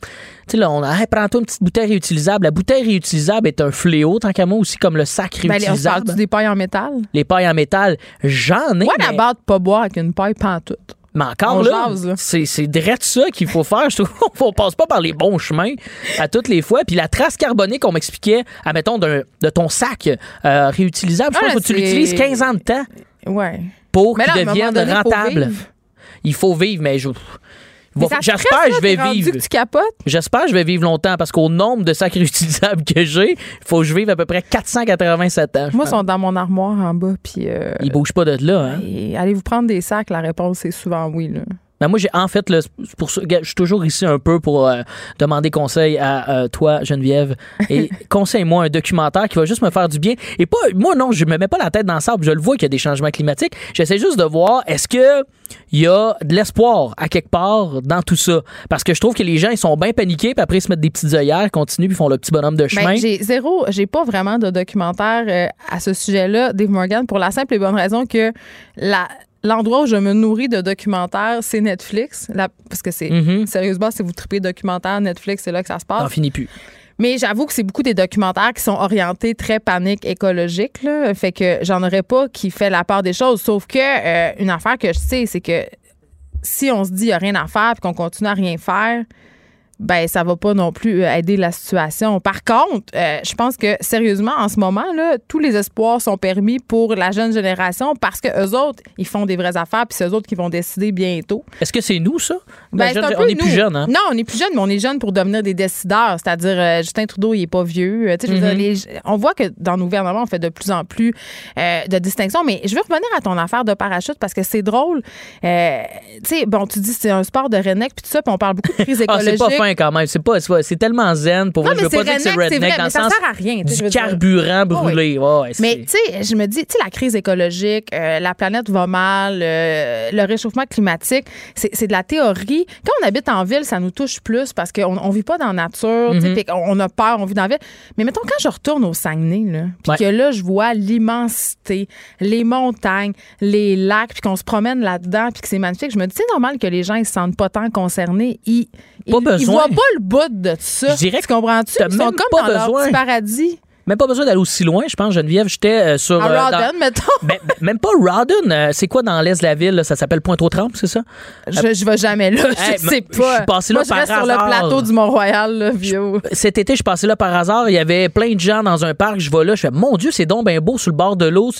[SPEAKER 12] sais, là, on a, hey, prends-toi une petite bouteille réutilisable. La bouteille réutilisable est un fléau, tant qu'à moi, aussi, comme le sac réutilisable.
[SPEAKER 1] Ben, on des pailles en métal?
[SPEAKER 12] Les pailles en métal, j'en ai.
[SPEAKER 1] Moi, la barre de pas boire avec une paille pantoute?
[SPEAKER 12] Mais encore là, c'est c'est direct ça qu'il faut faire. Je trouve qu'on passe pas par les bons chemins à toutes les fois. Puis la trace carbonique, qu'on m'expliquait, admettons, de, de ton sac euh, réutilisable, je pense que tu l'utilises 15 ans de temps.
[SPEAKER 1] Ouais
[SPEAKER 12] pour qu'il devienne rentable. Il faut vivre, mais je. J'espère que je vais vivre. J'espère que je vais vivre longtemps parce qu'au nombre de sacs réutilisables que j'ai, il faut que je vive à peu près 487 ans.
[SPEAKER 1] Moi, ils sont dans mon armoire en bas. Puis, euh,
[SPEAKER 12] ils bougent pas de là. Hein?
[SPEAKER 1] Allez-vous prendre des sacs? La réponse est souvent oui. Là.
[SPEAKER 12] Ben moi, j'ai en fait, le, pour, je suis toujours ici un peu pour euh, demander conseil à euh, toi, Geneviève. Et conseille-moi un documentaire qui va juste me faire du bien. Et pas, moi, non, je me mets pas la tête dans le sable. Je le vois qu'il y a des changements climatiques. J'essaie juste de voir, est-ce que il y a de l'espoir à quelque part dans tout ça? Parce que je trouve que les gens, ils sont bien paniqués, puis après, ils se mettent des petites œillères, continuent, puis font le petit bonhomme de ben, chemin.
[SPEAKER 1] j'ai zéro, j'ai pas vraiment de documentaire euh, à ce sujet-là, Dave Morgan, pour la simple et bonne raison que la l'endroit où je me nourris de documentaires, c'est Netflix. parce que c'est mm-hmm. sérieusement, si vous tripez documentaire, Netflix, c'est là que ça se passe.
[SPEAKER 12] Ça finit plus.
[SPEAKER 1] Mais j'avoue que c'est beaucoup des documentaires qui sont orientés très panique écologique. Là. Fait que j'en aurais pas qui fait la part des choses. Sauf que euh, une affaire que je sais, c'est que si on se dit qu'il n'y a rien à faire et qu'on continue à rien faire, ben ça va pas non plus euh, aider la situation. Par contre, euh, je pense que sérieusement en ce moment là, tous les espoirs sont permis pour la jeune génération parce que eux autres, ils font des vraies affaires puis c'est eux autres qui vont décider bientôt.
[SPEAKER 12] Est-ce que c'est nous ça?
[SPEAKER 1] Ben,
[SPEAKER 12] On est plus jeunes hein?
[SPEAKER 1] Non, on est plus jeunes, mais on est jeunes pour devenir des décideurs, c'est-à-dire euh, Justin Trudeau, il est pas vieux, mm-hmm. on voit que dans nos gouvernements, on fait de plus en plus de distinctions, mais je veux revenir à ton affaire de parachute parce que c'est drôle. tu sais, bon, tu dis c'est un sport de redneck puis tout ça, puis on parle beaucoup de crise écologique.
[SPEAKER 12] Ah, quand même. C'est pas, c'est tellement zen pour
[SPEAKER 1] moi.
[SPEAKER 12] Je veux pas
[SPEAKER 1] dire
[SPEAKER 12] que c'est redneck dans le sens
[SPEAKER 1] sert à rien,
[SPEAKER 12] du carburant brûlé.
[SPEAKER 1] mais tu sais, je me dis, tu sais, la crise écologique, euh, la planète va mal, euh, le réchauffement climatique, c'est de la théorie. Quand on habite en ville, ça nous touche plus parce qu'on on vit pas dans la nature, mm-hmm. on a peur, on vit dans la ville. Mais mettons, quand je retourne au Saguenay, puis que là, je vois l'immensité, les montagnes, les lacs, puis qu'on se promène là-dedans, puis que c'est magnifique, je me dis, c'est normal que les gens ils se sentent pas tant concernés. Ils,
[SPEAKER 12] pas
[SPEAKER 1] ils,
[SPEAKER 12] besoin.
[SPEAKER 1] Voient pas le bout de ça. Je dirais tu comprends-tu? Ils sont comme dans besoin. leur petit paradis.
[SPEAKER 12] Même pas besoin d'aller aussi loin, je pense, Geneviève. J'étais euh, sur.
[SPEAKER 1] À euh, Rawdon, mettons.
[SPEAKER 12] Ben, ben, même pas Rawdon. Euh, c'est quoi dans l'est de la ville? Ça s'appelle Pointe-aux-Trembles, c'est ça?
[SPEAKER 1] Je, je vais jamais là. je sais pas.
[SPEAKER 12] Je suis passé là
[SPEAKER 1] Moi,
[SPEAKER 12] par
[SPEAKER 1] je reste sur le plateau du Mont-Royal, là, vieux.
[SPEAKER 12] Cet été, je suis passé là par hasard. Il y avait plein de gens dans un parc. Je vais là. Je fais, mon Dieu, c'est donc bien beau sur le bord de l'eau.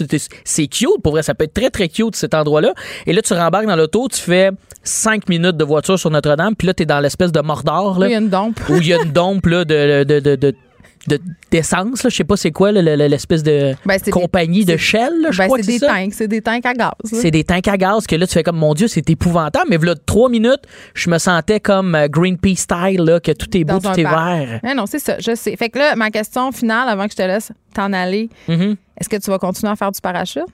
[SPEAKER 12] C'est cute. Pour vrai, ça peut être très, très cute, cet endroit-là. Et là, tu rembarques dans l'auto. Tu fais cinq minutes de voiture sur Notre-Dame. Puis là, tu es dans l'espèce de Mordor. Là,
[SPEAKER 1] où il y a une dompe.
[SPEAKER 12] où il y a une dompe là, de, de, de, de d'essence, je sais pas c'est quoi l'espèce de ben, compagnie de Shell, je ben, crois
[SPEAKER 1] c'est des tanks, c'est des tanks à gaz.
[SPEAKER 12] C'est des tanks à gaz que là tu fais comme mon dieu, c'est épouvantable, mais là trois minutes, je me sentais comme euh, Greenpeace style là que tout est beau, tout est vert.
[SPEAKER 1] Mais non, c'est ça, je sais. Fait que là ma question finale avant que je te laisse t'en aller,
[SPEAKER 12] mm-hmm.
[SPEAKER 1] est-ce que tu vas continuer à faire du parachute?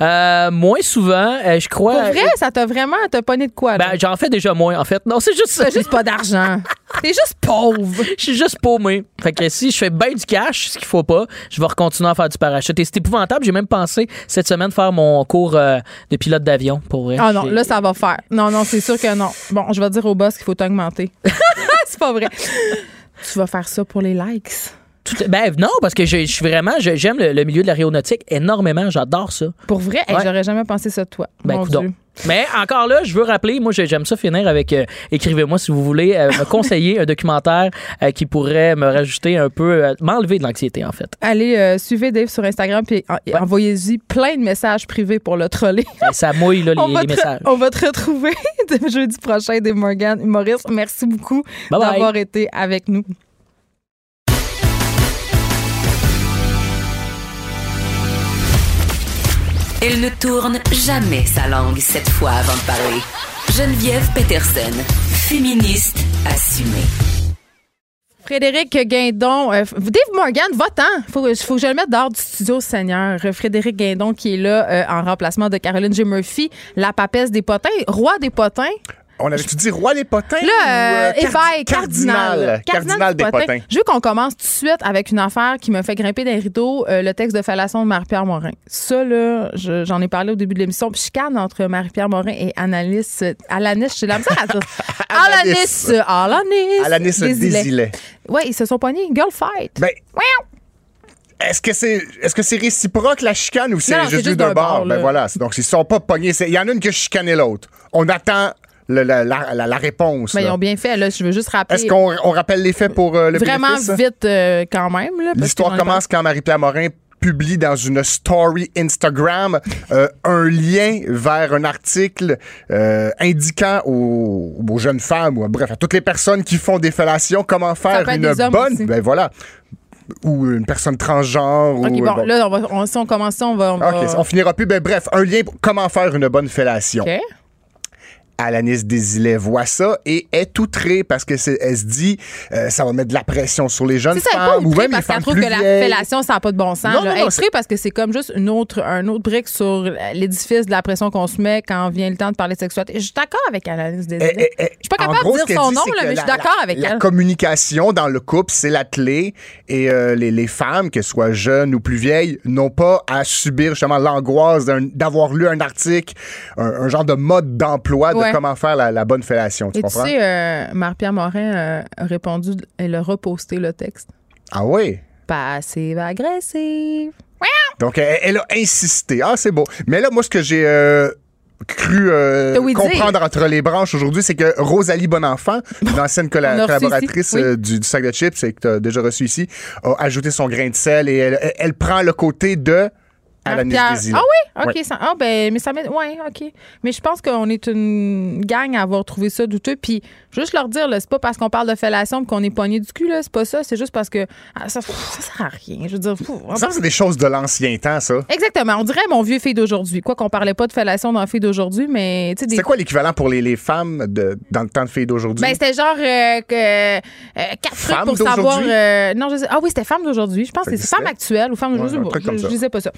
[SPEAKER 12] Euh, moins souvent, euh, je crois.
[SPEAKER 1] Pour vrai, ça t'a vraiment, t'as pogné de quoi?
[SPEAKER 12] Ben, j'en fais déjà moins, en fait. Non, c'est juste
[SPEAKER 1] T'as juste pas d'argent. T'es juste pauvre.
[SPEAKER 12] Je suis juste paumé. Fait que si je fais bien du cash, ce qu'il faut pas, je vais continuer à faire du parachute. Et c'est épouvantable. J'ai même pensé cette semaine faire mon cours euh, de pilote d'avion, pour vrai.
[SPEAKER 1] Ah non, là, ça va faire. Non, non, c'est sûr que non. Bon, je vais dire au boss qu'il faut augmenter. c'est pas vrai. Tu vas faire ça pour les likes.
[SPEAKER 12] Ben non, parce que je, suis vraiment, j'aime le, milieu de l'aéronautique énormément. J'adore ça.
[SPEAKER 1] Pour vrai, j'aurais jamais pensé ça de toi.
[SPEAKER 12] Ben, Mais encore là, je veux rappeler, moi j'aime ça finir avec euh, écrivez-moi si vous voulez euh, me conseiller un documentaire euh, qui pourrait me rajouter un peu, m'enlever de l'anxiété en fait.
[SPEAKER 1] Allez, suivez Dave sur Instagram puis envoyez-y plein de messages privés pour le troller.
[SPEAKER 12] Ben, ça mouille là, les, messages.
[SPEAKER 1] On va te retrouver jeudi prochain, Dave Morgan. Maurice, merci beaucoup d'avoir été avec nous.
[SPEAKER 3] Elle ne tourne jamais sa langue cette fois avant de parler. Geneviève Peterson, féministe assumée.
[SPEAKER 1] Frédéric Guindon, euh, Dave Morgan, votant. Il faut, faut que je le mette dehors du studio, Seigneur. Frédéric Guindon qui est là euh, en remplacement de Caroline J. Murphy, la papesse des potins, roi des potins.
[SPEAKER 13] On avait-tu dit roi des potins?
[SPEAKER 1] Là, euh, euh cardinal. Cardinal, des potins. Je veux qu'on commence tout de suite avec une affaire qui me fait grimper des rideaux, euh, le texte de fellation de Marie-Pierre Morin. Ça, là, j'en ai parlé au début de l'émission. Puis chicane entre Marie-Pierre Morin et Annalise. Alanis, je l'ai ça à dire. Alanis. Alanis.
[SPEAKER 13] Alanis Désilet.
[SPEAKER 1] Oui, ils se sont pognés. Girl fight.
[SPEAKER 13] Ben, est-ce que c'est est-ce que c'est réciproque la chicane ou c'est juste, juste d'un bord? Ben voilà, donc ils sont pas pognés, il y en a une qui chicanait l'autre. On attend la, la, la, réponse.
[SPEAKER 1] Mais ils ont bien fait. Là, je veux juste rappeler.
[SPEAKER 13] Est-ce qu'on on rappelle les faits pour euh, le
[SPEAKER 1] Vraiment vite euh, quand même.
[SPEAKER 13] L'histoire commence quand Marie-Pierre Morin publie dans une story Instagram euh, un lien vers un article indiquant aux, aux, jeunes femmes ou bref à toutes les personnes qui font des fellations comment faire une bonne ben voilà ou une personne transgenre.
[SPEAKER 1] OK, bon, là, on va, si on commence on va... On,
[SPEAKER 13] OK, on finira plus. Ben, bref, un lien pour comment faire une bonne fellation.
[SPEAKER 1] OK.
[SPEAKER 13] Alanis Desilets voit ça et est outrée parce que elle se dit euh, ça va mettre de la pression sur les jeunes femmes ou même
[SPEAKER 1] parce qu'elle trouve que la fellation ça n'a pas de bon sens. Non, non, non, parce que c'est comme juste une autre un autre brique sur l'édifice de la pression qu'on se met quand vient le temps de parler de sexualité. Je suis d'accord avec Alanis. Eh, eh, eh, je suis pas capable de dire son nom là, mais je suis d'accord avec
[SPEAKER 13] elle.
[SPEAKER 1] La
[SPEAKER 13] communication dans le couple c'est la clé et euh, les, les, femmes qu'elles soient jeunes ou plus vieilles n'ont pas à subir justement l'angoisse d'avoir lu un article un, genre de mode d'emploi comment faire la, bonne fellation. Tu
[SPEAKER 1] Et Tu sais, euh, Marie-Pierre Morin euh, a répondu, elle a reposté le texte.
[SPEAKER 13] Ah oui?
[SPEAKER 1] Passive agressive.
[SPEAKER 13] Donc, elle, a insisté. Ah, c'est beau. Mais là, moi, ce que j'ai euh, cru comprendre entre les branches aujourd'hui, c'est que Rosalie Bonenfant, l'ancienne collaboratrice du, sac de chips et que tu as déjà reçu ici, a ajouté son grain de sel et elle prend le côté de
[SPEAKER 1] ah oui? OK. Ça, ah, ben, mais ça met. Oui, OK. Mais je pense qu'on est une gang à avoir trouvé ça douteux. Puis, juste leur dire, c'est pas parce qu'on parle de fellation qu'on est pogné du cul, là. C'est pas ça. C'est juste parce que ah, ça, ça sert à rien. Je veux dire.
[SPEAKER 13] ça, c'est des choses de l'ancien temps, ça.
[SPEAKER 1] Exactement. On dirait mon vieux fille d'aujourd'hui. Quoi qu'on parlait pas de fellation dans la fille d'aujourd'hui, mais.
[SPEAKER 13] Des... C'est quoi l'équivalent pour les, les femmes de, dans le temps de fille d'aujourd'hui?
[SPEAKER 1] Ben, c'était genre euh, que, euh, quatre trucs pour savoir. Euh, non, je sais, ah oui, c'était femme d'aujourd'hui. Je pense que c'est femme actuelle ou femme d'aujourd'hui. je, je disais pas ça.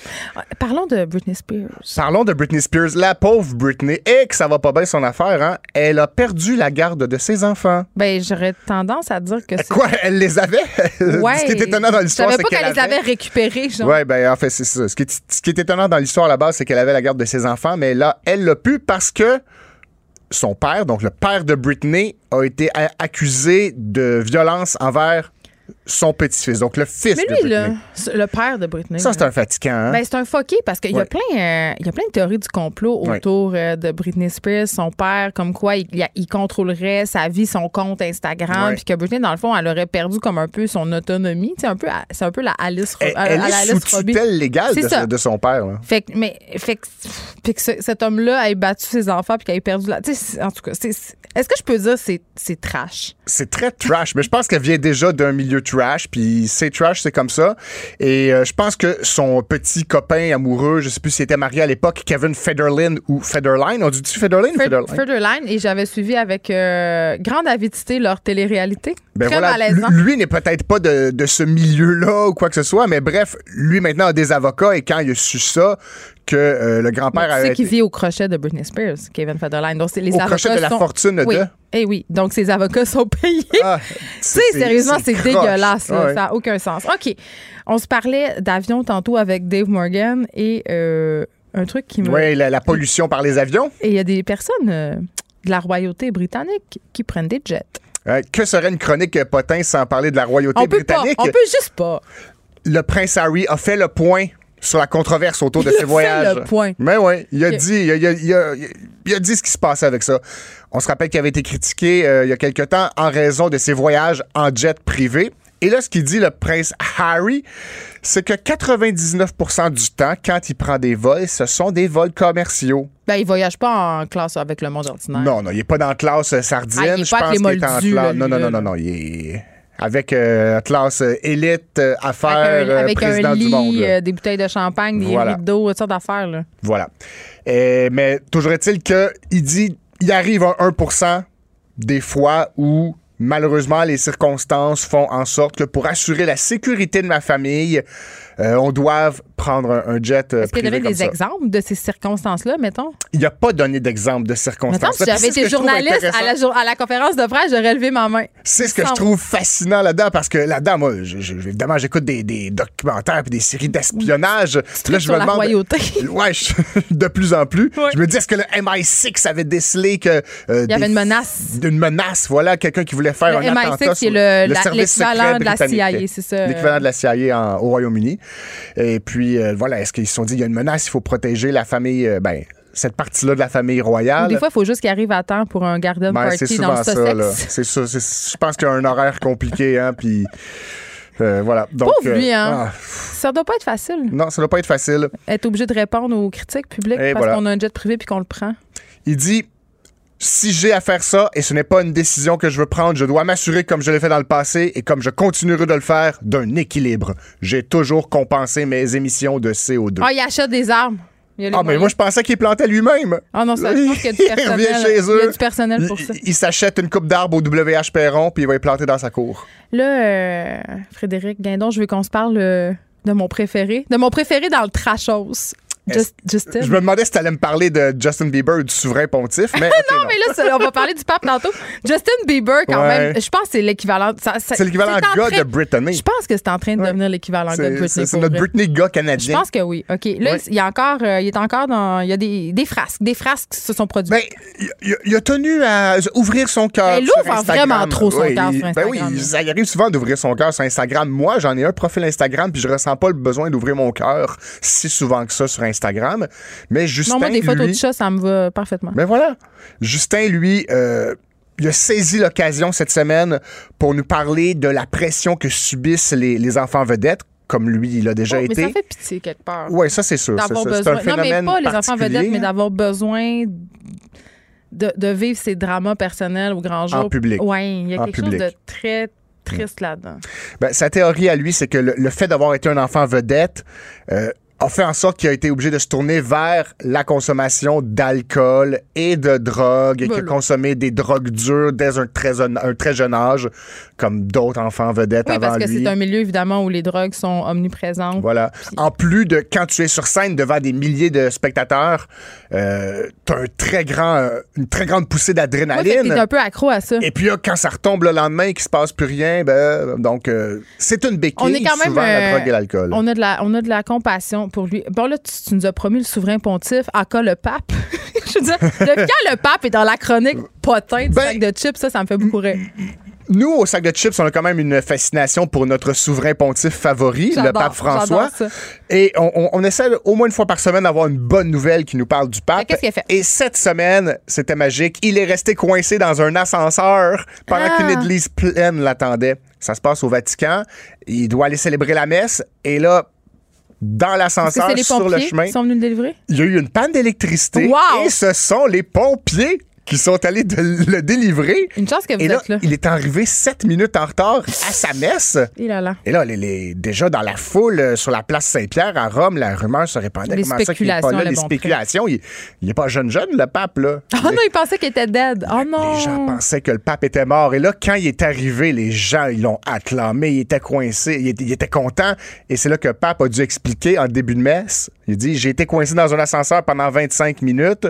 [SPEAKER 1] Parlons de Britney Spears.
[SPEAKER 13] Parlons de Britney Spears. La pauvre Britney, et que ça va pas bien son affaire, hein? Elle a perdu la garde de ses enfants.
[SPEAKER 1] Ben, j'aurais tendance à dire que c'est.
[SPEAKER 13] Quoi? Elle les avait?
[SPEAKER 1] Ouais.
[SPEAKER 13] ce qui est étonnant dans l'histoire, c'est
[SPEAKER 1] qu'elle. Je savais pas qu'elle les avait récupérés, genre.
[SPEAKER 13] Ouais, ben, en fait, c'est ça. Ce qui, est, ce qui est étonnant dans l'histoire à la base, c'est qu'elle avait la garde de ses enfants, mais là, elle l'a pu parce que son père, donc le père de Britney, a été accusé de violence envers son petit-fils, donc le fils
[SPEAKER 1] Mais lui, de Britney. Le, père de Britney.
[SPEAKER 13] Ça, c'est un fatigant. Hein?
[SPEAKER 1] Ben, c'est un fucké parce qu'il y, a plein, euh, il y a plein de théories du complot autour euh, de Britney Spears, son père, comme quoi il, il contrôlerait sa vie, son compte Instagram, puis que Britney, dans le fond, elle aurait perdu comme un peu son autonomie. C'est un, peu, c'est un peu la Alice
[SPEAKER 13] Elle, elle est sous tutelle légale de, son père.
[SPEAKER 1] Fait mais, fait que, cet homme-là ait battu ses enfants puis qu'il ait perdu la. En tout cas, est-ce que je peux dire que c'est trash?
[SPEAKER 13] C'est très trash, mais je pense qu'elle vient déjà d'un milieu trash, puis c'est trash, c'est comme ça. Et euh, je pense que son petit copain amoureux, je sais plus s'il était marié à l'époque, Kevin Federline ou Federline, on dit-tu Federline
[SPEAKER 1] Federline? Federline, et j'avais suivi avec euh, grande avidité leur télé-réalité.
[SPEAKER 13] Ben voilà, lui n'est peut-être pas de, de ce milieu-là ou quoi que ce soit, mais bref, lui maintenant a des avocats et quand il a su ça, que euh, le grand-père
[SPEAKER 1] sais qu'il
[SPEAKER 13] été
[SPEAKER 1] vit au crochet de Britney Spears, Kevin Federline. Donc, c'est- les
[SPEAKER 13] au
[SPEAKER 1] avocats
[SPEAKER 13] crochet de la
[SPEAKER 1] sont-
[SPEAKER 13] fortune
[SPEAKER 1] oui.
[SPEAKER 13] de...
[SPEAKER 1] Eh oui, donc ses avocats sont payés.
[SPEAKER 13] Ah,
[SPEAKER 1] sais, sérieusement, c'est dégueulasse. là.
[SPEAKER 13] Ouais.
[SPEAKER 1] Ça n'a aucun sens. OK. On se parlait d'avion tantôt avec Dave Morgan et euh, un truc qui me.
[SPEAKER 13] Oui, la, la pollution par les avions.
[SPEAKER 1] Et il y a des personnes euh, de la royauté britannique qui prennent des jets.
[SPEAKER 13] Euh, que serait une chronique potin sans parler de la royauté
[SPEAKER 1] On peut pas.
[SPEAKER 13] britannique?
[SPEAKER 1] On peut juste pas.
[SPEAKER 13] Le prince Harry a fait le point sur la controverse autour de
[SPEAKER 1] Il
[SPEAKER 13] ses
[SPEAKER 1] fait
[SPEAKER 13] voyages.
[SPEAKER 1] le point.
[SPEAKER 13] Mais oui, il a dit, il a, il a- il a- il a dit ce qui se passait avec ça. On se rappelle qu'il avait été critiqué euh, il y a quelque temps en raison de ses voyages en jet privé. Et là, ce qu'il dit le prince Harry, c'est que 99% du temps, quand il prend des vols, ce sont des vols commerciaux.
[SPEAKER 1] Ben, il voyage pas en classe avec le monde ordinaire.
[SPEAKER 13] Non, non, il est pas dans la classe euh, sardine.
[SPEAKER 1] Ah, il est
[SPEAKER 13] je
[SPEAKER 1] pas
[SPEAKER 13] pense qu'il est en classe. Non, non, non, non, non, il est avec euh, classe euh, élite, euh, affaires,
[SPEAKER 1] Avec un,
[SPEAKER 13] euh,
[SPEAKER 1] avec un
[SPEAKER 13] président du monde.
[SPEAKER 1] lit,
[SPEAKER 13] là.
[SPEAKER 1] des bouteilles de champagne, des
[SPEAKER 13] Voilà.
[SPEAKER 1] rideaux, toutes sortes d'affaires. là.
[SPEAKER 13] Voilà. Mais toujours est-il qu'il dit il arrive à 1 des fois où malheureusement les circonstances font en sorte que pour assurer la sécurité de ma famille, euh, on doit prendre un, un jet euh,
[SPEAKER 1] Est-ce qu'il
[SPEAKER 13] comme
[SPEAKER 1] des exemples de ces circonstances-là, mettons?
[SPEAKER 13] Il n'a pas donné d'exemple de circonstances.
[SPEAKER 1] Mettons, si j'avais été
[SPEAKER 13] je
[SPEAKER 1] journaliste à la, jour- à la conférence de presse, j'aurais levé ma main.
[SPEAKER 13] C'est ce que je trouve fascinant là-dedans parce que là-dedans, moi, je- je- évidemment, j'écoute des, des documentaires et des séries d'espionnage. Là,
[SPEAKER 1] sur la royauté.
[SPEAKER 13] Ouais, je- de plus en plus. Je me dis, est-ce que le MI6 avait décelé que. euh,
[SPEAKER 1] Il y avait une menace.
[SPEAKER 13] Une menace, voilà, quelqu'un qui voulait faire
[SPEAKER 1] Le
[SPEAKER 13] un
[SPEAKER 1] MI6,
[SPEAKER 13] attentat.
[SPEAKER 1] qui est l'équivalent de la. CIA, c'est ça.
[SPEAKER 13] L'équivalent de la CIA en- au Royaume-Uni. Et puis, euh, voilà, est-ce qu'ils se sont dit, il y a une menace, il faut protéger la famille, euh, ben, cette partie-là de la famille royale?
[SPEAKER 1] des fois, il faut juste qu'il arrive à temps pour un garden
[SPEAKER 13] Ben,
[SPEAKER 1] party dans
[SPEAKER 13] souvent
[SPEAKER 1] le
[SPEAKER 13] ça, là.
[SPEAKER 1] Sussex.
[SPEAKER 13] C'est ça. Je pense qu'il y a un horaire compliqué, hein, puis euh, voilà. Donc,
[SPEAKER 1] Pauvre lui,
[SPEAKER 13] euh,
[SPEAKER 1] hein?
[SPEAKER 13] ah,
[SPEAKER 1] Ça doit pas être facile.
[SPEAKER 13] non, ça doit pas être facile.
[SPEAKER 1] Être obligé de répondre aux critiques publiques
[SPEAKER 13] Et
[SPEAKER 1] parce
[SPEAKER 13] voilà.
[SPEAKER 1] qu'on a un jet privé puis qu'on le prend.
[SPEAKER 13] Il dit si j'ai à faire ça et ce n'est pas une décision que je veux prendre, je dois m'assurer, comme je l'ai fait dans le passé et comme je continuerai de le faire, d'un équilibre. J'ai toujours compensé mes émissions de CO2.
[SPEAKER 1] Ah, il achète des armes. Il
[SPEAKER 13] Ah, mais moi, je pensais qu'il plantait lui-même.
[SPEAKER 1] Ah non, ça, je pense qu'il y a du
[SPEAKER 13] Il
[SPEAKER 1] personnel.
[SPEAKER 13] revient chez
[SPEAKER 1] Il y a
[SPEAKER 13] eux.
[SPEAKER 1] du personnel pour
[SPEAKER 13] Il-
[SPEAKER 1] ça.
[SPEAKER 13] Il, s'achète une coupe d'arbres au WH Perron, puis il va y planter dans sa cour.
[SPEAKER 1] Là, euh, Frédéric Guindon, je veux qu'on se parle euh, de mon préféré. De mon préféré dans le trashos. Just- Justin?
[SPEAKER 13] Je me demandais si tu allais me parler de Justin Bieber ou du souverain pontife, mais. ok,
[SPEAKER 1] non, mais là, on va parler du pape tantôt. Justin Bieber, quand
[SPEAKER 13] Ouais.
[SPEAKER 1] même, je pense que c'est l'équivalent.
[SPEAKER 13] C'est l'équivalent
[SPEAKER 1] en
[SPEAKER 13] gars
[SPEAKER 1] train-
[SPEAKER 13] de Brittany.
[SPEAKER 1] Je pense que c'est en train de devenir l'équivalent gars de Britney.
[SPEAKER 13] c'est- notre. Britney gars
[SPEAKER 1] Je
[SPEAKER 13] canadien.
[SPEAKER 1] pense que oui. OK. Là,
[SPEAKER 13] Ouais.
[SPEAKER 1] il, y a encore, euh, il est encore dans. Il y a des, des frasques. Des frasques qui se sont produites.
[SPEAKER 13] Ben, il, il- il a tenu à ouvrir son cœur.
[SPEAKER 1] Il
[SPEAKER 13] sur
[SPEAKER 1] ouvre
[SPEAKER 13] Instagram.
[SPEAKER 1] vraiment trop son cœur
[SPEAKER 13] il-
[SPEAKER 1] sur
[SPEAKER 13] Ben oui,
[SPEAKER 1] Instagram.
[SPEAKER 13] y arrive souvent d'ouvrir son cœur sur Instagram. Moi, j'en ai un profil Instagram, puis je ressens pas le besoin d'ouvrir mon cœur si souvent que ça sur Instagram. Mais Justin,
[SPEAKER 1] non, moi, des photos
[SPEAKER 13] lui,
[SPEAKER 1] de chat, ça me va parfaitement.
[SPEAKER 13] Ben voilà. Justin, lui, euh, il a saisi l'occasion cette semaine pour nous parler de la pression que subissent les, les enfants vedettes, comme lui, il a déjà
[SPEAKER 1] Oh, mais
[SPEAKER 13] été.
[SPEAKER 1] ça fait pitié quelque part.
[SPEAKER 13] Oui, ça, c'est sûr.
[SPEAKER 1] D'avoir besoin.
[SPEAKER 13] un
[SPEAKER 1] non, mais
[SPEAKER 13] phénomène
[SPEAKER 1] pas les enfants vedettes, mais d'avoir besoin de, de vivre ces dramas personnels au grand jour.
[SPEAKER 13] public.
[SPEAKER 1] Oui, il y a
[SPEAKER 13] En
[SPEAKER 1] quelque
[SPEAKER 13] public.
[SPEAKER 1] chose de très triste là-dedans.
[SPEAKER 13] Ben, sa théorie à lui, c'est que le, le fait d'avoir été un enfant vedette euh, a fait en sorte qu'il a été obligé de se tourner vers la consommation d'alcool et de drogue, et qu'il a consommé des drogues dures dès un très, jeune- un très jeune âge, comme d'autres enfants vedettes
[SPEAKER 1] Oui,
[SPEAKER 13] avant
[SPEAKER 1] parce que
[SPEAKER 13] lui.
[SPEAKER 1] c'est un milieu, évidemment, où les drogues sont omniprésentes.
[SPEAKER 13] Voilà. En plus de quand tu es sur scène devant des milliers de spectateurs, euh, t'as un très grand, euh, une très grande poussée d'adrénaline.
[SPEAKER 1] t'es un peu accro à ça.
[SPEAKER 13] Et puis là, quand ça retombe le lendemain et qu'il se passe plus rien, ben, donc euh, c'est une béquille
[SPEAKER 1] On est quand même.
[SPEAKER 13] souvent la
[SPEAKER 1] euh,
[SPEAKER 13] drogue et l'alcool.
[SPEAKER 1] on, a de la, on a de la compassion pour lui. Bon, là, tu, tu nous as promis le souverain pontife, à cas le pape. Je veux dire, depuis quand le pape est dans la chronique potin du
[SPEAKER 13] Ben,
[SPEAKER 1] sac de chips, ça, ça me fait beaucoup rire.
[SPEAKER 13] Nous, au sac de chips, on a quand même une fascination pour notre souverain pontife favori, le pape François. Et on, on- on essaie au moins une fois par semaine d'avoir une bonne nouvelle qui nous parle du pape.
[SPEAKER 1] qu'est-ce qu'il a fait?
[SPEAKER 13] Et cette semaine, c'était magique. Il est resté coincé dans un ascenseur pendant
[SPEAKER 1] Ah.
[SPEAKER 13] qu'une église pleine l'attendait. Ça se passe au Vatican. Il doit aller célébrer la messe. Et là, dans l'ascenseur, sur le chemin,
[SPEAKER 1] qui sont venus le délivrer?
[SPEAKER 13] il y a eu une panne d'électricité.
[SPEAKER 1] Wow!
[SPEAKER 13] Et ce sont les pompiers qui sont allés de le délivrer.
[SPEAKER 1] Une chance que vous
[SPEAKER 13] Et là,
[SPEAKER 1] êtes là.
[SPEAKER 13] il est arrivé sept minutes en retard à sa messe.
[SPEAKER 1] Et là là.
[SPEAKER 13] Et là, les, les- déjà dans la foule euh, sur la place Saint-Pierre à Rome, la rumeur se répandait.
[SPEAKER 1] Les
[SPEAKER 13] Comment ça qu'il est pas
[SPEAKER 1] spéculations
[SPEAKER 13] là? Les
[SPEAKER 1] bon
[SPEAKER 13] spéculations. Il, il est pas jeune jeune, le pape, là.
[SPEAKER 1] Oh non, il pensait qu'il était dead. Oh non.
[SPEAKER 13] Les gens pensaient que le pape était mort. Et là, quand il est arrivé, les gens, ils l'ont acclamé. Il était coincé. Il était, il était content. Et c'est là que le pape a dû expliquer en début de messe. Il dit J'ai été coincé dans un ascenseur pendant 25 minutes.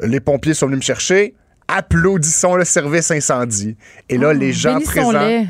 [SPEAKER 13] Les pompiers sont venus me chercher. Applaudissons le service incendie. Et là,
[SPEAKER 1] Oh,
[SPEAKER 13] les gens présents.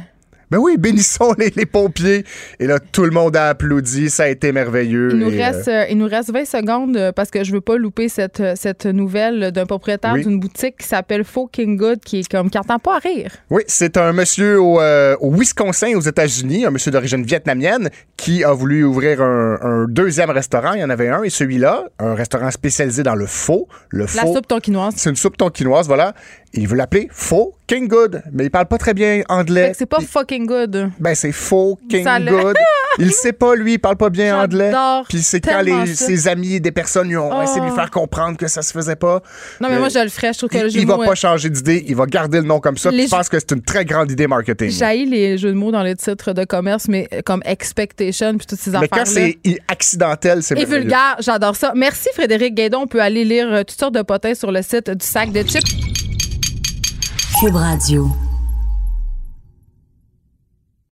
[SPEAKER 1] Bénissons-les.
[SPEAKER 13] Ben oui, bénissons les, les pompiers. Et là, tout le monde a applaudi. Ça a été merveilleux.
[SPEAKER 1] Il nous,
[SPEAKER 13] Et,
[SPEAKER 1] reste,
[SPEAKER 13] euh,
[SPEAKER 1] euh, il nous reste 20 secondes euh, parce que je veux pas louper cette, euh, cette nouvelle d'un propriétaire
[SPEAKER 13] Oui.
[SPEAKER 1] d'une boutique qui s'appelle Faux King Good qui est comme qui entend pas à rire.
[SPEAKER 13] Oui, c'est un monsieur au, euh, au Wisconsin, aux États-Unis, un monsieur d'origine vietnamienne, qui a voulu ouvrir un, un deuxième restaurant. Il y en avait un, et celui-là, un restaurant spécialisé dans le faux. Le
[SPEAKER 1] La
[SPEAKER 13] faux.
[SPEAKER 1] soupe tonkinoise.
[SPEAKER 13] C'est une soupe tonkinoise, voilà. Il veut l'appeler Faux King Good, mais il parle pas très bien anglais.
[SPEAKER 1] C'est pas fucking good.
[SPEAKER 13] Ben, c'est Faux King
[SPEAKER 1] Ça l'a-
[SPEAKER 13] Good. il sait pas, lui, il parle pas bien anglais. Puis c'est quand les, ses amis et des personnes lui ont
[SPEAKER 1] Oh.
[SPEAKER 13] essayé de lui faire comprendre que ça se faisait pas.
[SPEAKER 1] Non, mais
[SPEAKER 13] Euh,
[SPEAKER 1] moi, je le ferais. Je trouve que le
[SPEAKER 13] Il,
[SPEAKER 1] jeu
[SPEAKER 13] il va pas
[SPEAKER 1] euh,
[SPEAKER 13] changer d'idée, il va garder le nom comme ça.
[SPEAKER 1] Les
[SPEAKER 13] Je pense que c'est une très grande idée marketing.
[SPEAKER 1] J'haïs les jeux de mots dans les titres de commerce, mais euh, comme expectation puis toutes ces
[SPEAKER 13] Mais
[SPEAKER 1] affaires-là.
[SPEAKER 13] quand c'est accidentel, c'est
[SPEAKER 1] Et vulgaire, j'adore ça. Merci Frédéric Guédon. On peut aller lire euh, toutes sortes de potins sur le site du sac de chips.
[SPEAKER 3] Cube Radio.